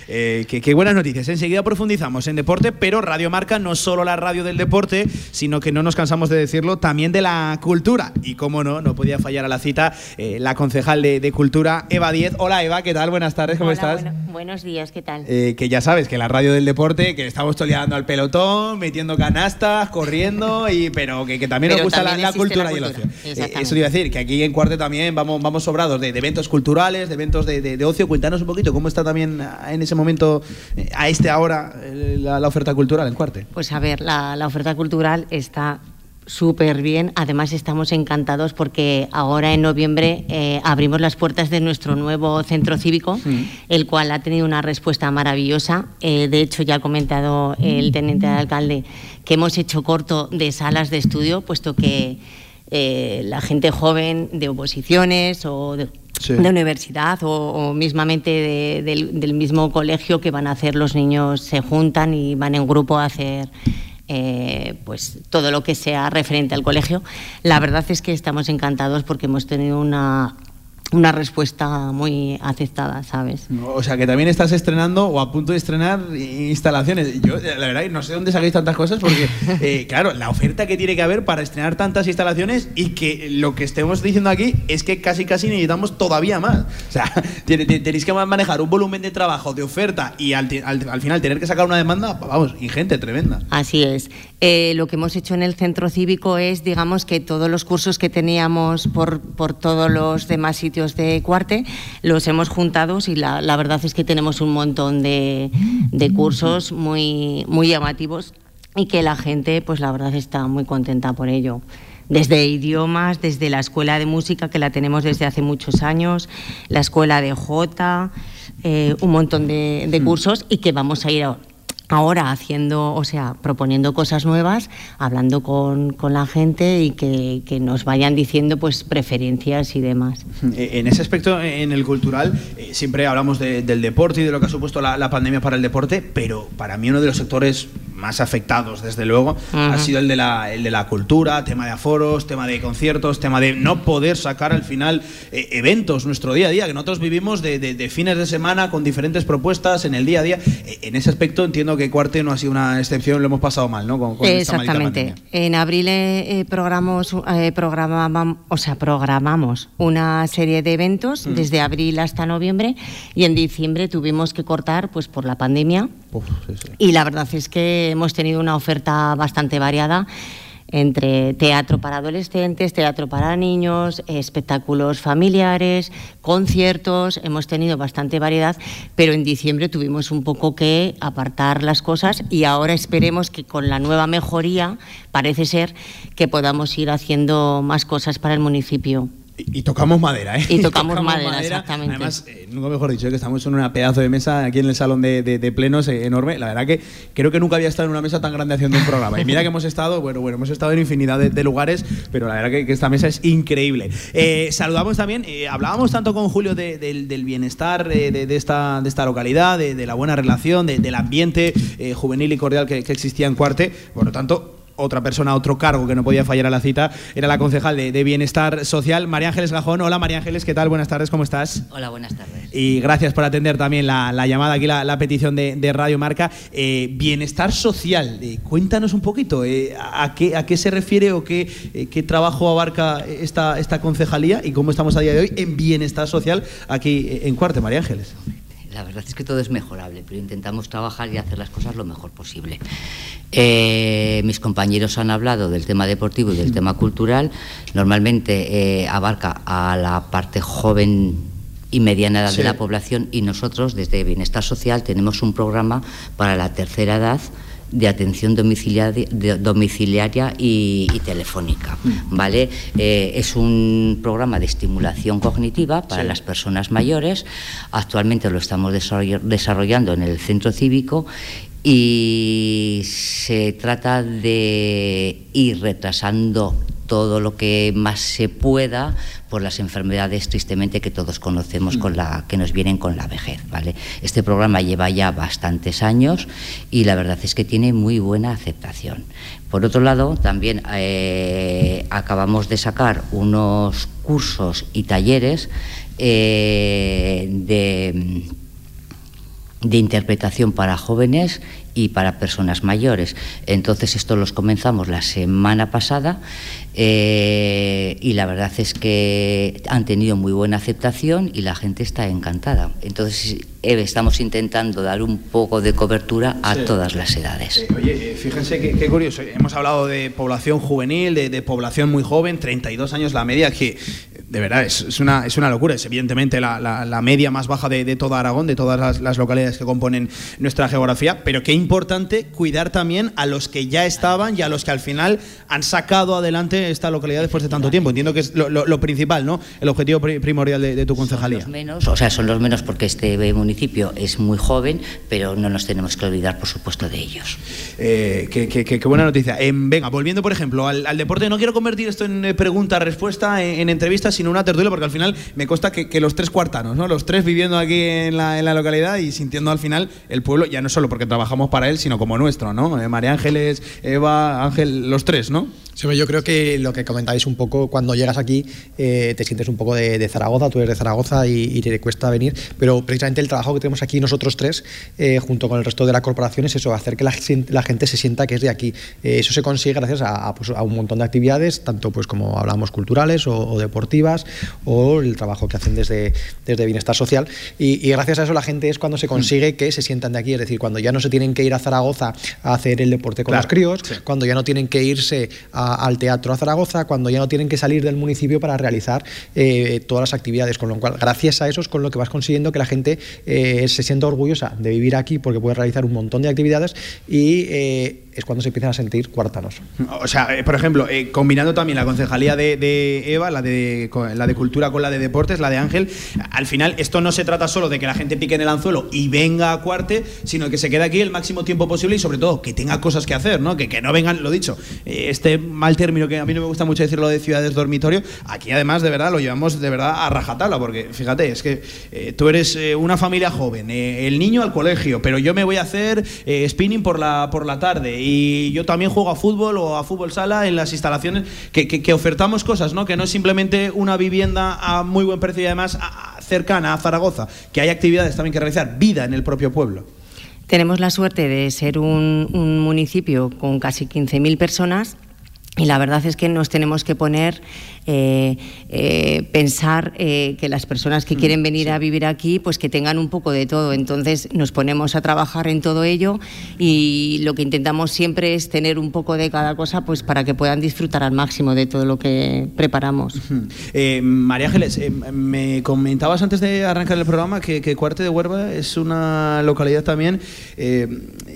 Eh, qué, qué, buenas noticias. Enseguida profundizamos en deporte, pero Radio Marca no solo la radio del deporte, sino que no nos cansamos de decirlo, también de la cultura. Y cómo no, no podía fallar a la cita eh, la concejal de, de, Cultura, Eva Diez. Hola Eva, ¿qué tal? Buenas tardes, ¿cómo Hola, estás? Bueno, buenos días, ¿qué tal? Eh, que ya sabes que la radio del deporte, que estamos toleando al pelotón, metiendo canastas, corriendo, y, pero que, que también pero nos gusta también la, la, cultura la, cultura y el ocio. Eso iba a decir, que aquí en Cuarte también vamos, vamos sobrados de, de eventos culturales, de eventos de, de ocio. Cuéntanos un poquito cómo está también en ese momento a este ahora la, la, oferta cultural en Cuarte? Pues a ver, la, la oferta cultural está súper bien. Además estamos encantados porque ahora en noviembre eh, abrimos las puertas de nuestro nuevo centro cívico, sí. el cual ha tenido una respuesta maravillosa. Eh, de hecho, ya ha comentado el teniente de alcalde que hemos hecho corto de salas de estudio, puesto que eh, la gente joven de oposiciones o de, de universidad o, o mismamente de, del, del, mismo colegio que van a hacer los niños se juntan y van en grupo a hacer eh, pues todo lo que sea referente al colegio. La verdad es que estamos encantados porque hemos tenido una una respuesta muy aceptada, ¿sabes? O sea, que también estás estrenando o a punto de estrenar instalaciones. Yo, la verdad, no sé dónde sacáis tantas cosas porque, [laughs] eh, claro, la oferta que tiene que haber para estrenar tantas instalaciones y que lo que estemos diciendo aquí es que casi, casi necesitamos todavía más. O sea, [laughs] tenéis que manejar un volumen de trabajo, de oferta y al, al, al final tener que sacar una demanda, vamos, ingente, tremenda. Así es. Eh, lo que hemos hecho en el centro cívico es, digamos, que todos los cursos que teníamos por, por todos los demás sitios de Cuarte, los hemos juntado y la, la verdad es que tenemos un montón de, de, cursos muy, muy llamativos y que la gente, pues la verdad está muy contenta por ello. Desde idiomas, desde la escuela de música que la tenemos desde hace muchos años, la escuela de J, eh, un montón de, de cursos y que vamos a ir a, ahora haciendo, o sea, proponiendo cosas nuevas, hablando con, con la gente y que, que, nos vayan diciendo pues preferencias y demás. En ese aspecto, en el cultural, eh, siempre hablamos de, del deporte y de lo que ha supuesto la, la, pandemia para el deporte, pero para mí uno de los sectores más afectados, desde luego, ha sido el de, la, el de la cultura, tema de aforos, tema de conciertos, tema de no poder sacar al final eh, eventos, nuestro día a día, que nosotros vivimos de, de, fines de semana con diferentes propuestas en el día a día. Eh, en ese aspecto entiendo que Cuarte no ha sido una excepción, lo hemos pasado mal, ¿no? Con, Exactamente. en abril programamos, programamos, o sea, programamos una serie de eventos mm. desde abril hasta noviembre y en diciembre tuvimos que cortar pues por la pandemia. Y la verdad es que hemos tenido una oferta bastante variada entre teatro para adolescentes, teatro para niños, espectáculos familiares, conciertos, hemos tenido bastante variedad, pero en diciembre tuvimos un poco que apartar las cosas y ahora esperemos que con la nueva mejoría parece ser que podamos ir haciendo más cosas para el municipio. Y, tocamos madera, ¿eh? Y tocamos, [laughs] madera, exactamente. Además, eh, nunca mejor dicho, que estamos en una pedazo de mesa aquí en el salón de, plenos eh, enorme. La verdad que creo que nunca había estado en una mesa tan grande haciendo un programa. Y mira que hemos estado, bueno, bueno, hemos estado en infinidad de, lugares, pero la verdad que, esta mesa es increíble. Eh, saludamos también, hablábamos tanto con Julio del, bienestar de, esta, de esta localidad, de, la buena relación, del ambiente juvenil y cordial que, que existía en Cuarte. Por lo tanto, otra persona, otro cargo que no podía fallar a la cita, era la concejal de, Bienestar Social, María Ángeles Gajón. Hola María Ángeles, ¿qué tal? Buenas tardes, ¿cómo estás? Hola, buenas tardes. Y gracias por atender también la, llamada aquí, la, petición de, Radio Marca. Eh, bienestar Social, eh, cuéntanos un poquito, eh, a, qué, ¿a qué se refiere o qué, qué trabajo abarca esta, esta concejalía y cómo estamos a día de hoy en Bienestar Social aquí en Cuarte, María Ángeles? La verdad es que todo es mejorable, pero intentamos trabajar y hacer las cosas lo mejor posible. Eh, mis compañeros han hablado del tema deportivo y del tema cultural. Normalmente eh, abarca a la parte joven y mediana edad de la población y nosotros desde Bienestar Social tenemos un programa para la tercera edad de atención domiciliaria, domiciliaria y, telefónica. Mm. ¿vale? Eh, es un programa de estimulación cognitiva para las personas mayores. Actualmente lo estamos desarrollando en el centro cívico y se trata de ir retrasando todo lo que más se pueda por las enfermedades tristemente que todos conocemos con la que nos vienen con la vejez, ¿vale? Este programa lleva ya bastantes años y la verdad es que tiene muy buena aceptación. Por otro lado, también eh, acabamos de sacar unos cursos y talleres eh, de de interpretación para jóvenes y para personas mayores. Entonces, esto los comenzamos la semana pasada eh, y la verdad es que han tenido muy buena aceptación y la gente está encantada. Entonces, eh, estamos intentando dar un poco de cobertura a todas las edades. Eh, oye, fíjense qué, curioso. Hemos hablado de población juvenil, de, de, población muy joven, 32 años la media, que de verdad, es, una, es una locura. Es evidentemente la, media más baja de, de, toda Aragón, de todas las, localidades que componen nuestra geografía. Pero qué importante cuidar también a los que ya estaban y a los que al final han sacado adelante esta localidad después de tanto tiempo. Entiendo que es lo, principal, ¿no? El objetivo primordial de, tu concejalía. Son los menos, o sea, son los menos porque este municipio es muy joven, pero no nos tenemos que olvidar, por supuesto, de ellos. Eh, qué, buena noticia. Em, venga, volviendo, por ejemplo, al, deporte, no quiero convertir esto en eh, pregunta-respuesta, en, en entrevistas, sino una tertulia, porque al final me consta que, los tres cuartanos, ¿no? Los tres viviendo aquí en la, localidad y sintiendo al final el pueblo, ya no solo porque trabajamos para él, sino como nuestro, ¿no? Eh, María Ángeles, Eva, Ángel, los tres, ¿no? Sí, yo creo que lo que comentáis un poco, cuando llegas aquí, eh, te sientes un poco de, Zaragoza, tú eres de Zaragoza y, te cuesta venir, pero precisamente el trabajo que tenemos aquí nosotros tres, eh, junto con el resto de la corporación, es eso, hacer que la, gente se sienta que es de aquí. eso se consigue gracias pues, a, un montón de actividades, tanto pues como hablamos culturales o deportivas, o el trabajo que hacen desde, desde Bienestar Social. Y, gracias a eso la gente es cuando se consigue que se sientan de aquí, es decir, cuando ya no se tienen que ir a Zaragoza a hacer el deporte con los críos, cuando ya no tienen que irse al teatro a Zaragoza, cuando ya no tienen que salir del municipio para realizar eh, todas las actividades. Con lo cual, gracias a eso es con lo que vas consiguiendo que la gente eh, se sienta orgullosa de vivir aquí porque puede realizar un montón de actividades y eh, es cuando se empiezan a sentir cuartanos. O sea, eh, por ejemplo, eh, combinando también la concejalía de, Eva, la de, la de cultura con la de deportes, la de Ángel, al final esto no se trata solo de que la gente pique en el anzuelo y venga a cuarte, sino que se quede aquí el máximo tiempo posible y sobre todo que tenga cosas que hacer, ¿no? Que, que no vengan, lo dicho, eh, este mal término que a mí no me gusta mucho decirlo de ciudades dormitorio, aquí además de verdad lo llevamos de verdad a rajatabla, porque fíjate, es que tú eres una familia joven, el niño al colegio, pero yo me voy a hacer spinning por la, por la tarde y yo también juego a fútbol o a fútbol sala en las instalaciones que, que- ofertamos cosas, ¿no? Que no es simplemente una vivienda a muy buen precio y además cercana a Zaragoza, que hay actividades también que realizar, vida en el propio pueblo. Tenemos la suerte de ser un, un municipio con casi 15.000 personas y la verdad es que nos tenemos que poner, eh, eh, pensar eh, que las personas que quieren venir a vivir aquí, pues que tengan un poco de todo. Entonces nos ponemos a trabajar en todo ello y lo que intentamos siempre es tener un poco de cada cosa, pues para que puedan disfrutar al máximo de todo lo que preparamos. Eh, María Ángeles, eh, me comentabas antes de arrancar el programa que, que Cuarte de Huerva es una localidad también eh,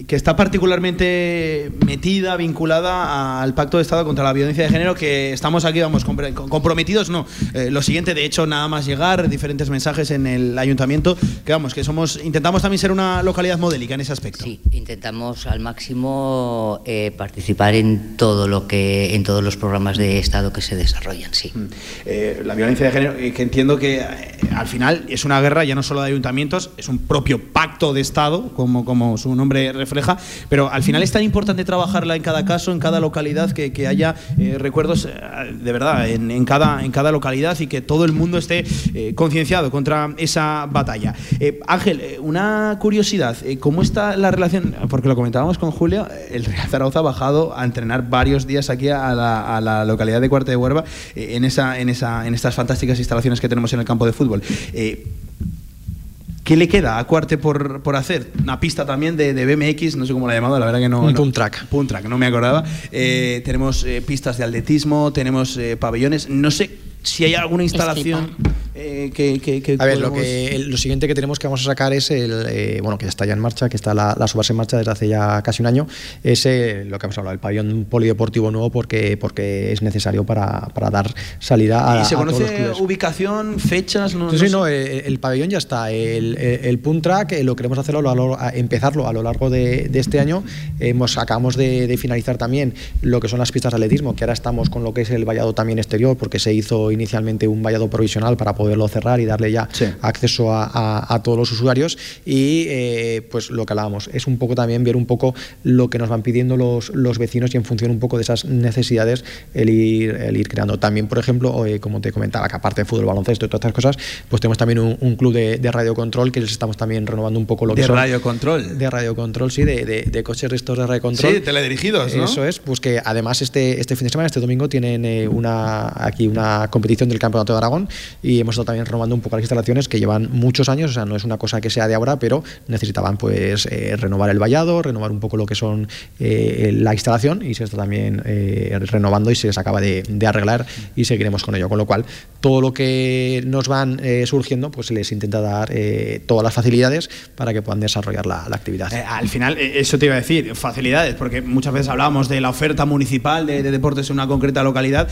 que está particularmente metida, vinculada al Pacto de Estado contra la Violencia de Género, que estamos aquí, vamos, compre- comprometidos, no. Eh, lo siguiente, de hecho, nada más llegar, diferentes mensajes en el ayuntamiento, que vamos, que somos, intentamos también ser una localidad modélica en ese aspecto. Sí, intentamos al máximo eh, participar en todo lo que, en todos los programas de Estado que se desarrollan, sí. eh, la violencia de género, que entiendo que al final es una guerra ya no solo de ayuntamientos, es un propio pacto de Estado, como, como su nombre refleja, pero al final es tan importante trabajarla en cada caso, en cada localidad, que, que haya recuerdos de verdad en, en cada, en cada localidad y que todo el mundo esté eh, concienciado contra esa batalla. Eh, Ángel, eh, una curiosidad, ¿cómo está la relación? Porque lo comentábamos con Julio, el Real Zaragoza ha bajado a entrenar varios días aquí a la, a la localidad de Cuarte de Huerva en, esa, en, esa, en estas fantásticas instalaciones que tenemos en el campo de fútbol. ¿Qué le queda a Cuarte por, por hacer? Una pista también de, de BMX, no sé cómo la ha llamado, la verdad que no. Un no- track. Pump track, no me acordaba. Eh, tenemos eh, pistas de atletismo, tenemos eh, pabellones. No sé si hay alguna instalación eh, que, que- que A ver, lo, que, el- lo siguiente que tenemos que vamos a sacar es el, eh, bueno, que ya está ya en marcha, que está la, la subase en marcha desde hace ya casi un año, es eh, lo que hemos hablado, el pabellón polideportivo nuevo porque, porque es necesario para, para dar salida a, ¿Y se a todos los conoce ubicación, fechas? No, Sí, no sí, no, eh, el pabellón ya está. El, el, el punt track eh, lo queremos hacerlo, a lo- a empezarlo a lo largo de, de este año. Hemos, acabamos de, de finalizar también lo que son las pistas de atletismo, que ahora estamos con lo que es el vallado también exterior, porque se hizo inicialmente un vallado provisional para poderlo cerrar y darle ya acceso a, a- a todos los usuarios. Y eh, pues lo que hablábamos, es un poco también ver un poco lo que nos van pidiendo los, los vecinos y en función un poco de esas necesidades el ir, el ir creando. También, por ejemplo, eh, como te comentaba, que aparte de fútbol, baloncesto y todas estas cosas, pues tenemos también un, un club de, de radiocontrol que les estamos también renovando un poco lo que De son- radiocontrol. De radiocontrol, sí, de, de, de coches estos de radiocontrol. Sí, teledirigidos, ¿no? Eso es, pues que además este, este fin de semana, este domingo, tienen eh, una, aquí una competición del Campeonato de Aragón y hemos estado también renovando un poco las instalaciones que llevan muchos años, o sea, no es una cosa que sea de ahora, pero necesitaban pues eh, renovar el vallado, renovar un poco lo que son eh, la instalación y se está también eh, renovando y se les acaba de, arreglar y seguiremos con ello. Con lo cual, todo lo que nos van surgiendo, pues se les intenta dar todas las facilidades para que puedan desarrollar la, actividad. Al final, eso te iba a decir, facilidades, porque muchas veces hablábamos de la oferta municipal de, de deportes en una concreta localidad.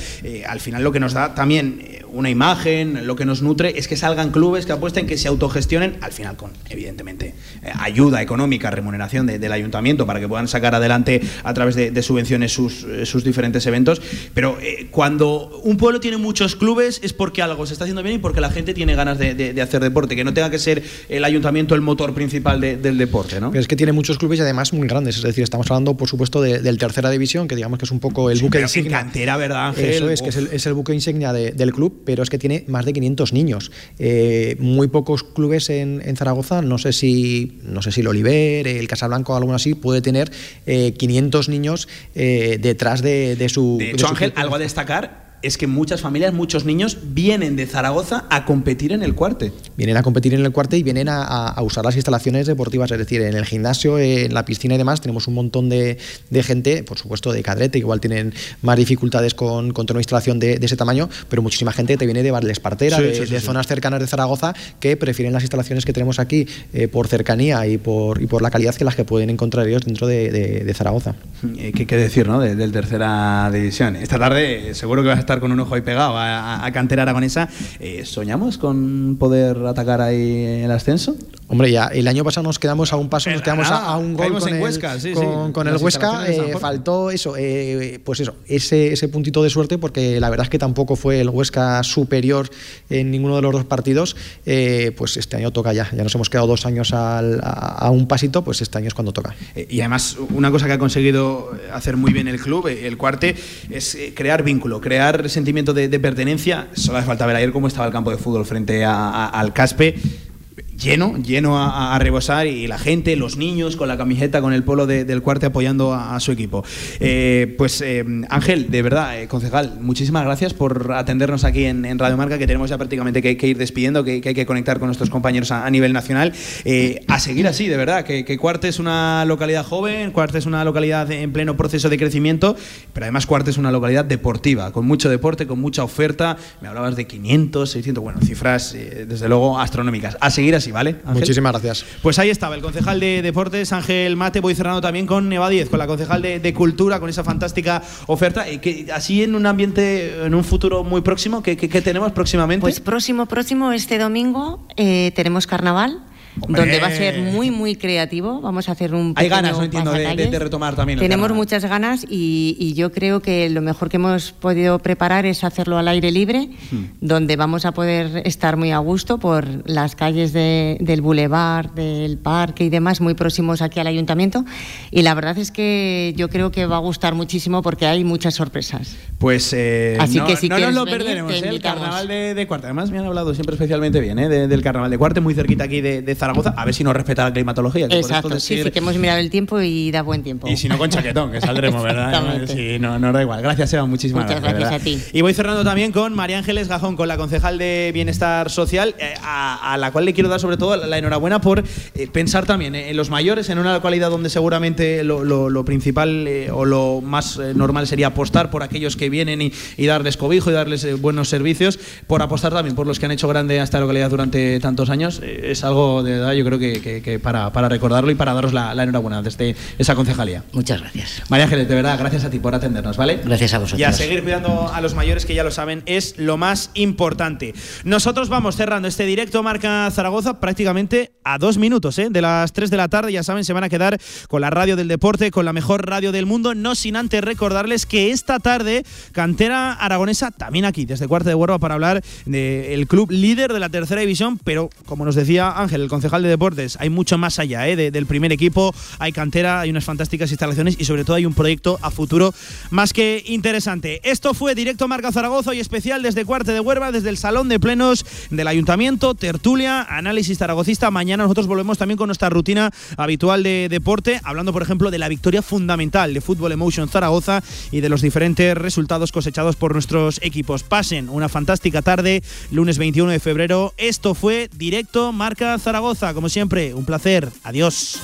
al final, lo que nos da también eh, una imagen, lo que nos nutre, es que salgan clubes que apuesten, que se autogestionen, al final con, evidentemente, eh, ayuda económica, remuneración de- del ayuntamiento para que puedan sacar adelante a través de, de subvenciones sus, eh, sus diferentes eventos. Pero eh, cuando un pueblo tiene muchos clubes es porque algo se está haciendo bien y porque la gente tiene ganas de, hacer deporte, que no tenga que ser el ayuntamiento el motor principal de- del deporte, ¿no? Pero es que tiene muchos clubes y además muy grandes. Es decir, estamos hablando, por supuesto, de- del tercera división, que digamos que es un poco el buque pero en insignia. cantera, ¿verdad, Ángel? Eso es, que es el, es el buque insignia de- del club, pero es que tiene más de 500 niños. Eh, muy pocos clubes en, en Zaragoza, no sé si no sé si el Oliver, el Casablanco, alguno así, puede tener eh, 500 niños eh, detrás de, de su. De de hecho, su Ángel, club. algo a destacar. Es que muchas familias, muchos niños vienen de Zaragoza a competir en el cuarte. Vienen a competir en el cuarte y vienen a, a usar las instalaciones deportivas, es decir, en el gimnasio, en la piscina y demás, tenemos un montón de, de gente, por supuesto de cadrete, que igual tienen más dificultades con, con tener una instalación de, de, ese tamaño, pero muchísima gente te viene de Barles Partera, Sí, de, sí, sí, de sí. zonas cercanas de Zaragoza, que prefieren las instalaciones que tenemos aquí eh, por cercanía y por, y por la calidad que las que pueden encontrar ellos dentro de, de- de Zaragoza. Eh, ¿Qué, qué decir, ¿no? De- del tercera división. Esta tarde seguro que vas a estar con un ojo ahí pegado a, a- cantera aragonesa. Eh, ¿Soñamos con poder atacar ahí el ascenso? Hombre, ya el año pasado nos quedamos a un paso, nos quedamos a, nada, a un gol con, el, Huesca, sí, con, sí, con las el Huesca. instalaciones de San eh, faltó eso, eh, pues eso, ese, ese puntito de suerte, porque la verdad es que tampoco fue el Huesca superior en ninguno de los dos partidos. eh, pues este año toca ya, ya nos hemos quedado dos años al- a, a un pasito, pues este año es cuando toca. Y además, una cosa que ha conseguido hacer muy bien el club, el cuarte, es crear vínculo, crear sentimiento de, pertenencia. Solo hace falta ver ayer cómo estaba el campo de fútbol frente al Caspe. Lleno, lleno a, a rebosar y la gente, los niños con la camiseta, con el polo de- del cuarte apoyando a, su equipo. Eh, pues eh, Ángel, de verdad, eh, concejal, muchísimas gracias por atendernos aquí en, en Radio Marca, que tenemos ya prácticamente que, que ir despidiendo, que, hay que conectar con nuestros compañeros a, nivel nacional. A seguir así, de verdad, que, que Cuarte es una localidad joven, Cuarte es una localidad en pleno proceso de crecimiento, pero además Cuarte es una localidad deportiva, con mucho deporte, con mucha oferta. Me hablabas de 500, 600, bueno, cifras desde luego astronómicas. A seguir así, ¿vale? Ángel? Muchísimas gracias. Pues ahí estaba el concejal de Deportes, Ángel Mate. Voy cerrando también con Eva 10, con la concejal de, de Cultura, con esa fantástica oferta. Eh, que, así en un ambiente, en un futuro muy próximo, ¿qué, qué- qué tenemos próximamente? Pues próximo, próximo, este domingo eh, tenemos carnaval. Donde va a ser muy, muy creativo. Vamos a hacer un. Hay ganas, no entiendo, de, de- de retomar también. Tenemos muchas ganas y, y yo creo que lo mejor que hemos podido preparar es hacerlo al aire libre, Hmm. donde vamos a poder estar muy a gusto por las calles de- del bulevar, del parque y demás, muy próximos aquí al ayuntamiento. Y la verdad es que yo creo que va a gustar muchísimo porque hay muchas sorpresas. Pues eh, Así no, que si no nos lo venir, perderemos, ¿eh? el carnaval de, de Cuarte. Además, me han hablado siempre especialmente bien ¿eh? de- del carnaval de Cuarte, muy cerquita aquí de, de Zaragoza. A ver si nos respeta la climatología. que por Exacto, esto sí, sí, que hemos mirado el tiempo y da buen tiempo. Y si no, con chaquetón, que saldremos, ¿verdad? Sí, no, no da igual. Gracias, Eva, muchísimas Muchas gracias. a ti. Y voy cerrando también con María Ángeles Gajón, con la concejal de Bienestar Social, eh, a, a la cual le quiero dar sobre todo la, enhorabuena por eh, pensar también en los mayores, en una localidad donde seguramente lo, lo- lo principal eh, o lo más eh, normal sería apostar por aquellos que vienen y, y darles cobijo y darles eh, buenos servicios, por apostar también por los que han hecho grande a esta localidad durante tantos años. Eh, es algo de verdad, yo creo que, que- que para, para recordarlo y para daros la, la enhorabuena desde esa concejalía. Muchas gracias. María Ángeles, de verdad, gracias a ti por atendernos, ¿vale? Gracias a vosotros. Y a seguir cuidando a los mayores, que ya lo saben, es lo más importante. Nosotros vamos cerrando este directo Marca Zaragoza prácticamente a dos minutos ¿eh? de las 3 de la tarde. Ya saben, se van a quedar con la radio del deporte, con la mejor radio del mundo. No sin antes recordarles que esta tarde, Cantera Aragonesa, también aquí, desde Cuarta de Huerva, para hablar del club líder de la tercera división. Pero, como nos decía Ángel, el concejal de deportes, hay mucho más allá ¿eh? de- del primer equipo. Hay cantera, hay unas fantásticas instalaciones y, sobre todo, hay un proyecto a futuro más que interesante. Esto fue Directo Marca Zaragoza y especial desde Cuarte de Huerva, desde el Salón de Plenos del Ayuntamiento, tertulia, análisis zaragocista. Mañana nosotros volvemos también con nuestra rutina habitual de deporte, hablando, por ejemplo, de la victoria fundamental de Fútbol Emotion Zaragoza y de los diferentes resultados cosechados por nuestros equipos. Pasen una fantástica tarde, lunes 21 de febrero. Esto fue Directo Marca Como siempre, un placer. Adiós.